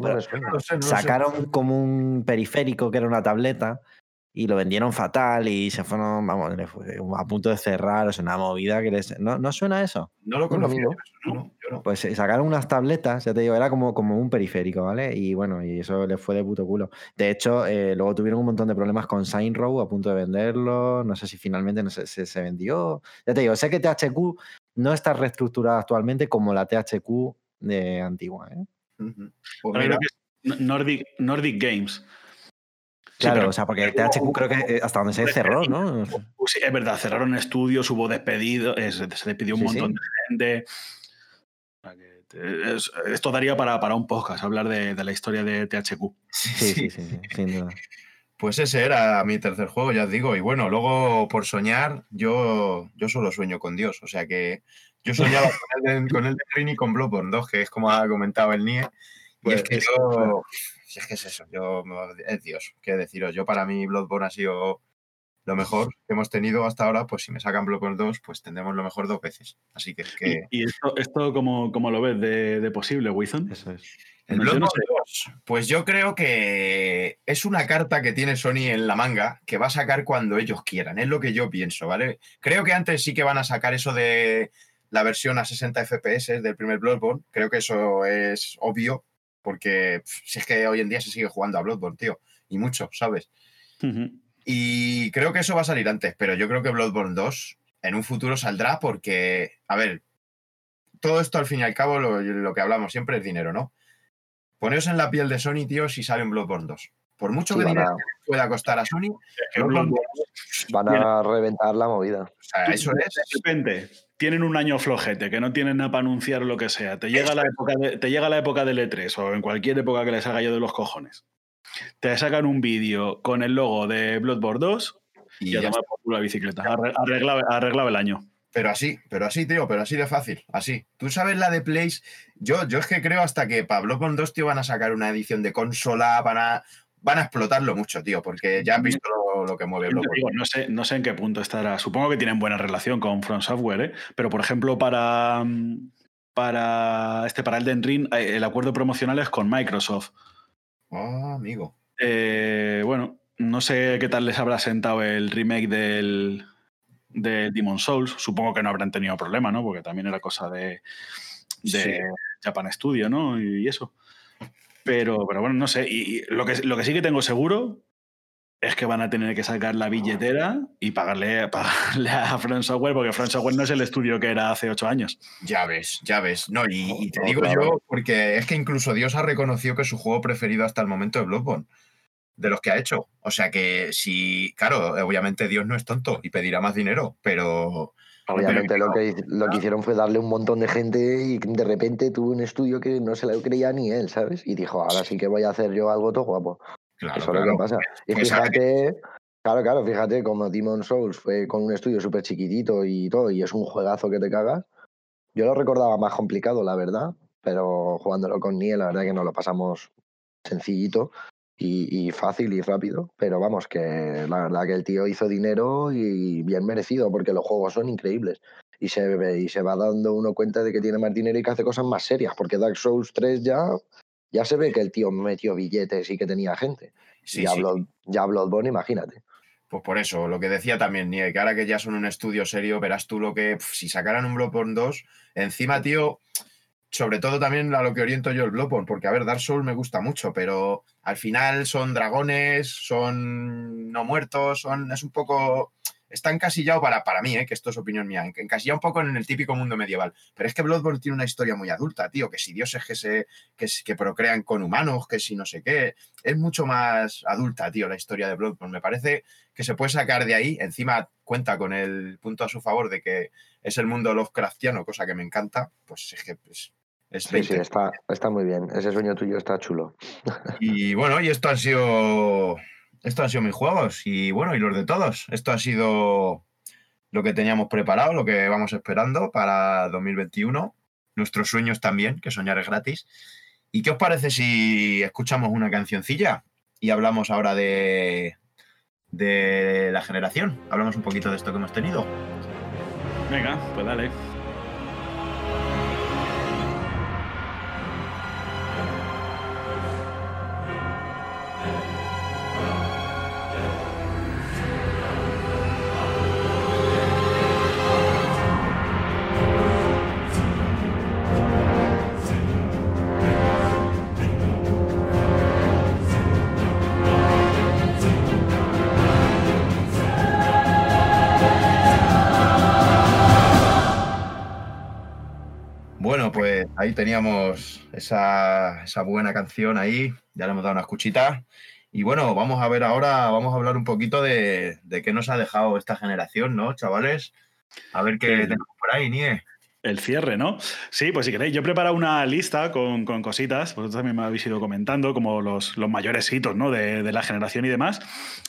sacaron como un periférico que era una tableta y lo vendieron fatal y se fueron, vamos, a punto de cerrar, o sea, una movida que les... ¿No, ¿no suena eso? No lo conozco. No, Pues eh, sacaron unas tabletas, ya te digo, era como, como un periférico, ¿vale? Y bueno, y eso les fue de puto culo. De hecho, eh, luego tuvieron un montón de problemas con Sign Row a punto de venderlo, no sé si finalmente no sé, se, se, vendió. Ya te digo, sé que THQ no está reestructurada actualmente como la THQ de antigua, ¿eh? Pues Nordic, Nordic Games Claro, o sea, porque el THQ creo que eh, hasta donde se cerró, ¿no? Sí, es verdad, cerraron estudios, hubo despedido, se despidió un montón de gente. esto daría para, para, un podcast, hablar de, la historia de THQ. Sí, sí, sí, sin duda. Pues ese era mi tercer juego, ya os digo. Y bueno, luego por soñar, yo, yo solo sueño con Dios. O sea que yo soñaba con el de, con el de y con Bloodborne 2, que es como ha comentado el NIE. y es pues que yo es que es eso, yo, es Dios, qué deciros. Yo para mí Bloodborne ha sido lo mejor que hemos tenido hasta ahora, pues si me sacan Bloodborne 2, pues tendremos lo mejor dos veces. Así que que... ¿Y, esto, esto cómo, lo ves de, posible, Wizon? Eso es. El Bloodborne 2, pues yo creo que es una carta que tiene Sony en la manga que va a sacar cuando ellos quieran, es lo que yo pienso, ¿vale? Creo que antes sí que van a sacar eso de la versión a 60 FPS del primer Bloodborne, creo que eso es obvio, porque si es que hoy en día se sigue jugando a Bloodborne, tío, y mucho, ¿sabes? Y creo que eso va a salir antes, pero yo creo que Bloodborne 2 en un futuro saldrá porque, a ver, todo esto al fin y al cabo lo, que hablamos siempre es dinero, ¿no? Poneos en la piel de Sony, tío, si sale un Bloodborne 2. Por mucho que dinero pueda costar a Sony, van a reventar la movida. O sea, eso es. De repente, tienen un año flojete, que no tienen nada para anunciar lo que sea. Te llega, la época te llega la época del E3 o en cualquier época que les haga yo de los cojones. Te sacan un vídeo con el logo de Bloodborne 2 y, ya toma por la bicicleta. Arreglaba, el año. Pero así, pero así, tío, pero así de fácil, así. Tú sabes la de Place. Yo, yo es que creo hasta que para Bloodborne 2, tío, van a sacar una edición de consola, van a, van a explotarlo mucho, tío, porque ya han visto lo, que mueve no, sé, no sé en qué punto estará. Supongo que tienen buena relación con Front Software, ¿eh? pero por ejemplo, para, para, este, para Elden Ring, eh, el acuerdo promocional es con Microsoft. Ah, amigo. Eh, bueno, no sé qué tal les habrá sentado el remake del, de Demon Souls. Supongo que no habrán tenido problema, ¿no? Porque también era cosa de, de Japan Studio, ¿no? Y eso. Pero, pero bueno, no sé. Y, y lo, que, lo que sí que tengo seguro es que van a tener que sacar la billetera y pagarle, pagarle a Front Software, porque Front Software no es el estudio que era hace ocho años. Ya ves, ya ves. No, y, y te No, digo claro. yo, porque es que incluso Dios ha reconocido que es su juego preferido hasta el momento de Bloodborne, de los que ha hecho. O sea que si, claro, obviamente Dios no es tonto y pedirá más dinero, pero Obviamente lo que, lo que hicieron fue darle un montón de gente y de repente tuvo un estudio que no se lo creía ni él, ¿sabes? Y dijo, ahora sí que voy a hacer yo algo todo guapo. claro, Eso es lo claro. que pasa. Y sabe- fíjate, claro, claro, fíjate como Demon Souls fue con un estudio súper chiquitito y todo, y es un juegazo que te cagas. Yo lo recordaba más complicado, la verdad, pero jugándolo con Niel, la verdad que nos lo pasamos sencillito y, y fácil y rápido. Pero vamos, que la verdad que el tío hizo dinero y bien merecido, porque los juegos son increíbles. Y se, ve- y se va dando uno cuenta de que tiene más dinero y que hace cosas más serias, porque Dark Souls 3 ya, ya se ve que el tío metió billetes y que tenía gente. Sí, ya, sí. Blood- ya Bloodborne, imagínate. Pues por eso, lo que decía también Nie, que ahora que ya son un estudio serio, verás tú lo que, si sacaran un Bloodborne 2, encima, tío, sobre todo también a lo que oriento yo el Bloodborne, porque a ver, Dark Souls me gusta mucho, pero al final son dragones, son no muertos, son, es un poco, está encasillado para, para mí, eh, que esto es opinión mía, en- encasillado un poco en el típico mundo medieval, pero es que Bloodborne tiene una historia muy adulta, tío, que si dioses que se, que, procrean con humanos, que si no sé qué, es mucho más adulta, tío, la historia de Bloodborne, me parece que se puede sacar de ahí. Encima cuenta con el punto a su favor de que es el mundo Lovecraftiano, cosa que me encanta. Pues es que pues, es Sí, 20. sí, está, está muy bien. Ese sueño tuyo está chulo. Y bueno, y esto han sido. Esto han sido mis juegos. Y bueno, y los de todos. Esto ha sido lo que teníamos preparado, lo que vamos esperando para 2021. Nuestros sueños también, que soñar es gratis. ¿Y qué os parece si escuchamos una cancioncilla y hablamos ahora de, de la generación? Hablamos un poquito de esto que hemos tenido. Venga, pues dale. Ahí teníamos esa, esa buena canción ahí, ya le hemos dado una escuchita. Y bueno, vamos a ver ahora, vamos a hablar un poquito de, de qué nos ha dejado esta generación, ¿no, chavales? A ver qué Sí. tenemos por ahí, Nie. El cierre, ¿no? Sí, pues si queréis, yo he preparado una lista con, con cositas, vosotros también me habéis ido comentando, como los, los mayores hitos ¿no? de, de la generación y demás.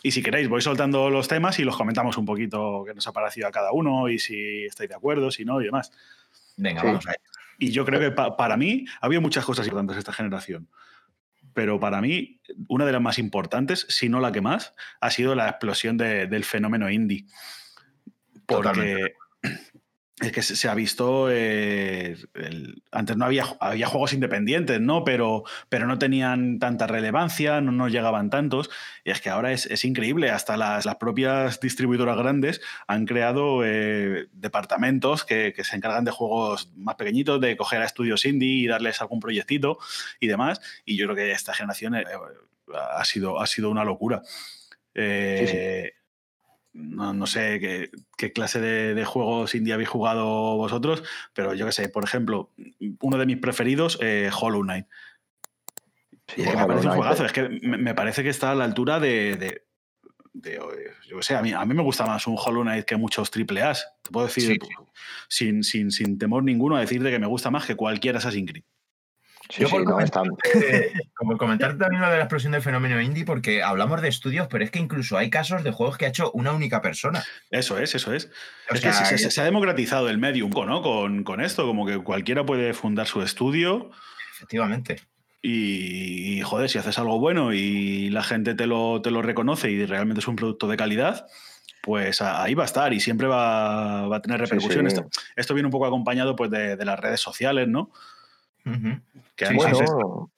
Y si queréis, voy soltando los temas y los comentamos un poquito qué nos ha parecido a cada uno y si estáis de acuerdo, si no y demás. Venga, Sí. vamos ahí. Y yo creo que pa- para mí ha habido muchas cosas importantes esta generación. Pero para mí, una de las más importantes, si no la que más, ha sido la explosión de- del fenómeno indie. Totalmente. Es que se se ha visto. eh, el- antes no había, había juegos independientes, ¿no? Pero, pero no tenían tanta relevancia, no nos llegaban tantos. Y es que ahora es, es increíble. Hasta las, las propias distribuidoras grandes han creado eh, departamentos que, que se encargan de juegos más pequeñitos, de coger a estudios indie y darles algún proyectito y demás. Y yo creo que esta generación eh, ha, sido, ha sido una locura. Eh, No, no sé qué, qué clase de, de juegos indie habéis jugado vosotros, pero yo qué sé, por ejemplo, uno de mis preferidos, eh, Hollow Knight. Sí, me parece un juegazo, es que me, me parece que está a la altura de. de- de, eh, yo qué sé, a mí, a mí me gusta más un Hollow Knight que muchos triple A's. Te puedo decir, Sí. sin, sin, sin temor ninguno, a decirte que me gusta más que cualquier Assassin's Creed. Sí, Yo sí, no, como comentar también lo de la explosión del fenómeno indie, porque hablamos de estudios, pero es que incluso hay casos de juegos que ha hecho una única persona. Eso es, eso es. O es sea, que se, se- ya- se ha democratizado el medium ¿no? con, con esto, como que cualquiera puede fundar su estudio. efectivamente. Y, y, joder, si haces algo bueno y la gente te lo, te lo reconoce y realmente es un producto de calidad, pues ahí va a estar y siempre va, va a tener Sí, repercusiones. sí. Esto, esto viene un poco acompañado pues, de, de las redes sociales, ¿no? Que Sí, Bueno,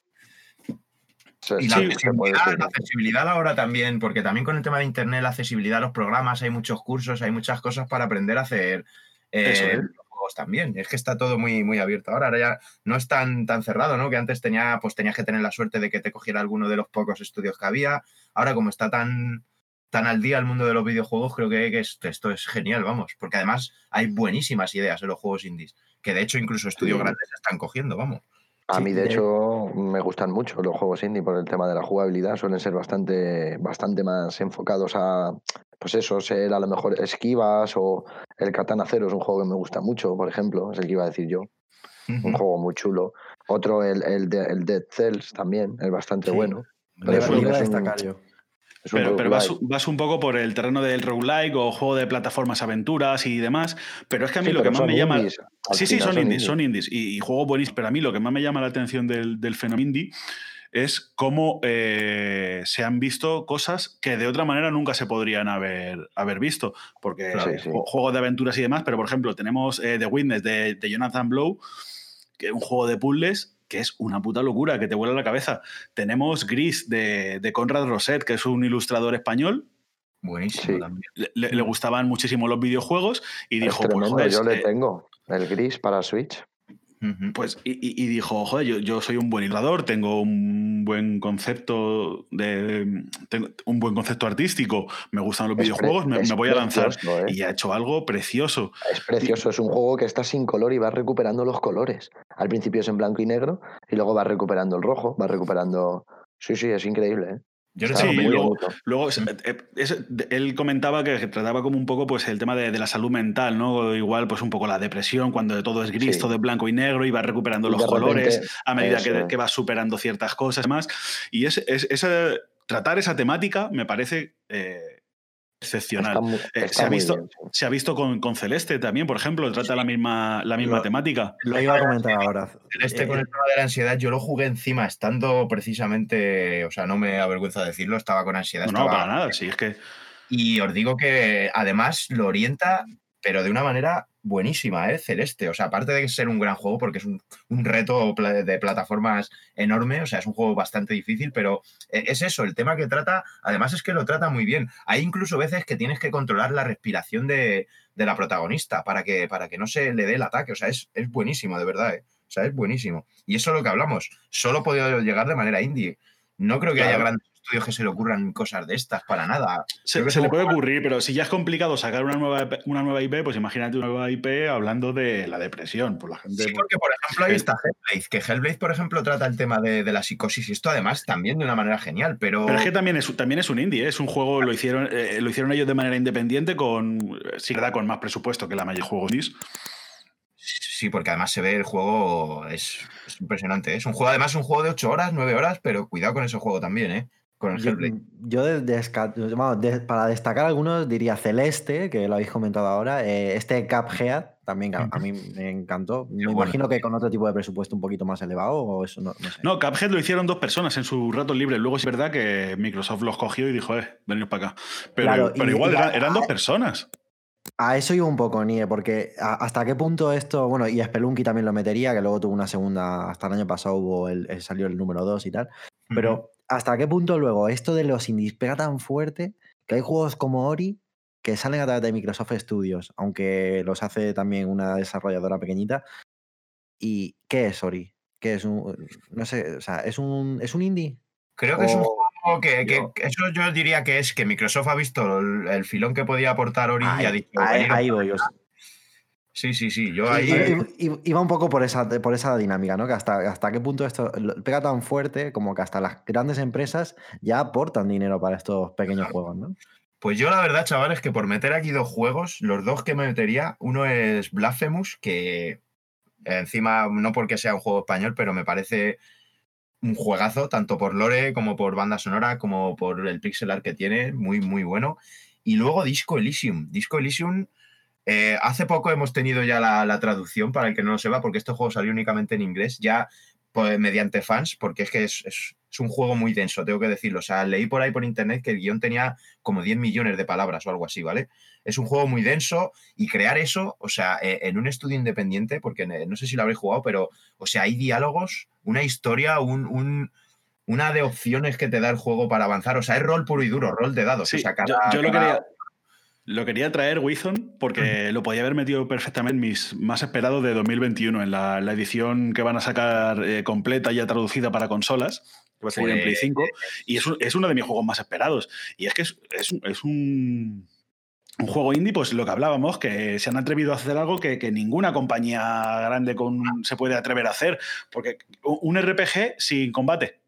se- Y la sí, accesibilidad, la accesibilidad ahora también, porque también con el tema de internet, la accesibilidad a los programas, hay muchos cursos, hay muchas cosas para aprender a hacer eh, Eso juegos también. Es que está todo muy, muy abierto ahora. Ahora ya no es tan, tan cerrado, ¿no? Que antes tenía, pues tenías que tener la suerte de que te cogiera alguno de los pocos estudios que había. Ahora, como está tan, tan al día el mundo de los videojuegos, creo que, esto es genial, vamos. Porque además hay buenísimas ideas en los juegos indies. Que de hecho incluso estudios grandes están cogiendo, vamos. A mí, de, hecho, me gustan mucho los juegos indie por el tema de la jugabilidad. Suelen ser bastante, bastante más enfocados a, pues eso, ser a lo mejor esquivas o el Katana Zero es un juego que me gusta mucho, por ejemplo, es el que iba a decir yo. Un juego muy chulo. Otro, el, el, el Dead Cells también, es bastante bueno. Pero es, destacar yo. Pero, vas, un poco por el terreno del roguelike o juego de plataformas aventuras y demás. Pero es que a mí lo que más me llama. Sí, sí, son, indies, son indies. Y, juego buenísimo. Pero a mí lo que más me llama la atención del, del fenómeno indie es cómo eh, se han visto cosas que de otra manera nunca se podrían haber, haber visto. Porque juegos de aventuras y demás, pero por ejemplo, tenemos eh, The Witness de, de Jonathan Blow, que es un juego de puzzles que es una puta locura, que te vuela la cabeza. Tenemos Gris de, de Conrad Roset, que es un ilustrador español. Buenísimo. Le, gustaban muchísimo los videojuegos y dijo, pues, yo le tengo el Gris para Switch. Pues, y, dijo, joder, yo, yo, soy un buen ilustrador, tengo un buen concepto de. un buen concepto artístico, me gustan los videojuegos, me, voy a lanzar. ¿eh? Y ha hecho algo precioso. Es precioso, es un juego que está sin color y va recuperando los colores. Al principio es en blanco y negro y luego va recuperando el rojo, va recuperando. Sí, sí, es increíble, ¿eh? Yo sí, luego, luego eh, él comentaba que trataba como un poco pues, el tema de, la salud mental, ¿no? Igual, pues un poco la depresión, cuando todo es gris, todo es blanco y negro, y va recuperando los colores a medida que, va superando ciertas cosas más. Y es, tratar esa temática me parece eh, excepcional. Eh, se, ha visto, se ha visto con, con, Celeste también, por ejemplo, trata la misma, la misma temática. Lo iba a comentar ahora. Celeste con el tema de la ansiedad, yo lo jugué encima, estando precisamente, o sea, no me avergüenza decirlo, estaba con ansiedad. No, para nada, sí, es que. Y os digo que además lo orienta, pero de una manera buenísima, ¿eh? Celeste. O sea, aparte de ser un gran juego, porque es un, reto de plataformas enorme, o sea, es un juego bastante difícil, pero eh, es eso, el tema que trata, además es que lo trata muy bien. Hay incluso veces que tienes que controlar la respiración de, la protagonista para que, para que no se le dé el ataque. O sea, es, es buenísimo, de verdad, ¿eh? O sea, es buenísimo. Y eso es lo que hablamos. Solo podido llegar de manera indie. No creo que haya grandes que se le ocurran cosas de estas, para nada. Se, le puede ocurrir, pero si ya es complicado sacar una nueva, IP, una nueva IP, pues imagínate una nueva IP hablando de la depresión. Por la gente, sí, porque por ejemplo ahí está Hellblade, que Hellblade, por ejemplo, trata el tema de, la psicosis y esto además también de una manera genial, pero... Pero es que también es, también es un indie, ¿eh? es un juego, lo hicieron, eh, lo hicieron ellos de manera independiente, con, sí, con más presupuesto que la mayor juego indies. Sí, porque además se ve el juego, es, impresionante. ¿eh? Es un juego, además, un juego de 8 horas, 9 horas, pero cuidado con ese juego también, ¿eh? Con el Hellblade. Yo, para destacar algunos diría Celeste, que lo habéis comentado ahora, eh, este Cuphead también a, mí me encantó. Me imagino que con otro tipo de presupuesto un poquito más elevado o eso no, no sé. No, Cuphead lo hicieron dos personas en su rato libre. Luego es verdad que Microsoft los cogió y dijo, eh, veniros para acá. Pero, pero igual eran, dos personas. A eso iba un poco, Nie, porque hasta qué punto esto, bueno, y Spelunky también lo metería, que luego tuvo una segunda, hasta el año pasado hubo el, salió el número 2 y tal, pero ¿hasta qué punto luego esto de los indies pega tan fuerte que hay juegos como Ori que salen a través de Microsoft Studios, aunque los hace también una desarrolladora pequeñita? ¿Y qué es Ori? ¿Qué es un, no sé, o sea, es un, es un indie? Creo que es un juego que, eso yo diría que es que Microsoft ha visto el, filón que podía aportar Ori y ha dicho. Ahí, voy yo. Sí, sí, sí. Yo ahí. Iba un poco por esa, por esa dinámica, ¿no? Que hasta, hasta qué punto esto pega tan fuerte como que hasta las grandes empresas ya aportan dinero para estos pequeños juegos, ¿no? Pues yo la verdad, chavales, que por meter aquí dos juegos, los dos que me metería, uno es Blasphemous, que encima, no porque sea un juego español, pero me parece un juegazo, tanto por lore como por banda sonora, como por el pixel art que tiene, muy, muy bueno. Y luego Disco Elysium. Disco Elysium eh, hace poco hemos tenido ya la, traducción, para el que no lo sepa, porque este juego salió únicamente en inglés, ya pues, mediante fans, porque es que es, un juego muy denso, tengo que decirlo. O sea, leí por ahí por internet que el guion tenía como 10 millones de palabras o algo así, ¿vale? Es un juego muy denso y crear eso, o sea, eh, en un estudio independiente, porque no sé si lo habréis jugado, pero, o sea, hay diálogos, una historia, un, una de opciones que te da el juego para avanzar. O sea, es rol puro y duro, rol de dados. yo, lo quería, Lo quería traer Wizon porque lo podía haber metido perfectamente en mis más esperados de 2021, en la, la edición que van a sacar eh, completa ya traducida para consolas, que va a salir en Play Pues, 5, y es, un- es uno de mis juegos más esperados. Y es que es, es un- es un, un juego indie, pues lo que hablábamos, que se han atrevido a hacer algo que, que ninguna compañía grande con, se puede atrever a hacer, porque un RPG sin combate.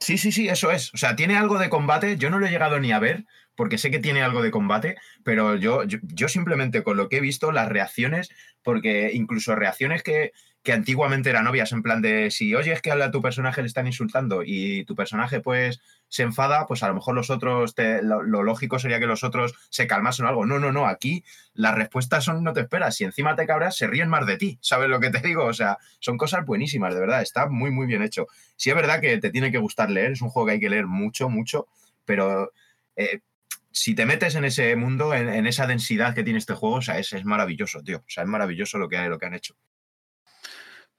Sí, sí, sí, eso es. O sea, tiene algo de combate. Yo no lo he llegado ni a ver, porque sé que tiene algo de combate, pero yo, yo, simplemente con lo que he visto, las reacciones, porque incluso reacciones que, que antiguamente eran obvias, en plan de si oyes que a tu personaje le están insultando y tu personaje pues se enfada, pues a lo mejor los otros, lo lógico sería que los otros se calmasen o algo. No, no, no, aquí las respuestas son no te esperas. Si encima te cabras, se ríen más de ti. ¿Sabes lo que te digo? O sea, son cosas buenísimas, de verdad. Está muy, muy bien hecho. Sí es verdad que te tiene que gustar leer, es un juego que hay que leer mucho, mucho, pero eh, si te metes en ese mundo, en, en esa densidad que tiene este juego, o sea, es, es maravilloso, tío. O sea, es maravilloso lo que, lo que han hecho.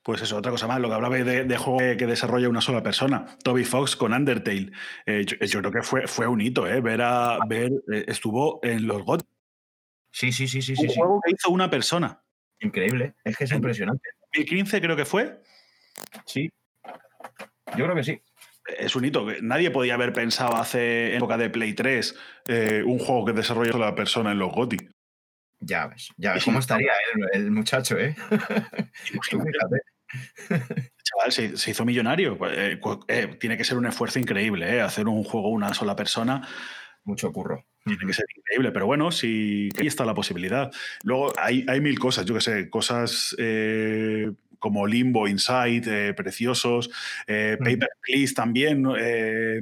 Pues eso, otra cosa más, lo que hablaba de, de juego que desarrolla una sola persona, Toby Fox con Undertale. Eh, yo, yo creo que fue, fue un hito, ¿eh? Ver a, ver, eh, estuvo en los GOT. Sí, sí, sí, sí, un sí. juego que hizo una persona. Increíble, es que es impresionante. 2015 creo que fue. Sí. Yo creo que sí. Es un hito. que Nadie podía haber pensado hace en época de Play 3 eh, un juego que desarrolla sola persona en los GOTY. Ya ves, ya ves cómo estaría el, el muchacho, ¿eh? Chaval, se, se hizo millonario. Eh, cu- eh, tiene que ser un esfuerzo increíble, ¿eh? Hacer un juego una sola persona. Mucho curro. Tiene que ser increíble, pero bueno, sí, ahí está la posibilidad. Luego hay, hay mil cosas, yo qué sé, cosas eh, como Limbo, Inside, eh, preciosos, eh. Paper Please también. Eh,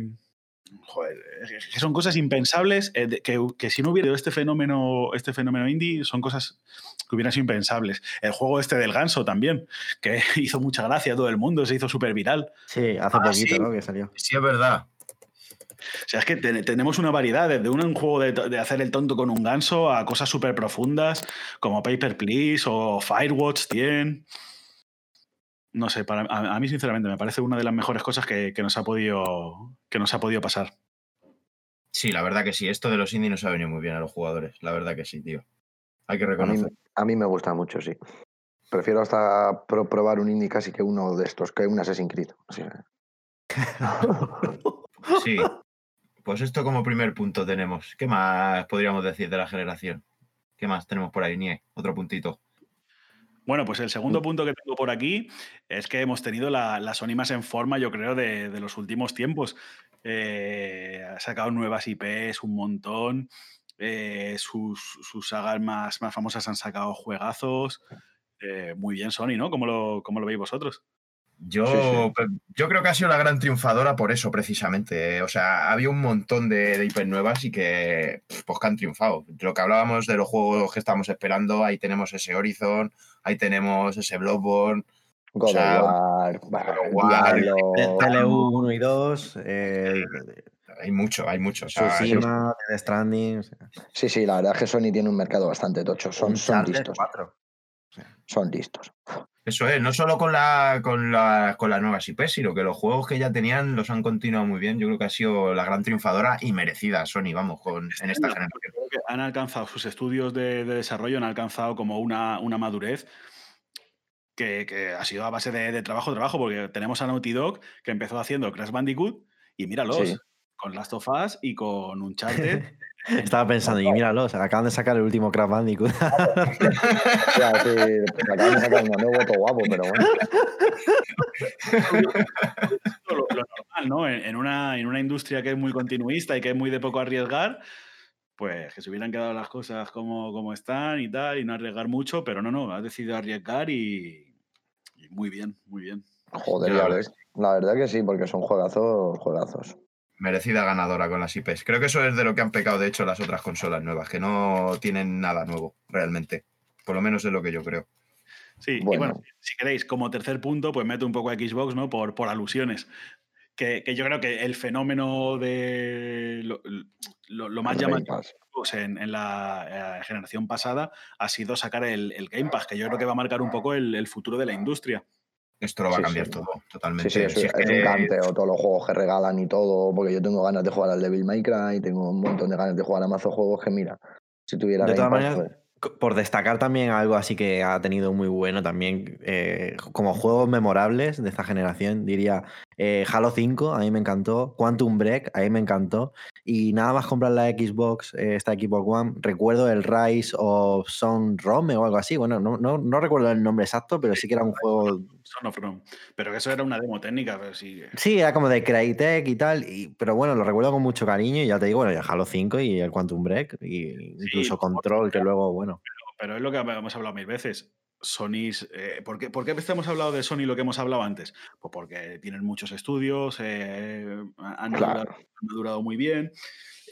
joder, que son cosas impensables eh, que, que si no hubiera este fenómeno, este fenómeno indie, son cosas que hubieran sido impensables. El juego este del ganso también, que hizo mucha gracia a todo el mundo, se hizo súper viral. Sí, hace Ah, poquito, sí. ¿no? Que salió. Sí, es verdad. O sea, es que te- tenemos una variedad, desde un, un juego de, de hacer el tonto con un ganso a cosas súper profundas como Paper Please o Firewatch 100. No sé, para, a, a mí sinceramente me parece una de las mejores cosas que, que nos, ha podido, que nos ha podido pasar. Sí, la verdad que sí. Esto de los indies nos ha venido muy bien a los jugadores. La verdad que sí, tío. Hay que A mí, reconocer. a mí me gusta mucho, sí. Prefiero hasta pro- probar un indie casi que uno de estos, que un Assassin's Creed. O sea, Sí. Pues esto como primer punto tenemos. ¿Qué más podríamos decir de la generación? ¿Qué más tenemos por ahí, Nie? Otro puntito. Bueno, pues el segundo punto que tengo por aquí es que hemos tenido la, la Sony más en forma, yo creo, de, de los últimos tiempos. Eh, ha sacado nuevas IPs, un montón. eh, sus, sus sagas más, más famosas han sacado juegazos. Eh, muy bien, Sony, ¿no? ¿Cómo lo, cómo lo veis vosotros? Yo, Sí, sí. yo creo que ha sido la gran triunfadora por eso, precisamente. O sea, había un montón de, de IPs nuevas y que, pues, que han triunfado. Lo que hablábamos de los juegos que estamos esperando, ahí tenemos ese Horizon, ahí tenemos ese Bloodborne. God sea, of War, War, Diablo, TLU 1 y 2, eh, Hay mucho, hay mucho. O sea, Tsushima, Death Stranding. o sea, Sí, sí, la verdad es que Sony tiene un mercado bastante tocho. Son, son listos. 4. Son listos. Eso es, no solo con, la, con, la, con las nuevas IPs, sino que los juegos que ya tenían los han continuado muy bien. Yo creo que ha sido la gran triunfadora y merecida Sony, vamos, con, en esta generación. Creo que han alcanzado sus estudios de, de desarrollo, han alcanzado como una, una madurez que, que ha sido a base de, de trabajo, trabajo, porque tenemos a Naughty Dog que empezó haciendo Crash Bandicoot y míralos, Sí. con Last of Us y con Uncharted. Estaba pensando, y míralos, acaban de sacar el último Crash Bandicoot. Ya, sí, acaban de sacar uno nuevo, guapo, pero bueno. lo, lo normal, ¿no? En, en una, en una industria que es muy continuista y que es muy de poco arriesgar, pues que se hubieran quedado las cosas como, como están y tal, y no arriesgar mucho, pero no, no, has decidido arriesgar y, y muy bien, muy bien. Joder, ves. ves. La verdad que sí, porque son juegazos, juegazos. Merecida ganadora con las IPs. Creo que eso es de lo que han pecado, de hecho, las otras consolas nuevas, que no tienen nada nuevo, realmente. Por lo menos es lo que yo creo. Sí, y Bueno. bueno, si queréis, como tercer punto, pues meto un poco a Xbox, ¿no? Por, por alusiones. Que, que yo creo que el fenómeno de lo, lo- lo más llamativo en, en la eh, generación pasada ha sido sacar el, el Game Pass, que yo creo que va a marcar un poco el, el futuro de la industria. Esto lo va Sí, a cambiar sí. todo, totalmente. Sí, sí, es, Si es es que- un canteo, todos los juegos que regalan y todo, porque yo tengo ganas de jugar al Devil May Cry, tengo un montón de ganas de jugar a mazo juegos que mira, Si tuviera De todas maneras, pues. por destacar también algo así que ha tenido muy bueno también, eh, como juegos memorables de esta generación, diría eh, Halo 5, a mí me encantó, Quantum Break, a mí me encantó, y nada más comprar la Xbox, eh, esta Xbox One, recuerdo el Rise of Son Rome o algo así, bueno, no, no, no recuerdo el nombre exacto, pero sí que era un juego Son of Rome. Pero que eso era una demo técnica, pero sí. Sí, era como de Crytek y tal, y- pero bueno, lo recuerdo con mucho cariño y ya te digo, bueno, ya Halo 5 y el Quantum Break, y incluso por Control, que luego, bueno. Pero es lo que hemos hablado mil veces. Sony, eh, ¿por, qué, por qué hemos hablado de Sony lo que hemos hablado antes? Pues porque tienen muchos estudios, eh, han, Claro. durado, han durado muy bien,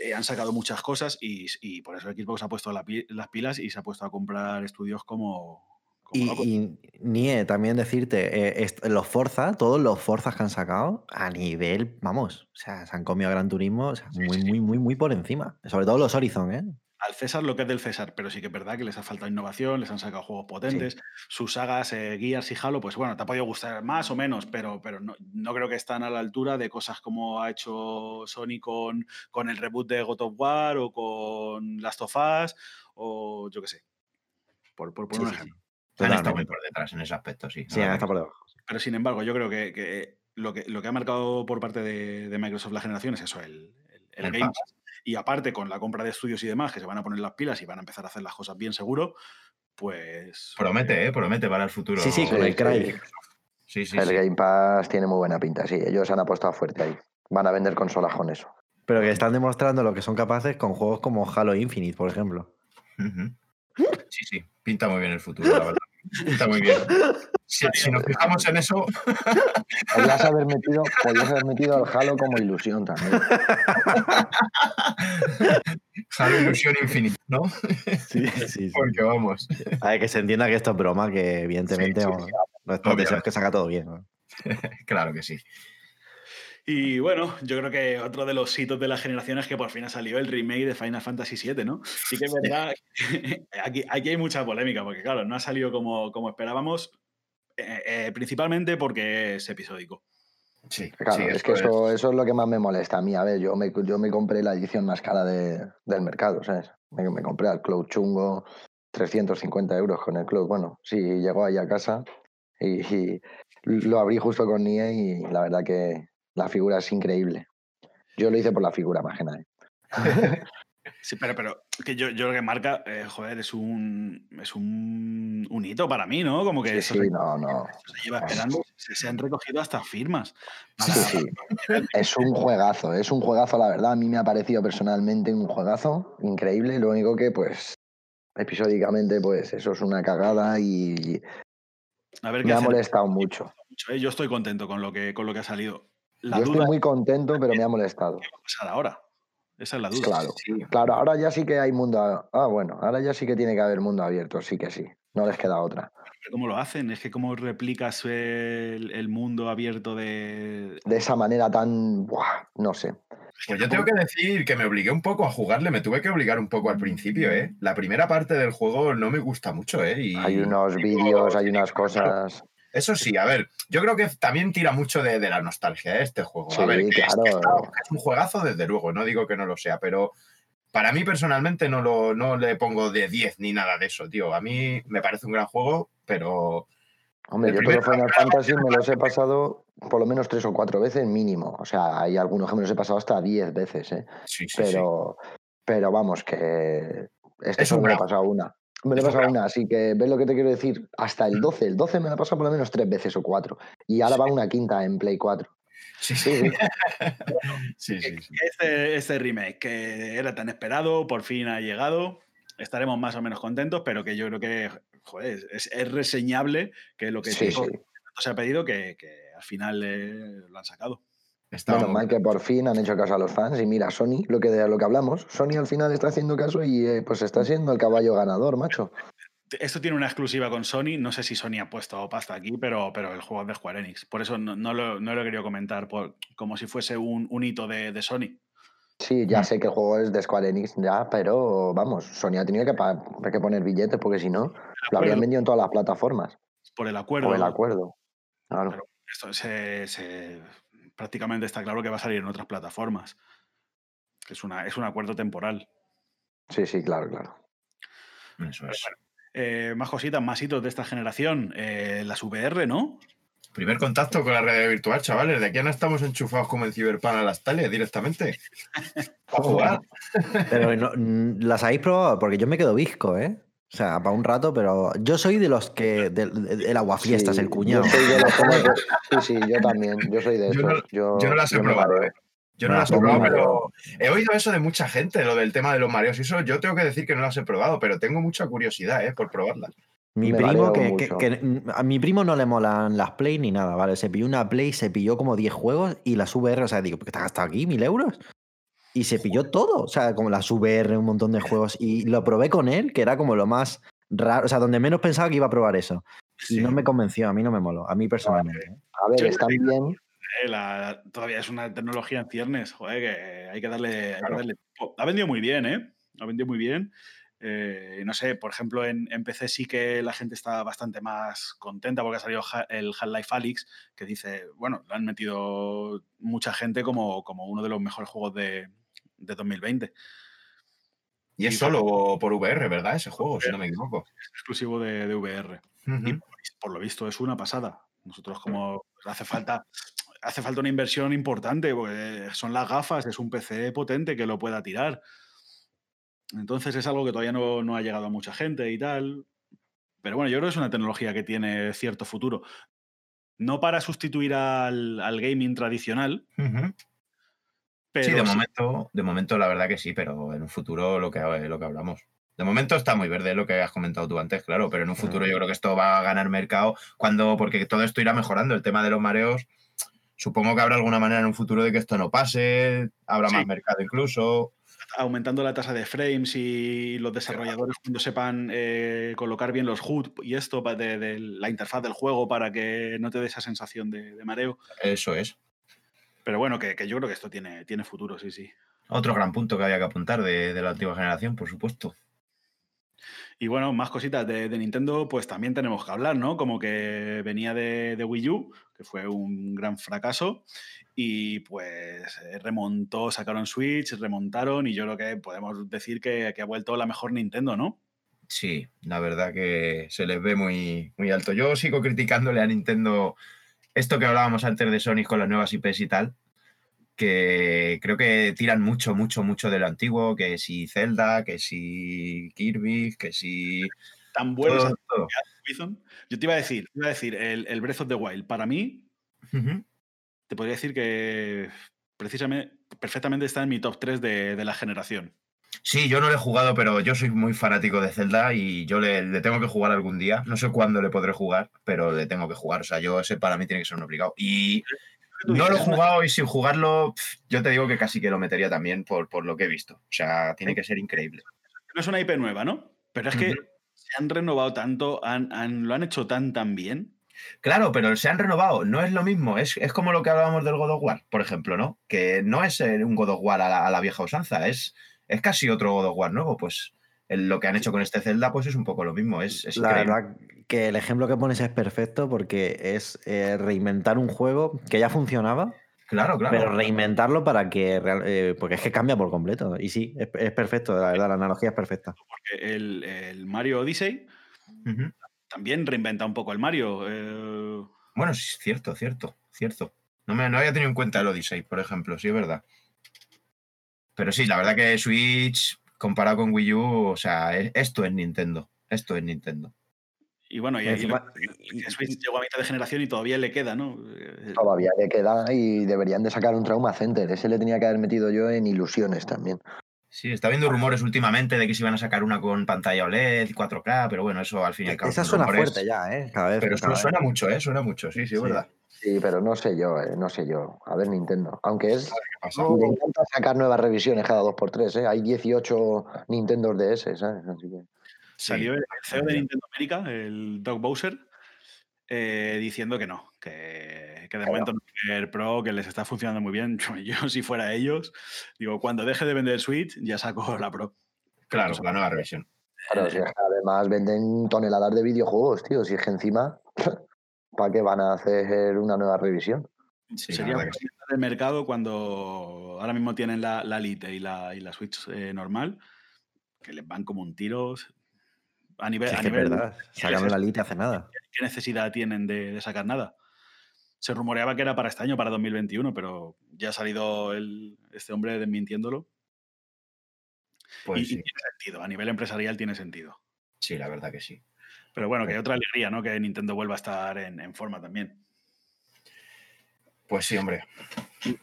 eh, han sacado muchas cosas y, y por eso Xbox ha puesto la las pilas y se ha puesto a comprar estudios como... como Y, Nie, también decirte, los Forza, todos los Forzas que han sacado, a nivel, vamos, o sea, se han comido a Gran Turismo, o sea, Sí, muy, sí. muy, muy, muy por encima. Sobre todo los Horizon, ¿eh? Al César lo que es del César, pero sí que es verdad que les ha faltado innovación, les han sacado juegos potentes. Sus sagas, eh, Gears y Halo, pues bueno, te ha podido gustar más o menos, pero, pero no, no creo que están a la altura de cosas como ha hecho Sony con, con el reboot de God of War o con Last of Us o yo qué sé. Por, por poner Sí, un sí, sí. ejemplo. Han estado muy por detrás en ese aspecto, sí. Sí, han estado por debajo. Pero sin embargo, yo creo que, que lo, que lo que ha marcado por parte de, de Microsoft la generación es eso, el, el- el El Game Pass. Y aparte, con la compra de estudios y demás, que se van a poner las pilas y van a empezar a hacer las cosas bien seguro, pues. Promete, ¿eh? Promete para el futuro. Sí, sí, con Sí, el. Cry. Sí, sí, el sí. Game Pass tiene muy buena pinta, sí. Ellos han apostado fuerte ahí. Van a vender consolas con eso. Pero que están demostrando lo que son capaces con juegos como Halo Infinite, por ejemplo. Sí, sí, pinta muy bien el futuro, la verdad. Pinta muy bien. Si, si nos fijamos en eso, Podrías haber metido, podrías haber metido al Halo como ilusión también. Halo Ilusión Infinite, ¿no? Sí, sí, sí. Porque vamos. A ver, que se entienda que esto es broma, que evidentemente Sí, sí, sí. Obviamente. deseos que salga todo bien. ¿no? Claro que sí. Y bueno, yo creo que otro de los hitos de la generación es que por fin ha salido el remake de Final Fantasy VII, ¿no? Sí que es verdad, aquí, aquí hay mucha polémica, porque claro, no ha salido como, como esperábamos, eh, eh, principalmente porque es episódico. Sí, Claro, sí, es que eso eso, eso es lo que más me molesta a mí. A ver, yo me, yo me compré la edición más cara de- del mercado, ¿sabes? Me, me compré al Cloud chungo, 350 euros con el Cloud. Bueno, sí, llegó ahí a casa y, y lo abrí justo con Nie y la verdad que la figura es increíble. Yo lo hice por la figura, más que nada. ¿eh? Sí, pero, pero que yo, yo creo que marca, eh, joder, es un es un, un hito para mí, ¿no? Como que Sí, eso sí, se, no, no. eso se lleva esperando, se, se han recogido hasta firmas. Sí, para- sí. Es un juegazo, es un juegazo, la verdad. A mí me ha parecido personalmente un juegazo increíble. Lo único que, pues, episódicamente, pues, eso es una cagada y A ver me ha molestado mucho. mucho, ¿eh? Yo estoy contento con lo que, con lo que ha salido. La Yo duda estoy muy contento, pero me ha molestado. es qué va a pasar ahora. Esa es la duda. Claro, Sí. claro, ahora ya sí que hay mundo. Ah, bueno, ahora ya sí que tiene que haber mundo abierto, sí que sí. No les queda otra. ¿Cómo lo hacen? Es que cómo replicas el, el mundo abierto de... De esa manera tan. Buah, no sé. Pues yo tengo que decir que me obligué un poco a jugarle, me tuve que obligar un poco al principio, ¿eh? La primera parte del juego no me gusta mucho, ¿eh? Y Hay unos vídeos, hay unas cosas. Eso sí, a ver, yo creo que también tira mucho de, de la nostalgia ¿eh? este juego. Sí, a ver, que es, que claro. está- que es un juegazo, desde luego, no digo que no lo sea, pero para mí personalmente no, lo, no le pongo de 10 ni nada de eso, tío. A mí me parece un gran juego, pero Hombre, yo todo Final Fantasy me los he pasado por lo menos tres o cuatro veces mínimo. O sea, hay algunos que me los he pasado hasta diez veces, ¿eh? sí, sí, sí. Pero, pero vamos, que este Es un me he pasado una. Me lo he pasado una, así que ves lo que te quiero decir. Hasta el 12. El 12 me lo he pasado por lo menos tres veces o cuatro. Y ahora va una quinta en Play 4. Sí, Sí, sí. Este, este remake que era tan esperado, por fin ha llegado. Estaremos más o menos contentos, pero que yo creo que joder, es, es reseñable que lo que Sí, tanto sí. se ha pedido que, que al final eh, lo han sacado. Menos mal que por fin han hecho caso a los fans. Y mira, Sony, lo que, de lo que hablamos, Sony al final está haciendo caso y eh, pues está siendo el caballo ganador, macho. Esto tiene una exclusiva con Sony. No sé si Sony ha puesto pasta aquí, pero, pero el juego es de Square Enix. Por eso no, no lo, no lo he querido comentar por, como si fuese un, un hito de, de Sony. Sí, ya sé que el juego es de Square Enix, ya, pero vamos, Sony ha tenido que, pa- que poner billetes porque si no, lo habrían vendido en todas las plataformas. Por el acuerdo. O el acuerdo. Claro. Pero esto se, se- prácticamente está claro que va a salir en otras plataformas. Es, una, es un acuerdo temporal. Sí, sí, claro, claro. Eso es. Eh, más cositas, más hitos de esta generación. Eh, las VR, ¿no? Primer contacto con la realidad virtual, chavales. De aquí no estamos enchufados como en Cyberpunk a las tales directamente. Para jugar. Pero no- las habéis probado, porque yo me quedo visco, ¿eh? O sea, para un rato, pero yo soy de los que. del del- el aguafiestas, Sí, el cuñado. Yo soy de los que- sí, sí, yo también. Yo soy de Yo no- yo, Yo no las he probado. ¿eh? Yo no Ah, las he pues probado, pero he oído eso de mucha gente, lo del tema de los mareos. Y eso yo tengo que decir que no las he probado, pero tengo mucha curiosidad, ¿eh? Por probarlas. Mi Me primo, que, que- mucho. que- mm, a mi primo no le molan las Play ni nada, ¿vale? Se pilló una Play, se pilló como 10 juegos y las VR, o sea, digo, ¿qué te has gastado aquí? ¿Mil euros? Y se pilló todo, o sea, como las VR, un montón de juegos. Y lo probé con él, que era como lo más raro, o sea, donde menos pensaba que iba a probar eso. Y no me convenció, a mí no me moló, a mí personalmente. ¿eh? A ver, están bien. Eh, la- todavía es una tecnología en ciernes, joder, que hay que darle. hay que Claro. darle. Ha vendido muy bien, ¿eh? Ha vendido muy bien. Eh, no sé, por ejemplo, en, en PC sí que la gente está bastante más contenta porque ha salido el Half-Life Alyx, que dice, bueno, lo han metido mucha gente como, como uno de los mejores juegos de, de 2020. Y es solo por VR, ¿verdad? Ese juego, si no me equivoco. exclusivo de, de VR. Y por, por lo visto es una pasada. Nosotros como hace falta, hace falta una inversión importante, porque son las gafas, es un PC potente que lo pueda tirar. Entonces es algo que todavía no, no ha llegado a mucha gente y tal. Pero bueno, yo creo que es una tecnología que tiene cierto futuro. No para sustituir al, al gaming tradicional, Ujú. Pero sí, de sí- momento, de momento la verdad que sí, pero en un futuro lo que, lo que hablamos. De momento está muy verde lo que has comentado tú antes, claro, pero en un futuro yo creo que esto va a ganar mercado cuando, porque todo esto irá mejorando. El tema de los mareos, supongo que habrá alguna manera en un futuro de que esto no pase, habrá Sí. más mercado incluso. aumentando la tasa de frames y los desarrolladores cuando sepan eh, colocar bien los HUD y esto de, de la interfaz del juego para que no te dé esa sensación de, de mareo. Eso es. Pero bueno, que, que yo creo que esto tiene, tiene futuro, sí, sí. Otro gran punto que había que apuntar de, de la antigua generación, por supuesto. Y bueno, más cositas de, de Nintendo, pues también tenemos que hablar, ¿no? Como que venía de, de Wii U, que fue un gran fracaso, y pues eh, remontó, sacaron Switch, remontaron, y yo creo que podemos decir que, que ha vuelto la mejor Nintendo, ¿no? Sí, la verdad que se les ve muy, muy alto. Yo sigo criticándole a Nintendo esto que hablábamos antes de Sony con las nuevas IPs y tal, que creo que tiran mucho, mucho, mucho de lo antiguo, que si Zelda, que si Kirby, que si... Tan bueno todo, todo. Bison. Yo te iba a decir, te iba a decir, el, el Breath of the Wild, para mí, te podría decir que precisamente, perfectamente está en mi top 3 de, de la generación. Sí, yo no le he jugado, pero yo soy muy fanático de Zelda y yo le, le tengo que jugar algún día. No sé cuándo le podré jugar, pero le tengo que jugar. O sea, yo ese para mí tiene que ser un obligado. Y no lo he jugado y sin jugarlo, yo te digo que casi que lo metería también por, por lo que he visto. O sea, tiene que ser increíble. No es una IP nueva, ¿no? Pero es que se han renovado tanto, han, han- lo han hecho tan, tan bien. Claro, pero se han renovado. No es lo mismo. Es, es como lo que hablábamos del God of War, por ejemplo, ¿no? Que no es eh, un God of War a la, a la vieja usanza. Es, es casi otro God of War nuevo. Pues lo que han hecho con este Zelda, pues es un poco lo mismo. Es, es La increíble. verdad que el ejemplo que pones es perfecto porque es eh, reinventar un juego que ya funcionaba, Claro, claro. pero reinventarlo para que. real- eh, porque es que cambia por completo. Y sí, es, es perfecto, la verdad, la analogía es perfecta. Porque el, el Mario Odyssey también reinventa un poco el Mario. eh, Bueno, sí, cierto, cierto, cierto. No, me, no había tenido en cuenta el Odyssey, por ejemplo, sí es verdad. Pero sí, la verdad que Switch, comparado con Wii U, o sea, es- esto es Nintendo. Esto es Nintendo. y bueno, y, Switch llegó a mitad de generación y todavía le queda, ¿no? Eh, Todavía le queda y deberían de sacar un Trauma Center. Ese le tenía que haber metido yo en ilusiones también. Sí, está habiendo rumores últimamente de que se iban a sacar una con pantalla OLED, 4K, pero bueno, eso al fin y al cabo. Esa suena rumores. fuerte ya, ¿eh? Cada vez. Pero cada suena, vez. mucho, ¿eh? Suena mucho, sí, sí, es Sí. verdad. Sí, pero no sé yo, eh, no sé yo. A ver, Nintendo. Aunque es. ¿Qué pasa? Le encanta sacar nuevas revisiones cada 2x3, ¿eh? Hay 18 Nintendo DS, ¿sabes? Así que. Salió el CEO de. Nintendo América, el Doug Bowser, eh, diciendo que no, que, que de momento no el Pro, que les está funcionando muy bien. Yo, yo, si fuera ellos, digo, cuando deje de vender Switch, ya saco la Pro. Claro, la nueva revisión. Claro, si es que además venden toneladas de videojuegos, tío. Si es que encima, ¿para qué van a hacer una nueva revisión? Sí, Sería verdad que sí. el mercado cuando ahora mismo tienen la, la Lite y la, y la Switch eh, normal, que les van como un tiro. A nivel, a nivel verdad, sacando la Lite hace nada. ¿Qué necesidad tienen de, de sacar nada? Se rumoreaba que era para este año, para 2021, pero ya ha salido el- este hombre desmintiéndolo. Pues y, y sí, tiene sentido, a nivel empresarial tiene sentido. sí, la verdad que sí. Pero bueno, que hay otra alegría, ¿no? Que Nintendo vuelva a estar en, en forma también. Pues sí, hombre.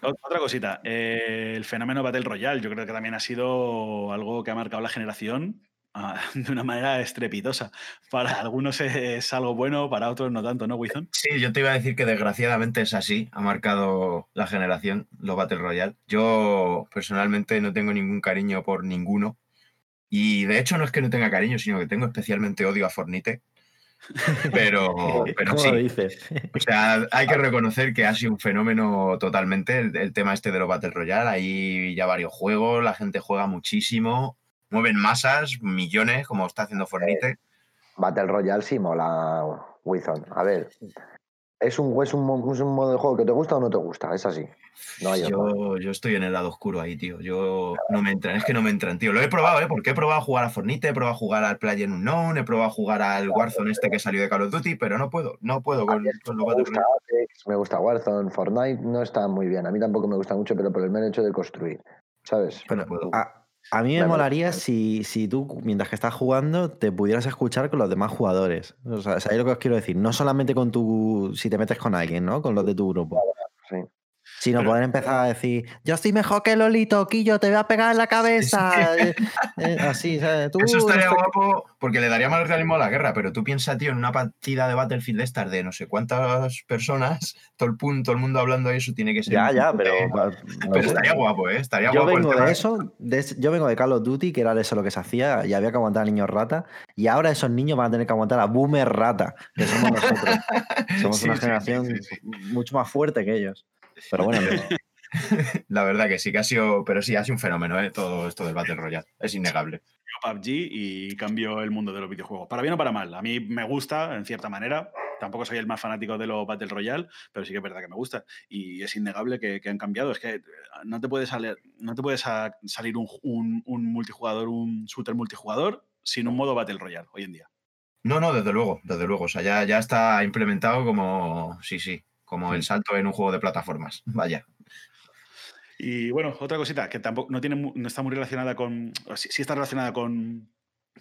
Otra cosita, eh, el fenómeno Battle Royale, yo creo que también ha sido algo que ha marcado la generación ah, de una manera estrepitosa. Para algunos es algo bueno, para otros no tanto, ¿no, Wizon? Sí, yo te iba a decir que desgraciadamente es así, ha marcado la generación, los Battle Royale. Yo personalmente no tengo ningún cariño por ninguno. Y de hecho no es que no tenga cariño, sino que tengo especialmente odio a Fornite. Pero, pero ¿Cómo lo sí, dices? o sea, hay que reconocer que ha sido un fenómeno totalmente el, el tema este de los Battle Royale. Hay ya varios juegos, la gente juega muchísimo, mueven masas, millones, como está haciendo Fornite. Battle Royale sí mola, Wizon. A ver, ¿es un, es, un, es un modo de juego que te gusta o no te gusta? Es así. No hay otra. Yo, yo estoy en el lado oscuro ahí, tío. Yo no me entran, es que no me entran, tío. Lo he probado, ¿eh? Porque he probado a jugar a Fornite, he probado a jugar al PlayerUnknown, he probado a jugar al Warzone este que salió de Call of Duty, pero no puedo, no puedo con, con los Me gusta me gusta Warzone, Fortnite no está muy bien. A mí tampoco me gusta mucho, pero por el mero hecho de construir, ¿sabes? Pero no puedo. a, a mí me Claro. molaría si, si tú, mientras que estás jugando, te pudieras escuchar con los demás jugadores. O sea, ¿sabéis lo que os quiero decir? No solamente con tu. si te metes con alguien, ¿no? Con los de tu grupo. Sí. Sino poder empezar a decir, yo estoy mejor que Lolito, Quillo, te voy a pegar en la cabeza. Eh, eh, así, ¿sabes? Tú, Eso no estaría sé guapo porque le daría más realismo a la guerra, pero tú piensas, tío, en una partida de Battlefield de estas de no sé cuántas personas, todo el, punto, todo el mundo hablando de eso tiene que ser. Ya, ya, pero. Pero estaría guapo, ¿eh? Estaría Yo guapo. vengo de eso, de yo vengo de Call of Duty, que era eso lo que se hacía, y había que aguantar a niños rata, y ahora esos niños van a tener que aguantar a boomer rata, que somos nosotros. Somos Sí, una generación mucho más fuerte que ellos. Pero bueno, no. La verdad que sí, que ha sido, pero sí, ha sido un fenómeno, ¿eh? Todo esto del Battle Royale. Es innegable. Yo PUBG y cambio el mundo de los videojuegos. Para bien o para mal. A mí me gusta, en cierta manera. Tampoco soy el más fanático de los Battle Royale, pero sí que es verdad que me gusta. Y es innegable que, que han cambiado. Es que eh, no te puede salir, no te puede sa- salir un, un- un multijugador, un shooter multijugador, sin un modo Battle Royale hoy en día. No, no, desde luego, desde luego. O sea, ya, ya está implementado como, sí, sí, como el salto en un juego de plataformas. Vaya. Y bueno, otra cosita que tampoco no, tiene, no está muy relacionada con. Sí, sí está relacionada con,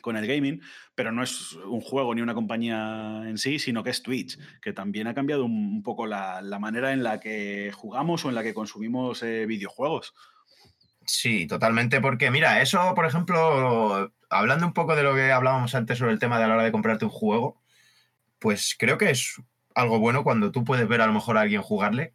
con el gaming, pero no es un juego ni una compañía en sí, sino que es Twitch, que también ha cambiado un, un poco la, la manera en la que jugamos o en la que consumimos eh, videojuegos. Sí, totalmente, porque mira, eso, por ejemplo, hablando un poco de lo que hablábamos antes sobre el tema de a la hora de comprarte un juego, pues creo que es algo bueno cuando tú puedes ver a lo mejor a alguien jugarle.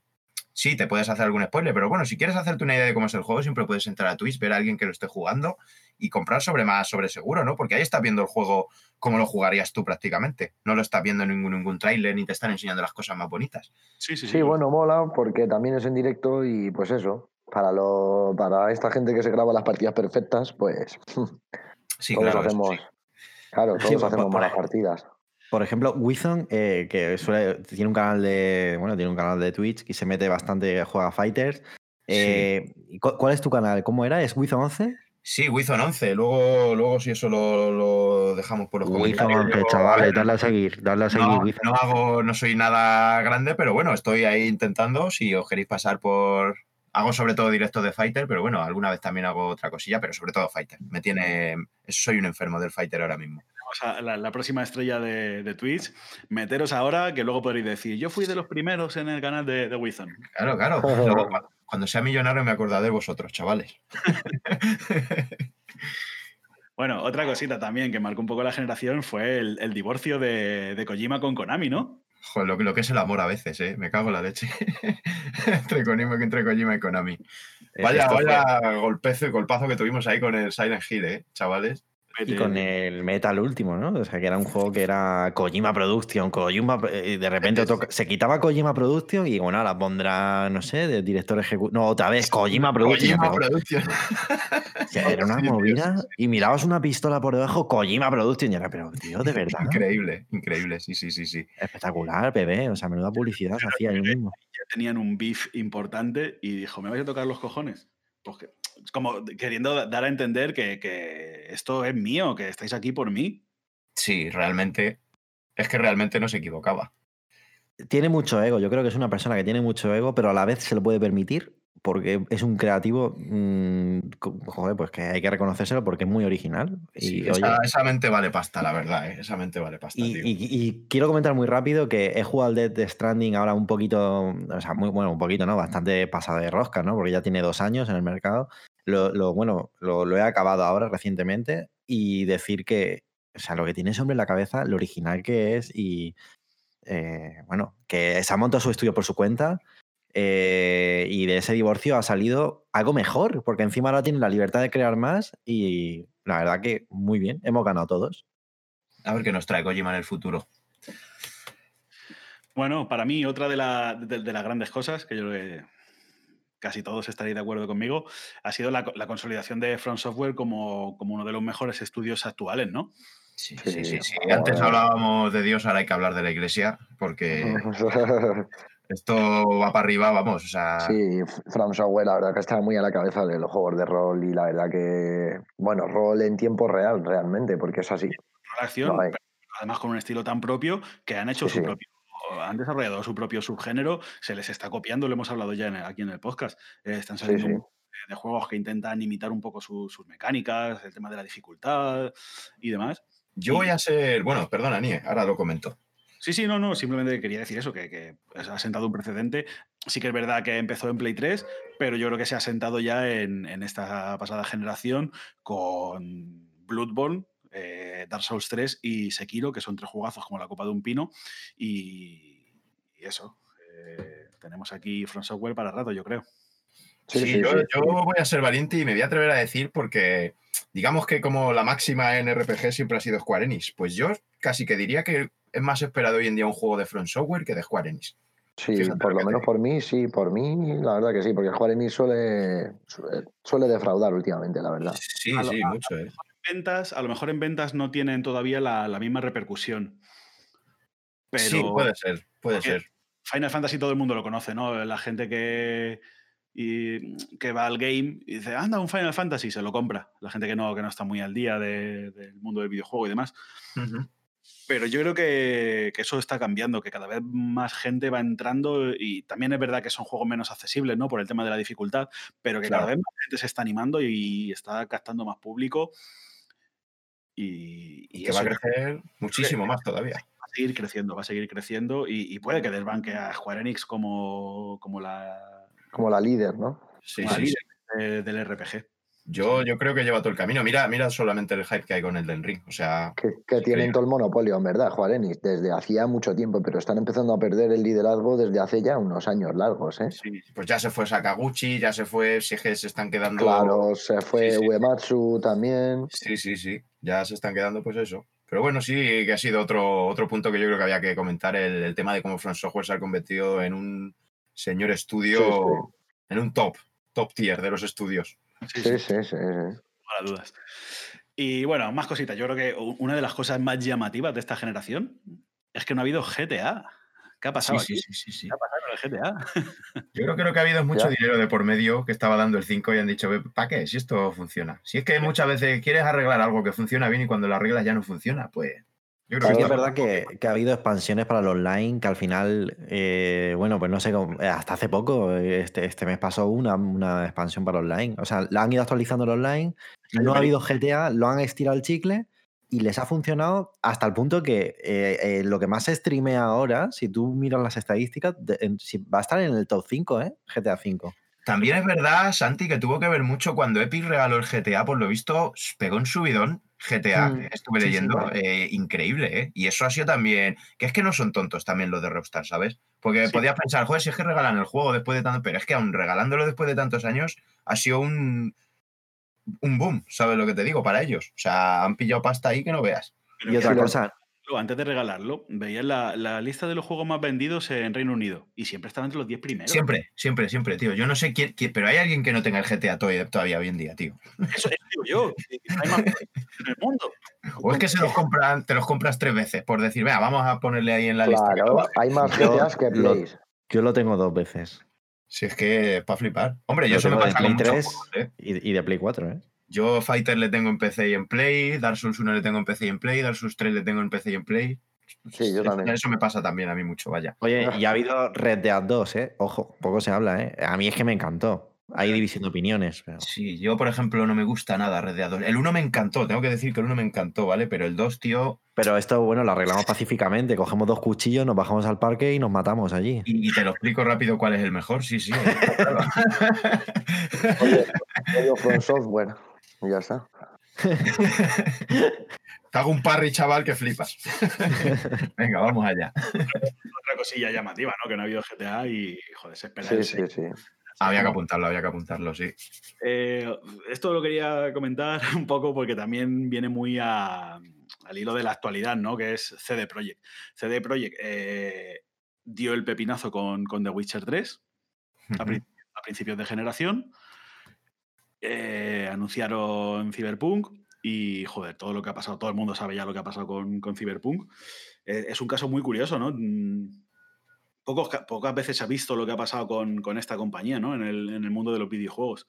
Sí, te puedes hacer algún spoiler, pero bueno, si quieres hacerte una idea de cómo es el juego, siempre puedes entrar a Twitch, ver a alguien que lo esté jugando y comprar sobre más sobre seguro, ¿no? Porque ahí estás viendo el juego como lo jugarías tú prácticamente. No lo estás viendo en ningún, ningún tráiler ni te están enseñando las cosas más bonitas. Sí, sí, sí. Sí, bueno, mola porque también es en directo y pues eso. Para, lo, para esta gente que se graba las partidas perfectas, pues Sí, todos claro. eso hacemos, sí. claro, todos Sí, hacemos buenas partidas. Por ejemplo, Wizon, eh, que suele- tiene un canal de. Bueno, tiene un canal de Twitch y se mete bastante, juega Fighters. Eh, ¿y cu- ¿Cuál es tu canal? ¿Cómo era? ¿Es Wizon 11? Sí, Wizon 11. Luego, luego si eso lo, lo dejamos por los Wizon comentarios. 11, Yo, chavales, dale a seguir, dale a seguir, No, Wizon. no hago, no soy nada grande, pero bueno, estoy ahí intentando. Si os queréis pasar por. Hago sobre todo directos de Fighter, pero bueno, alguna vez también hago otra cosilla, pero sobre todo Fighter. Me tiene. Soy un enfermo del Fighter ahora mismo. Vamos a la, la próxima estrella de, de Twitch. Meteros ahora, que luego podréis decir, yo fui de los primeros en el canal de, de Wizon. Claro, claro. Luego, cuando, sea millonario me acordaré de vosotros, chavales. Bueno, otra cosita también que marcó un poco la generación fue el, el divorcio de, de Kojima con Konami, ¿no? Joder, lo, que- lo que es el amor a veces, ¿eh? Me cago en la leche. entre, Kojima, entre Kojima y Konami. Vaya, Esto fue- vaya golpezo y golpazo que tuvimos ahí con el Silent Hill, ¿eh? Chavales. Y con el Metal último, ¿no? O sea, que era un juego que era Kojima Production, Kojima, eh, de repente otro- se quitaba Kojima Production y bueno, la pondrá, no sé, de director ejecutivo. No, otra vez, Kojima Production. Kojima pero- Production. o sea, era una movida y mirabas una pistola por debajo, Kojima Production y era, pero tío, de verdad. Increíble, increíble, sí, sí, sí, sí. Espectacular, bebé. O sea, menuda publicidad se hacía ahí mismo. ya tenían un beef importante y dijo, ¿me vais a tocar los cojones? Pues que- como queriendo dar a entender que, que esto es mío, que estáis aquí por mí. Sí, realmente. Es que realmente no se equivocaba. Tiene mucho ego. Yo creo que es una persona que tiene mucho ego, pero a la vez se lo puede permitir porque es un creativo, mmm, joder, pues que hay que reconocérselo porque es muy original. Sí, y, esa, oye, esa mente vale pasta, la verdad, ¿eh? esa mente vale pasta, y, tío. y- y quiero comentar muy rápido que he jugado al Death Stranding ahora un poquito, o sea, muy bueno, un poquito, ¿no? Bastante pasado de rosca, ¿no? Porque ya tiene dos años en el mercado. Lo, lo- bueno, lo, lo he acabado ahora recientemente y decir que, o sea, lo que tiene ese hombre en la cabeza, lo original que es y, eh, bueno, que se ha montado su estudio por su cuenta eh, y de ese divorcio ha salido algo mejor, porque encima ahora tiene la libertad de crear más y la verdad que muy bien, hemos ganado todos. A ver qué nos trae Kojima en el futuro. Bueno, para mí, otra de, la- de- de las grandes cosas, que yo creo que casi todos estaréis de acuerdo conmigo, ha sido la, la consolidación de Front Software como, como uno de los mejores estudios actuales, ¿no? Sí, Sí, sí, sí. Antes hablábamos de Dios, ahora hay que hablar de la iglesia, porque esto va para arriba, vamos. O sea, Sí, From Software, la verdad que está muy a la cabeza de los juegos de rol y la verdad que, bueno, rol en tiempo real realmente, porque es así. La acción, No hay. pero además con un estilo tan propio que han hecho Sí, su sí. propio. Han desarrollado su propio subgénero, se les está copiando, lo hemos hablado ya en el- aquí en el podcast. Eh, están saliendo sí. de, de juegos que intentan imitar un poco su- sus mecánicas, el tema de la dificultad y demás. yo voy a ser. Bueno, perdona, Nie, ahora lo comento. Sí, sí, no, no, simplemente quería decir eso, que, que ha sentado un precedente. Sí que es verdad que empezó en Play 3, pero yo creo que se ha sentado ya en, en esta pasada generación con Bloodborne, eh, Dark Souls 3 y Sekiro, que son tres jugazos como la copa de un pino. Y, y eso, eh, tenemos aquí Front Software para rato, yo creo. Sí, Sí, sí, yo, sí, yo voy a ser valiente y me voy a atrever a decir porque digamos que como la máxima en RPG siempre ha sido Square Enix, pues yo casi que diría que es más esperado hoy en día un juego de Front Software que de Square Enix. Sí, Fíjate por lo menos te por mí, sí, por mí, la verdad que sí, porque Juan Enix suele, suele, suele defraudar últimamente, la verdad. Sí, A lo- sí, a- mucho. eh. Ventas, a lo mejor en ventas no tienen todavía la, la misma repercusión. Pero Sí, puede ser, puede porque- ser. Final Fantasy todo el mundo lo conoce, ¿no? La gente que, y- que va al game y dice, anda, un Final Fantasy, se lo compra. La gente que no, que no está muy al día de- del mundo del videojuego y demás. Pero yo creo que, que eso está cambiando, que cada vez más gente va entrando y también es verdad que son juegos menos accesibles, ¿no? Por el tema de la dificultad, pero que Claro. cada vez más gente se está animando y está captando más público. Y, Y y que va a crecer muchísimo más todavía. va a seguir creciendo, va a seguir creciendo y, y puede que desbanque a Square Enix como, como la, Como la líder, ¿no? Sí, como la sí, sí. líder de- del RPG. Yo, yo creo que lleva todo el camino. Mira, mira solamente el hype que hay con el ring. O sea, Que, que tienen todo el monopolio, en verdad, Juan Enix, desde hacía mucho tiempo, pero están empezando a perder el liderazgo desde hace ya unos años largos, ¿eh? Sí, pues ya se fue Sakaguchi, ya se fue, si es que se están quedando. Claro, se fue Sí, sí. Uematsu también. Sí, sí, sí. Ya se están quedando, pues eso. Pero bueno, sí que ha sido otro, otro punto que yo creo que había que comentar, el, el tema de cómo Front Software se ha convertido en un señor estudio, sí. en un top, top tier de los estudios. Sí, Sí, sí, sí, dudas. Y bueno, más cositas. Yo creo que una de las cosas más llamativas de esta generación es que no ha habido GTA. ¿Qué ha pasado Sí, aquí? sí, sí, sí, sí. ¿Qué ha pasado con el GTA? Yo creo que lo que ha habido es mucho Ya. dinero de por medio que estaba dando el 5 y han dicho, ¿para qué? Si esto funciona. Si es que muchas veces quieres arreglar algo que funciona bien y cuando lo arreglas ya no funciona, pues yo creo Sí que es verdad que, que ha habido expansiones para el online que al final, eh, bueno, pues no sé, eh, hasta hace poco, eh, este, este mes pasó una, una expansión para online. O sea, la han ido actualizando el online, no ha habido GTA, lo han estirado el chicle y les ha funcionado hasta el punto que eh, eh, lo que más se streamea ahora, si tú miras las estadísticas, de- en- si- va a estar en el top 5, ¿eh? GTA 5. También es verdad, Santi, que tuvo que ver mucho cuando Epic regaló el GTA, por lo visto, pegó un subidón GTA, Mm, que estuve sí, sí, leyendo, claro. eh, increíble, ¿eh? Y eso ha sido también, que es que no son tontos también los de Rockstar, ¿sabes? Porque Sí. podías pensar, joder, si es que regalan el juego después de tanto, pero es que aún regalándolo después de tantos años, ha sido un, un boom, ¿sabes lo que te digo? Para ellos. O sea, han pillado pasta ahí que no veas. Pero Y otra cosa, Antes de regalarlo, veías la, la lista de los juegos más vendidos en Reino Unido y siempre estaban entre los 10 primeros. Siempre, siempre, siempre, tío. Yo no sé quién, quién- pero hay alguien que no tenga el GTA to- todavía hoy en día, tío. Eso, eso digo yo. No hay más en el mundo. O es que se los compran, te los compras tres veces por decir, venga, vamos a ponerle ahí en la lista. Claro, vale". hay más Yo GTAs que Plays. yo lo tengo dos veces. Si es que para flipar. Hombre, yo Lo eso me tengo de pasa con Play muchos 3 juegos, ¿eh? y, y de Play 4, ¿eh? Yo Fighter le tengo en PC y en Play, Dark Souls 1 le tengo en PC y en Play, Dark Souls 3 le tengo en PC y en Play. Sí, yo también. Eso me pasa también a mí mucho, vaya. Oye, y ha habido Red Dead 2, ¿eh? Ojo, poco se habla, ¿eh? A mí es que me encantó. Hay división de opiniones. pero- Sí, yo por ejemplo no me gusta nada Red Dead 2. El 1 me encantó, tengo que decir que el 1 me encantó, ¿vale? Pero el 2, tío, Pero esto, bueno, lo arreglamos pacíficamente. Cogemos dos cuchillos, nos bajamos al parque y nos matamos allí. y, y te lo explico rápido cuál es el mejor, sí, sí. Oye, oye, From Software. Y Ya está. Te hago un parry, chaval, que flipas. Venga, vamos allá. Otra cosilla llamativa, ¿no? Que no ha habido GTA y, joder, se espera Sí, sí, sí. Había que apuntarlo, había que apuntarlo, sí. Eh, esto lo quería comentar un poco porque también viene muy a- al hilo de la actualidad, ¿no? Que es CD Projekt. CD Projekt eh, dio el pepinazo con, con The Witcher 3 a, pri- a principios de generación. Eh, anunciaron Cyberpunk y, joder, todo lo que ha pasado, todo el mundo sabe ya lo que ha pasado con, con Cyberpunk. Eh, es un caso muy curioso, ¿no? Mm, Pocos, pocas veces se ha visto lo que ha pasado con, con esta compañía, ¿no? En el, en el mundo de los videojuegos.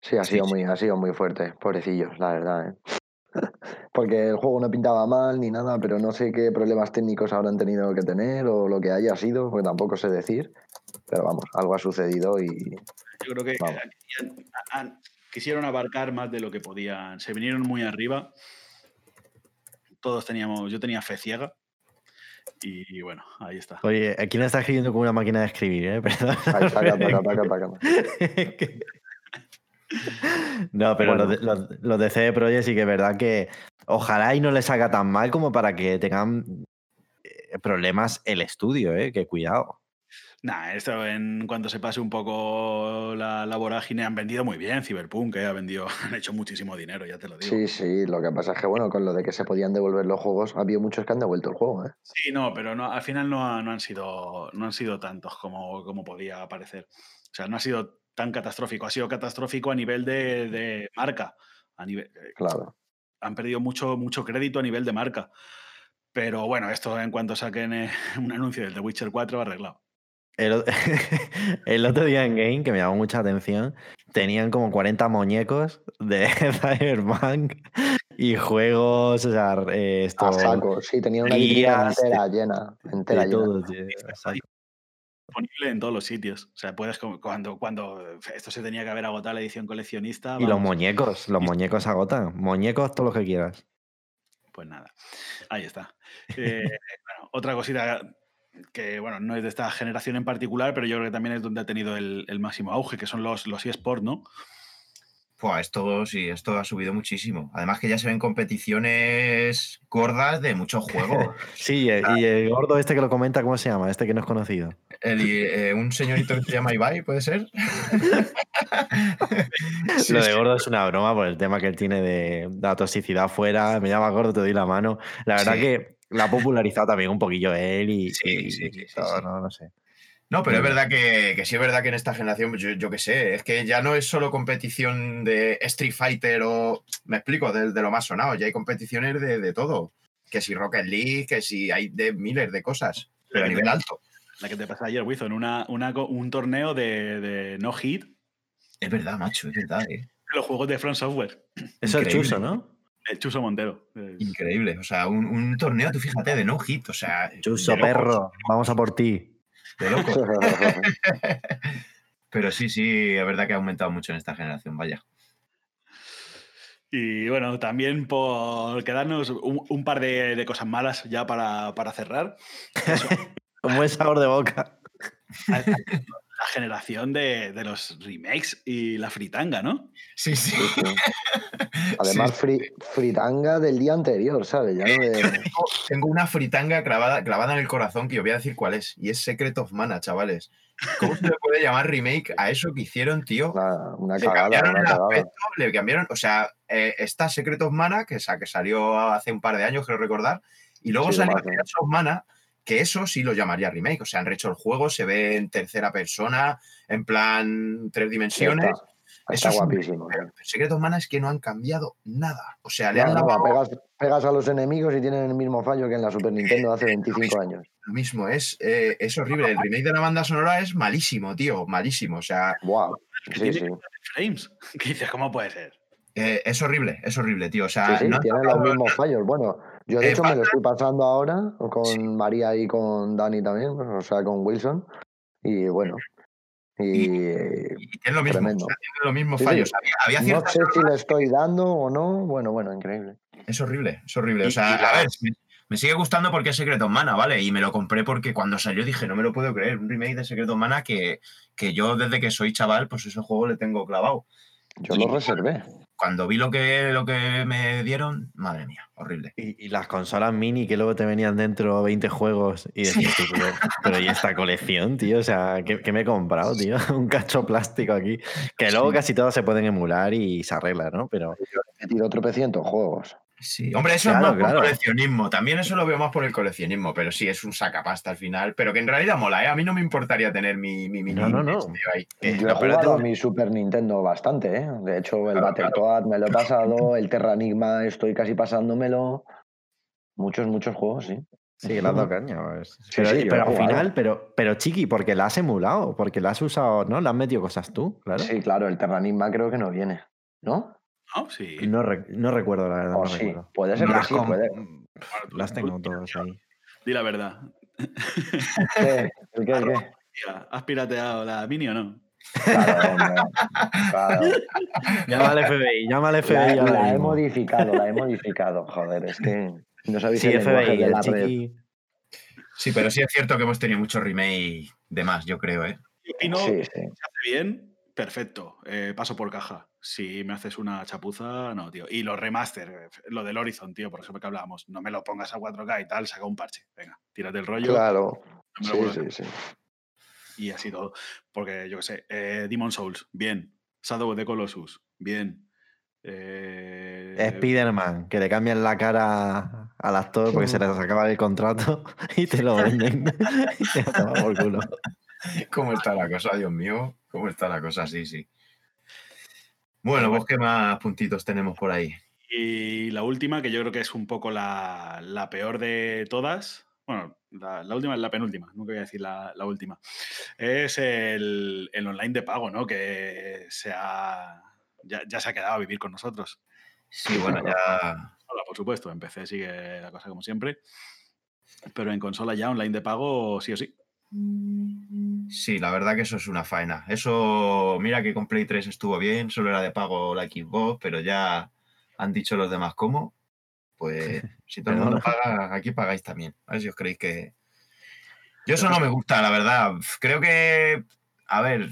Sí, ha sido sí. muy, ha sido muy fuerte, pobrecillos, la verdad, ¿eh? Porque el juego no pintaba mal ni nada, pero no sé qué problemas técnicos habrán tenido que tener o lo que haya sido, porque tampoco sé decir. Pero vamos, algo ha sucedido y Yo creo que querían- quisieron abarcar más de lo que podían. Se vinieron muy arriba. Todos teníamos, yo tenía fe ciega. Y bueno, ahí está. Oye, ¿quién está escribiendo con una máquina de escribir, eh? Perdón. Ahí, taca, taca, taca, taca. no, pero Bueno. los, de, los- los de CD Projekt sí que es verdad que ojalá y no les haga tan mal como para que tengan eh, problemas el estudio, ¿eh? Que cuidado. Nah, esto en cuanto se pase un poco la, la vorágine, han vendido muy bien Cyberpunk, eh, ha vendido, han hecho muchísimo dinero, ya te lo digo. Sí, sí, lo que pasa es que, bueno, con lo de que se podían devolver los juegos, ha habido muchos que han devuelto el juego, ¿eh? Sí, no, pero no, al final no, ha- no han sido, no han sido tantos como, como podía parecer. O sea, no ha sido tan catastrófico. Ha sido catastrófico a nivel de, de marca. A nivel, eh, Claro. han perdido mucho, mucho crédito a nivel de marca. Pero bueno, esto en cuanto saquen eh, un anuncio del The Witcher 4, arreglado. El, otro día en Game, que me llamó mucha atención, tenían como 40 muñecos de Cyberpunk y juegos, o sea, eh, esto, A saco, sí, tenía una guías, entera llena, entera de llena. todo, tío. Disponible en todos los sitios. O sea, puedes, cuando, cuando esto se tenía que haber agotado la edición coleccionista. Y los muñecos, los muñecos agotan. Muñecos, todo lo que quieras. Pues nada, ahí está. Eh, bueno, otra cosita que, bueno, no es de esta generación en particular, pero yo creo que también es donde ha tenido el, el máximo auge, que son los, los eSports, ¿no? Pues esto sí, esto ha subido muchísimo. Además que ya se ven competiciones gordas de muchos juegos. Sí, y el gordo este que lo comenta, ¿cómo se llama? Este que no es conocido. El- eh, un señorito que se llama Ibai, ¿puede ser? Sí, lo de gordo es una broma por el tema que él tiene de, la toxicidad fuera. Me llama gordo, te doy la mano. La verdad Sí. que la ha popularizado también un poquillo él y, Sí, y- sí, sí, y sí, todo, sí. No, no sé. No, pero es verdad que, que sí es verdad que en esta generación, pues yo, yo qué sé, es que ya no es solo competición de Street Fighter o, me explico, de, de lo más sonado, ya hay competiciones de, de todo. Que si Rocket League, que si hay de miles de cosas, pero a nivel alto. La que te pasó ayer, Wilson, una, una un torneo de, de no hit Es verdad, macho, es verdad, eh. de los juegos de Front Software. Eso es Increíble. chuso, ¿no? El Chuso Montero. Es- Increíble. O sea, un, un torneo, tú fíjate, de no hit, o sea, Chuso, perro. Vamos a por ti. De locos. Pero sí, sí, es verdad que ha aumentado mucho en esta generación, vaya. Y bueno, también por quedarnos un, un par de, de cosas malas ya para, para cerrar. Un buen sabor de boca. La generación de, de los remakes y la fritanga, ¿no? Sí, sí. Sí, sí. Además, fri- fritanga del día anterior, ¿sabes? Ya no de... Tengo, tengo una fritanga clavada, clavada en el corazón que os voy a decir cuál es. Y es Secret of Mana, chavales. ¿Cómo se le puede llamar remake a eso que hicieron, tío? Una, una Le cagada, cambiaron una el cagada. aspecto, le cambiaron, o sea, eh, está Secret of Mana, que, sa- que salió hace un par de años, creo recordar, y luego Sí, salió. Secret of Mana, que eso sí lo llamaría remake, o sea, han rehecho el juego, se ve en tercera persona, en plan tres Sí, dimensiones. está, está Eso es un- guapísimo. Pero el Secret of Mana es que no han cambiado nada, o sea, le han lavado pegas, pegas a los enemigos y tienen el mismo fallo que en la Super Nintendo hace 25 años. lo mismo, es, eh, es horrible. El remake de la banda sonora es malísimo, tío, malísimo, o sea, sí, sí. frames. Que dices, ¿cómo puede ser? Eh, es horrible, es horrible, tío. O sea, Sí, sí, no tiene los mismos fallos. Bueno, yo de Eh, hecho me lo estoy pasando ahora con Sí. María y con Dani también, o sea, con Wilson. Y bueno, y y tiene lo mismo, Tremendo. o sea, tiene los mismos Sí, sí. fallos. Había, había no sé si le estoy dando o no. Bueno, bueno, increíble. Es horrible, es horrible. Y- O sea, a ver, me, me sigue gustando porque es Secret of Mana, ¿vale? Y me lo compré porque cuando salió dije, no me lo puedo creer, un remake de Secret of Mana que, que yo desde que soy chaval, pues ese juego le tengo clavado. Yo Y- lo reservé. Cuando vi lo que, lo que me dieron, madre mía, horrible. Y, y las consolas mini que luego te venían dentro 20 juegos y decías, tú, pero, pero ¿y esta colección, tío? O sea, ¿qué, qué me he comprado, tío? Un cacho plástico aquí. Que luego Sí. casi todas se pueden emular y se arregla, ¿no? Pero Me tiro tropecientos juegos. Sí, hombre, eso Claro, es más por claro. coleccionismo. También eso lo veo más por el coleccionismo, pero sí, es un sacapasta al final. Pero que en realidad mola, ¿eh? A mí no me importaría tener mi, mi mini No, no, no. Ahí. Eh, Yo he jugado a mi Super Nintendo bastante, ¿eh? De hecho, el Claro, Battletoad me lo he pasado, el Terra Enigma estoy casi pasándomelo. Muchos, muchos juegos, sí. sí, has dado caña. pues. Sí, Pero, sí, al final, pero, pero chiqui, porque la has emulado, porque la has usado, ¿no? Le has metido cosas tú, claro. Sí, claro, el Terra Enigma creo que no viene, ¿no? ¿No? Sí. No, re- no recuerdo, la verdad, O no sí, recuerdo. puede ser que Las sí, com- puede. Bueno, tú- Las tengo todas ahí. Di la verdad. ¿Qué? ¿El qué? el qué? Tía, ¿Has pirateado la mini o no? Claro, hombre, claro. Llama al FBI, llama al FBI La, he modificado, la he modificado, joder, es que no sabéis Sí, el FBI, de el la red. Sí, pero sí es cierto que hemos tenido mucho remake de más, yo creo, ¿eh? Y opino, Sí, sí. se hace bien, perfecto. eh, paso por caja. Si me haces una chapuza, no, tío. Y los remaster, lo del Horizon, tío, por ejemplo, que hablábamos. No me lo pongas a 4K y tal, saca un parche. Venga, tírate el rollo. Claro. no Sí, sí, sí. Y así todo. Porque, yo qué sé, eh, Demon Souls, bien. Shadow of the Colossus, bien. Eh, Spider-Man, que le cambian la cara al actor porque se les acaba el contrato y te lo venden. y te lo por culo. ¿Cómo está la cosa, Dios mío? ¿Cómo está la cosa? Sí, sí. Bueno, pues qué más puntitos tenemos por ahí. Y la última, que yo creo que es un poco la, la peor de todas. Bueno, la, la última es la penúltima, nunca voy a decir la, la última. Es el, el online de pago, ¿no? Que se ha, ya, ya se ha quedado a vivir con nosotros. Sí, bueno, ya. Hola, por supuesto, en PC sigue la cosa como siempre. Pero en consola ya online de pago, sí o sí. Sí, la verdad que eso es una faena. Eso, mira que con Play 3 estuvo bien, solo era de pago la Xbox, pero ya han dicho los demás cómo. Pues si todo el mundo paga, aquí pagáis también. A ver si os creéis que. Yo eso no me gusta, la verdad. Creo que, a ver,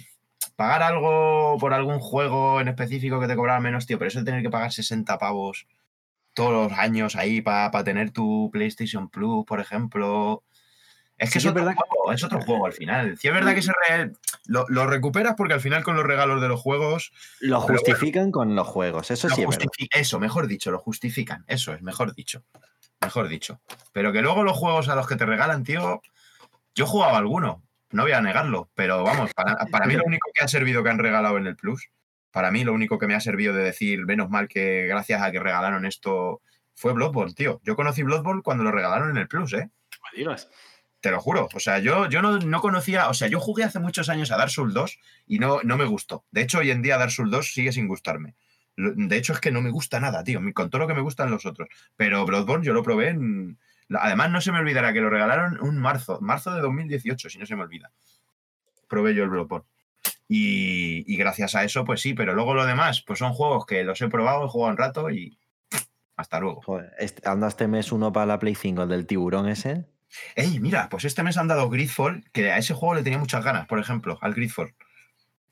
pagar algo por algún juego en específico que te cobrara menos, tío, pero eso de tener que pagar 60 pavos todos los años ahí para tener tu PlayStation Plus, por ejemplo. Es que Sí es, otro verdad juego, es otro juego al final. Sí, es verdad que se re- lo, lo recuperas porque al final con los regalos de los juegos. Lo justifican con los juegos, eso lo sí es verdad. Eso, mejor dicho, lo justifican. Eso es, mejor dicho. Mejor dicho. Pero que luego los juegos a los que te regalan, tío. Yo he jugado a alguno, no voy a negarlo, pero vamos, para, para mí lo único que ha servido que han regalado en el Plus, para mí lo único que me ha servido de decir, menos mal que gracias a que regalaron esto, fue Bloodborne, tío. Yo conocí Bloodborne cuando lo regalaron en el Plus, ¿eh? No me digas. Te lo juro. O sea, yo, yo no, no conocía. O sea, yo jugué hace muchos años a Dark Souls 2 y no, no me gustó. De hecho, hoy en día Dark Souls 2 sigue sin gustarme. De hecho, es que no me gusta nada, tío. Con todo lo que me gustan los otros. Pero Bloodborne yo lo probé en. Además, no se me olvidará que lo regalaron un marzo. Marzo de 2018, si no se me olvida. Probé yo el Bloodborne. Y, y gracias a eso, pues sí. Pero luego lo demás, pues son juegos que los he probado, he jugado un rato y. Hasta luego. Joder, este- anda este mes uno para la Play 5, el del tiburón ese. Ey, mira, pues este mes han dado Gridfall, que a ese juego le tenía muchas ganas, por ejemplo, al Gridfall.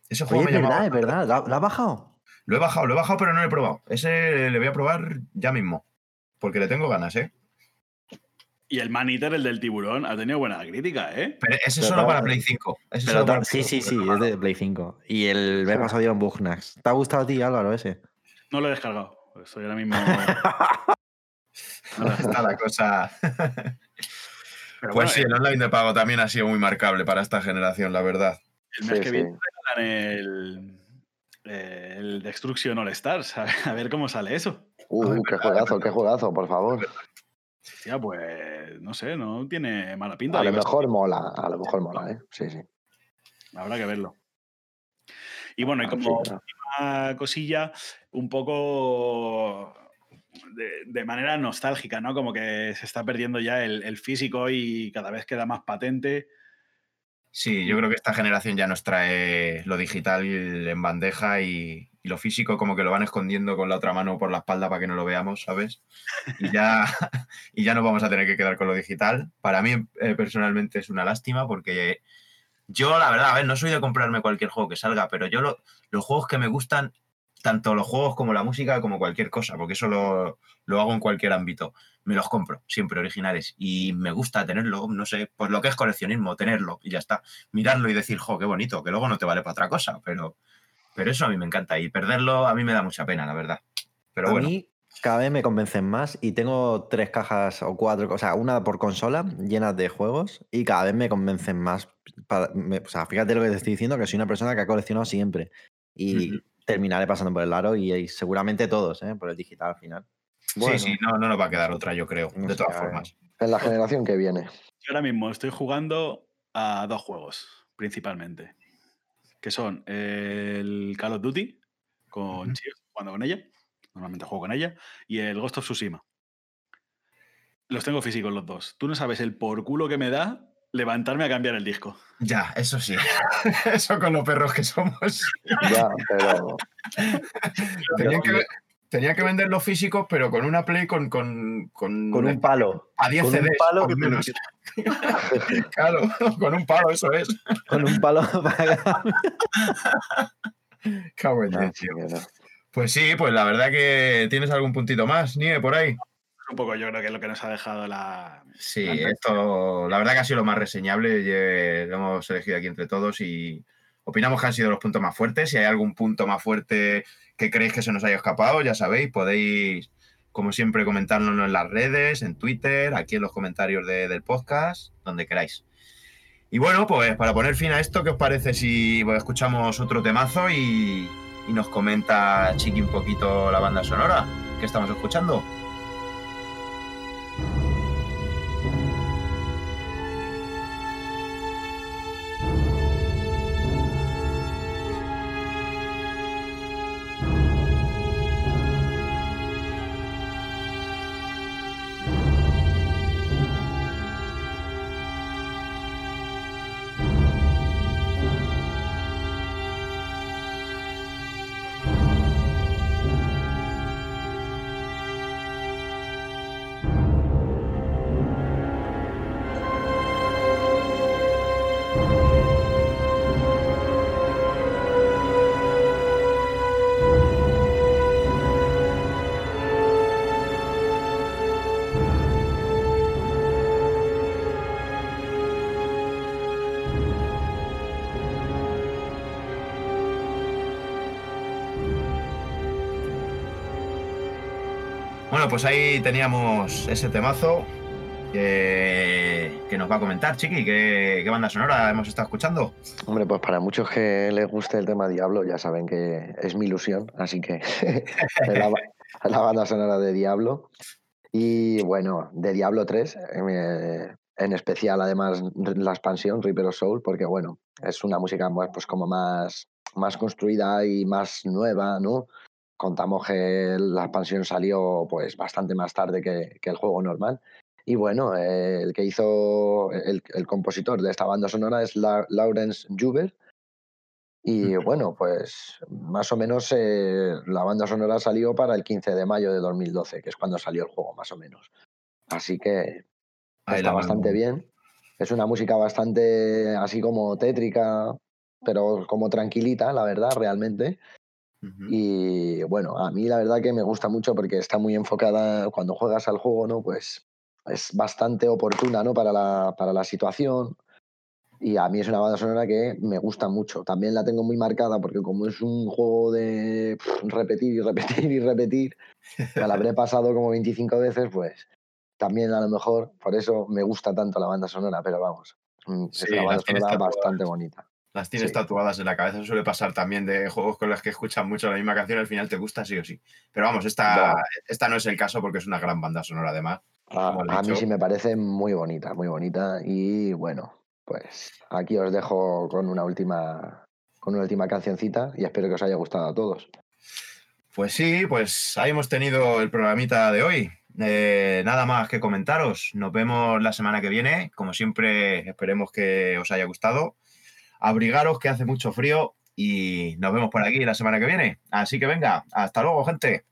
Ese juego Oye, me es llamaba- verdad, es verdad. ¿Lo, ha- lo ha bajado? Lo he bajado, lo he bajado, pero no lo he probado. Ese le voy a probar ya mismo. Porque le tengo ganas, ¿eh? Y el Maniter, el del tiburón, ha tenido buena crítica, ¿eh? Pero ese es Pero solo para Play 5. Ese Pero solo para ta- sí, Play sí, 5, sí, es de Play 5. Y el mes pasado dieron Bugnax. ¿Te ha gustado a ti, Álvaro, ese? No lo he descargado. Estoy ahora mismo. Está la cosa. Pero Pues bueno, sí, el online de pago también ha sido muy marcable para esta generación, la verdad. el mes Sí, que sí. viene el, eh, el Destruction All Stars. A ver, a ver cómo sale eso. Uh, qué juegazo, qué juegazo, por favor. Hostia, pues no sé, no tiene mala pinta. A lo mejor mola, a lo mejor mola, ¿eh? Sí, sí. Habrá que verlo. Y bueno, y Ah, como última cosilla, un poco de, manera nostálgica, ¿no? Como que se está perdiendo ya el, físico y cada vez queda más patente. Sí, yo creo que esta generación ya nos trae lo digital en bandeja y, y lo físico como que lo van escondiendo con la otra mano por la espalda para que no lo veamos, ¿sabes? Y ya, y ya nos vamos a tener que quedar con lo digital. Para mí eh, personalmente es una lástima porque yo, la verdad, a ver, no soy de comprarme cualquier juego que salga, pero yo lo- los juegos que me gustan, tanto los juegos como la música, como cualquier cosa, porque eso lo, lo hago en cualquier ámbito, me los compro, siempre originales. Y me gusta tenerlo, no sé, pues lo que es coleccionismo, tenerlo y ya está. Mirarlo y decir, jo, qué bonito, que luego no te vale para otra cosa, pero, pero eso a mí me encanta. Y perderlo a mí me da mucha pena, la verdad. Pero a bueno, mí cada vez me convencen más y tengo tres cajas o cuatro, o sea, una por consola llenas de juegos y cada vez me convencen más. para- me- o sea, fíjate lo que te estoy diciendo, que soy una persona que ha coleccionado siempre y Ujú. Terminaré pasando por el aro y, y seguramente todos, ¿eh? por el digital al final. Bueno, sí, sí, no, no nos va a quedar otra, yo creo, No de todas formas. en la generación que viene. Yo ahora mismo estoy jugando a dos juegos, principalmente, que son el Call of Duty, con Ujú. Chio, jugando con ella, normalmente juego con ella, y el Ghost of Tsushima. Los tengo físicos los dos. Tú no sabes el por culo que me da levantarme a cambiar el disco. Ya, eso sí. eso con los perros que somos. Ya, pero Tenían que, tenían que vender los físicos, pero con una Play con, con, con, Con un palo. a 10 con un CDs, palo por que te- menos. claro, con un palo, eso es. Con un palo para Cago en tío. Pues sí, pues la verdad que tienes algún puntito más, Nieve, por ahí. Un poco yo creo que es lo que nos ha dejado la... Sí, la- esto, la verdad que ha sido lo más reseñable. ye- Lo hemos elegido aquí entre todos y opinamos que han sido los puntos más fuertes. Si hay algún punto más fuerte que creéis que se nos haya escapado, ya sabéis, podéis, como siempre, comentárnoslo en las redes, en Twitter, aquí en los comentarios de- del podcast, donde queráis. Y bueno, pues para poner fin a esto, ¿qué os parece si pues, escuchamos otro temazo y, y nos comenta Chiqui un poquito la banda sonora que estamos escuchando? thank you Bueno, pues ahí teníamos ese temazo que, que nos va a comentar, Chiqui. ¿qué, ¿Qué banda sonora hemos estado escuchando? Hombre, pues para muchos que les guste el tema Diablo, ya saben que es mi ilusión, así que la, la banda sonora de Diablo. Y bueno, de Diablo 3, eh, en especial además la expansión Reaper of Soul, porque bueno, es una música pues como más, más construida y más nueva, ¿no? Contamos que la expansión salió pues bastante más tarde que, que el juego normal. Y bueno, eh, el que hizo el, el compositor de esta banda sonora es La- Lawrence Juber. Y bueno, pues más o menos eh, la banda sonora salió para el 15 de mayo de 2012, que es cuando salió el juego, más o menos. Así que Ahí está bastante bien. Es una música bastante así como tétrica, pero como tranquilita, la verdad, realmente. Ujú. Y bueno, a mí la verdad que me gusta mucho porque está muy enfocada cuando juegas al juego, ¿no? Pues es bastante oportuna, ¿no? Para la, para la situación. Y a mí es una banda sonora que me gusta mucho. También la tengo muy marcada porque como es un juego de pff, repetir y repetir y repetir, me la habré pasado como 25 veces, pues también a lo mejor por eso me gusta tanto la banda sonora, pero vamos, mm, es Sí, una banda sonora bastante bonita. Las tienes Sí. tatuadas en la cabeza. Eso suele pasar también de juegos con los que escuchas mucho la misma canción, al final te gusta sí o sí. Pero vamos, esta, esta no es el caso porque es una gran banda sonora además. A, mí sí me parece muy bonita, muy bonita. Y bueno, pues aquí os dejo con una última, con una última cancioncita y espero que os haya gustado a todos. Pues sí, pues ahí hemos tenido el programita de hoy. Eh, nada más que comentaros. Nos vemos la semana que viene. Como siempre, esperemos que os haya gustado. Abrigaros que hace mucho frío y nos vemos por aquí la semana que viene. Así que venga, hasta luego, gente.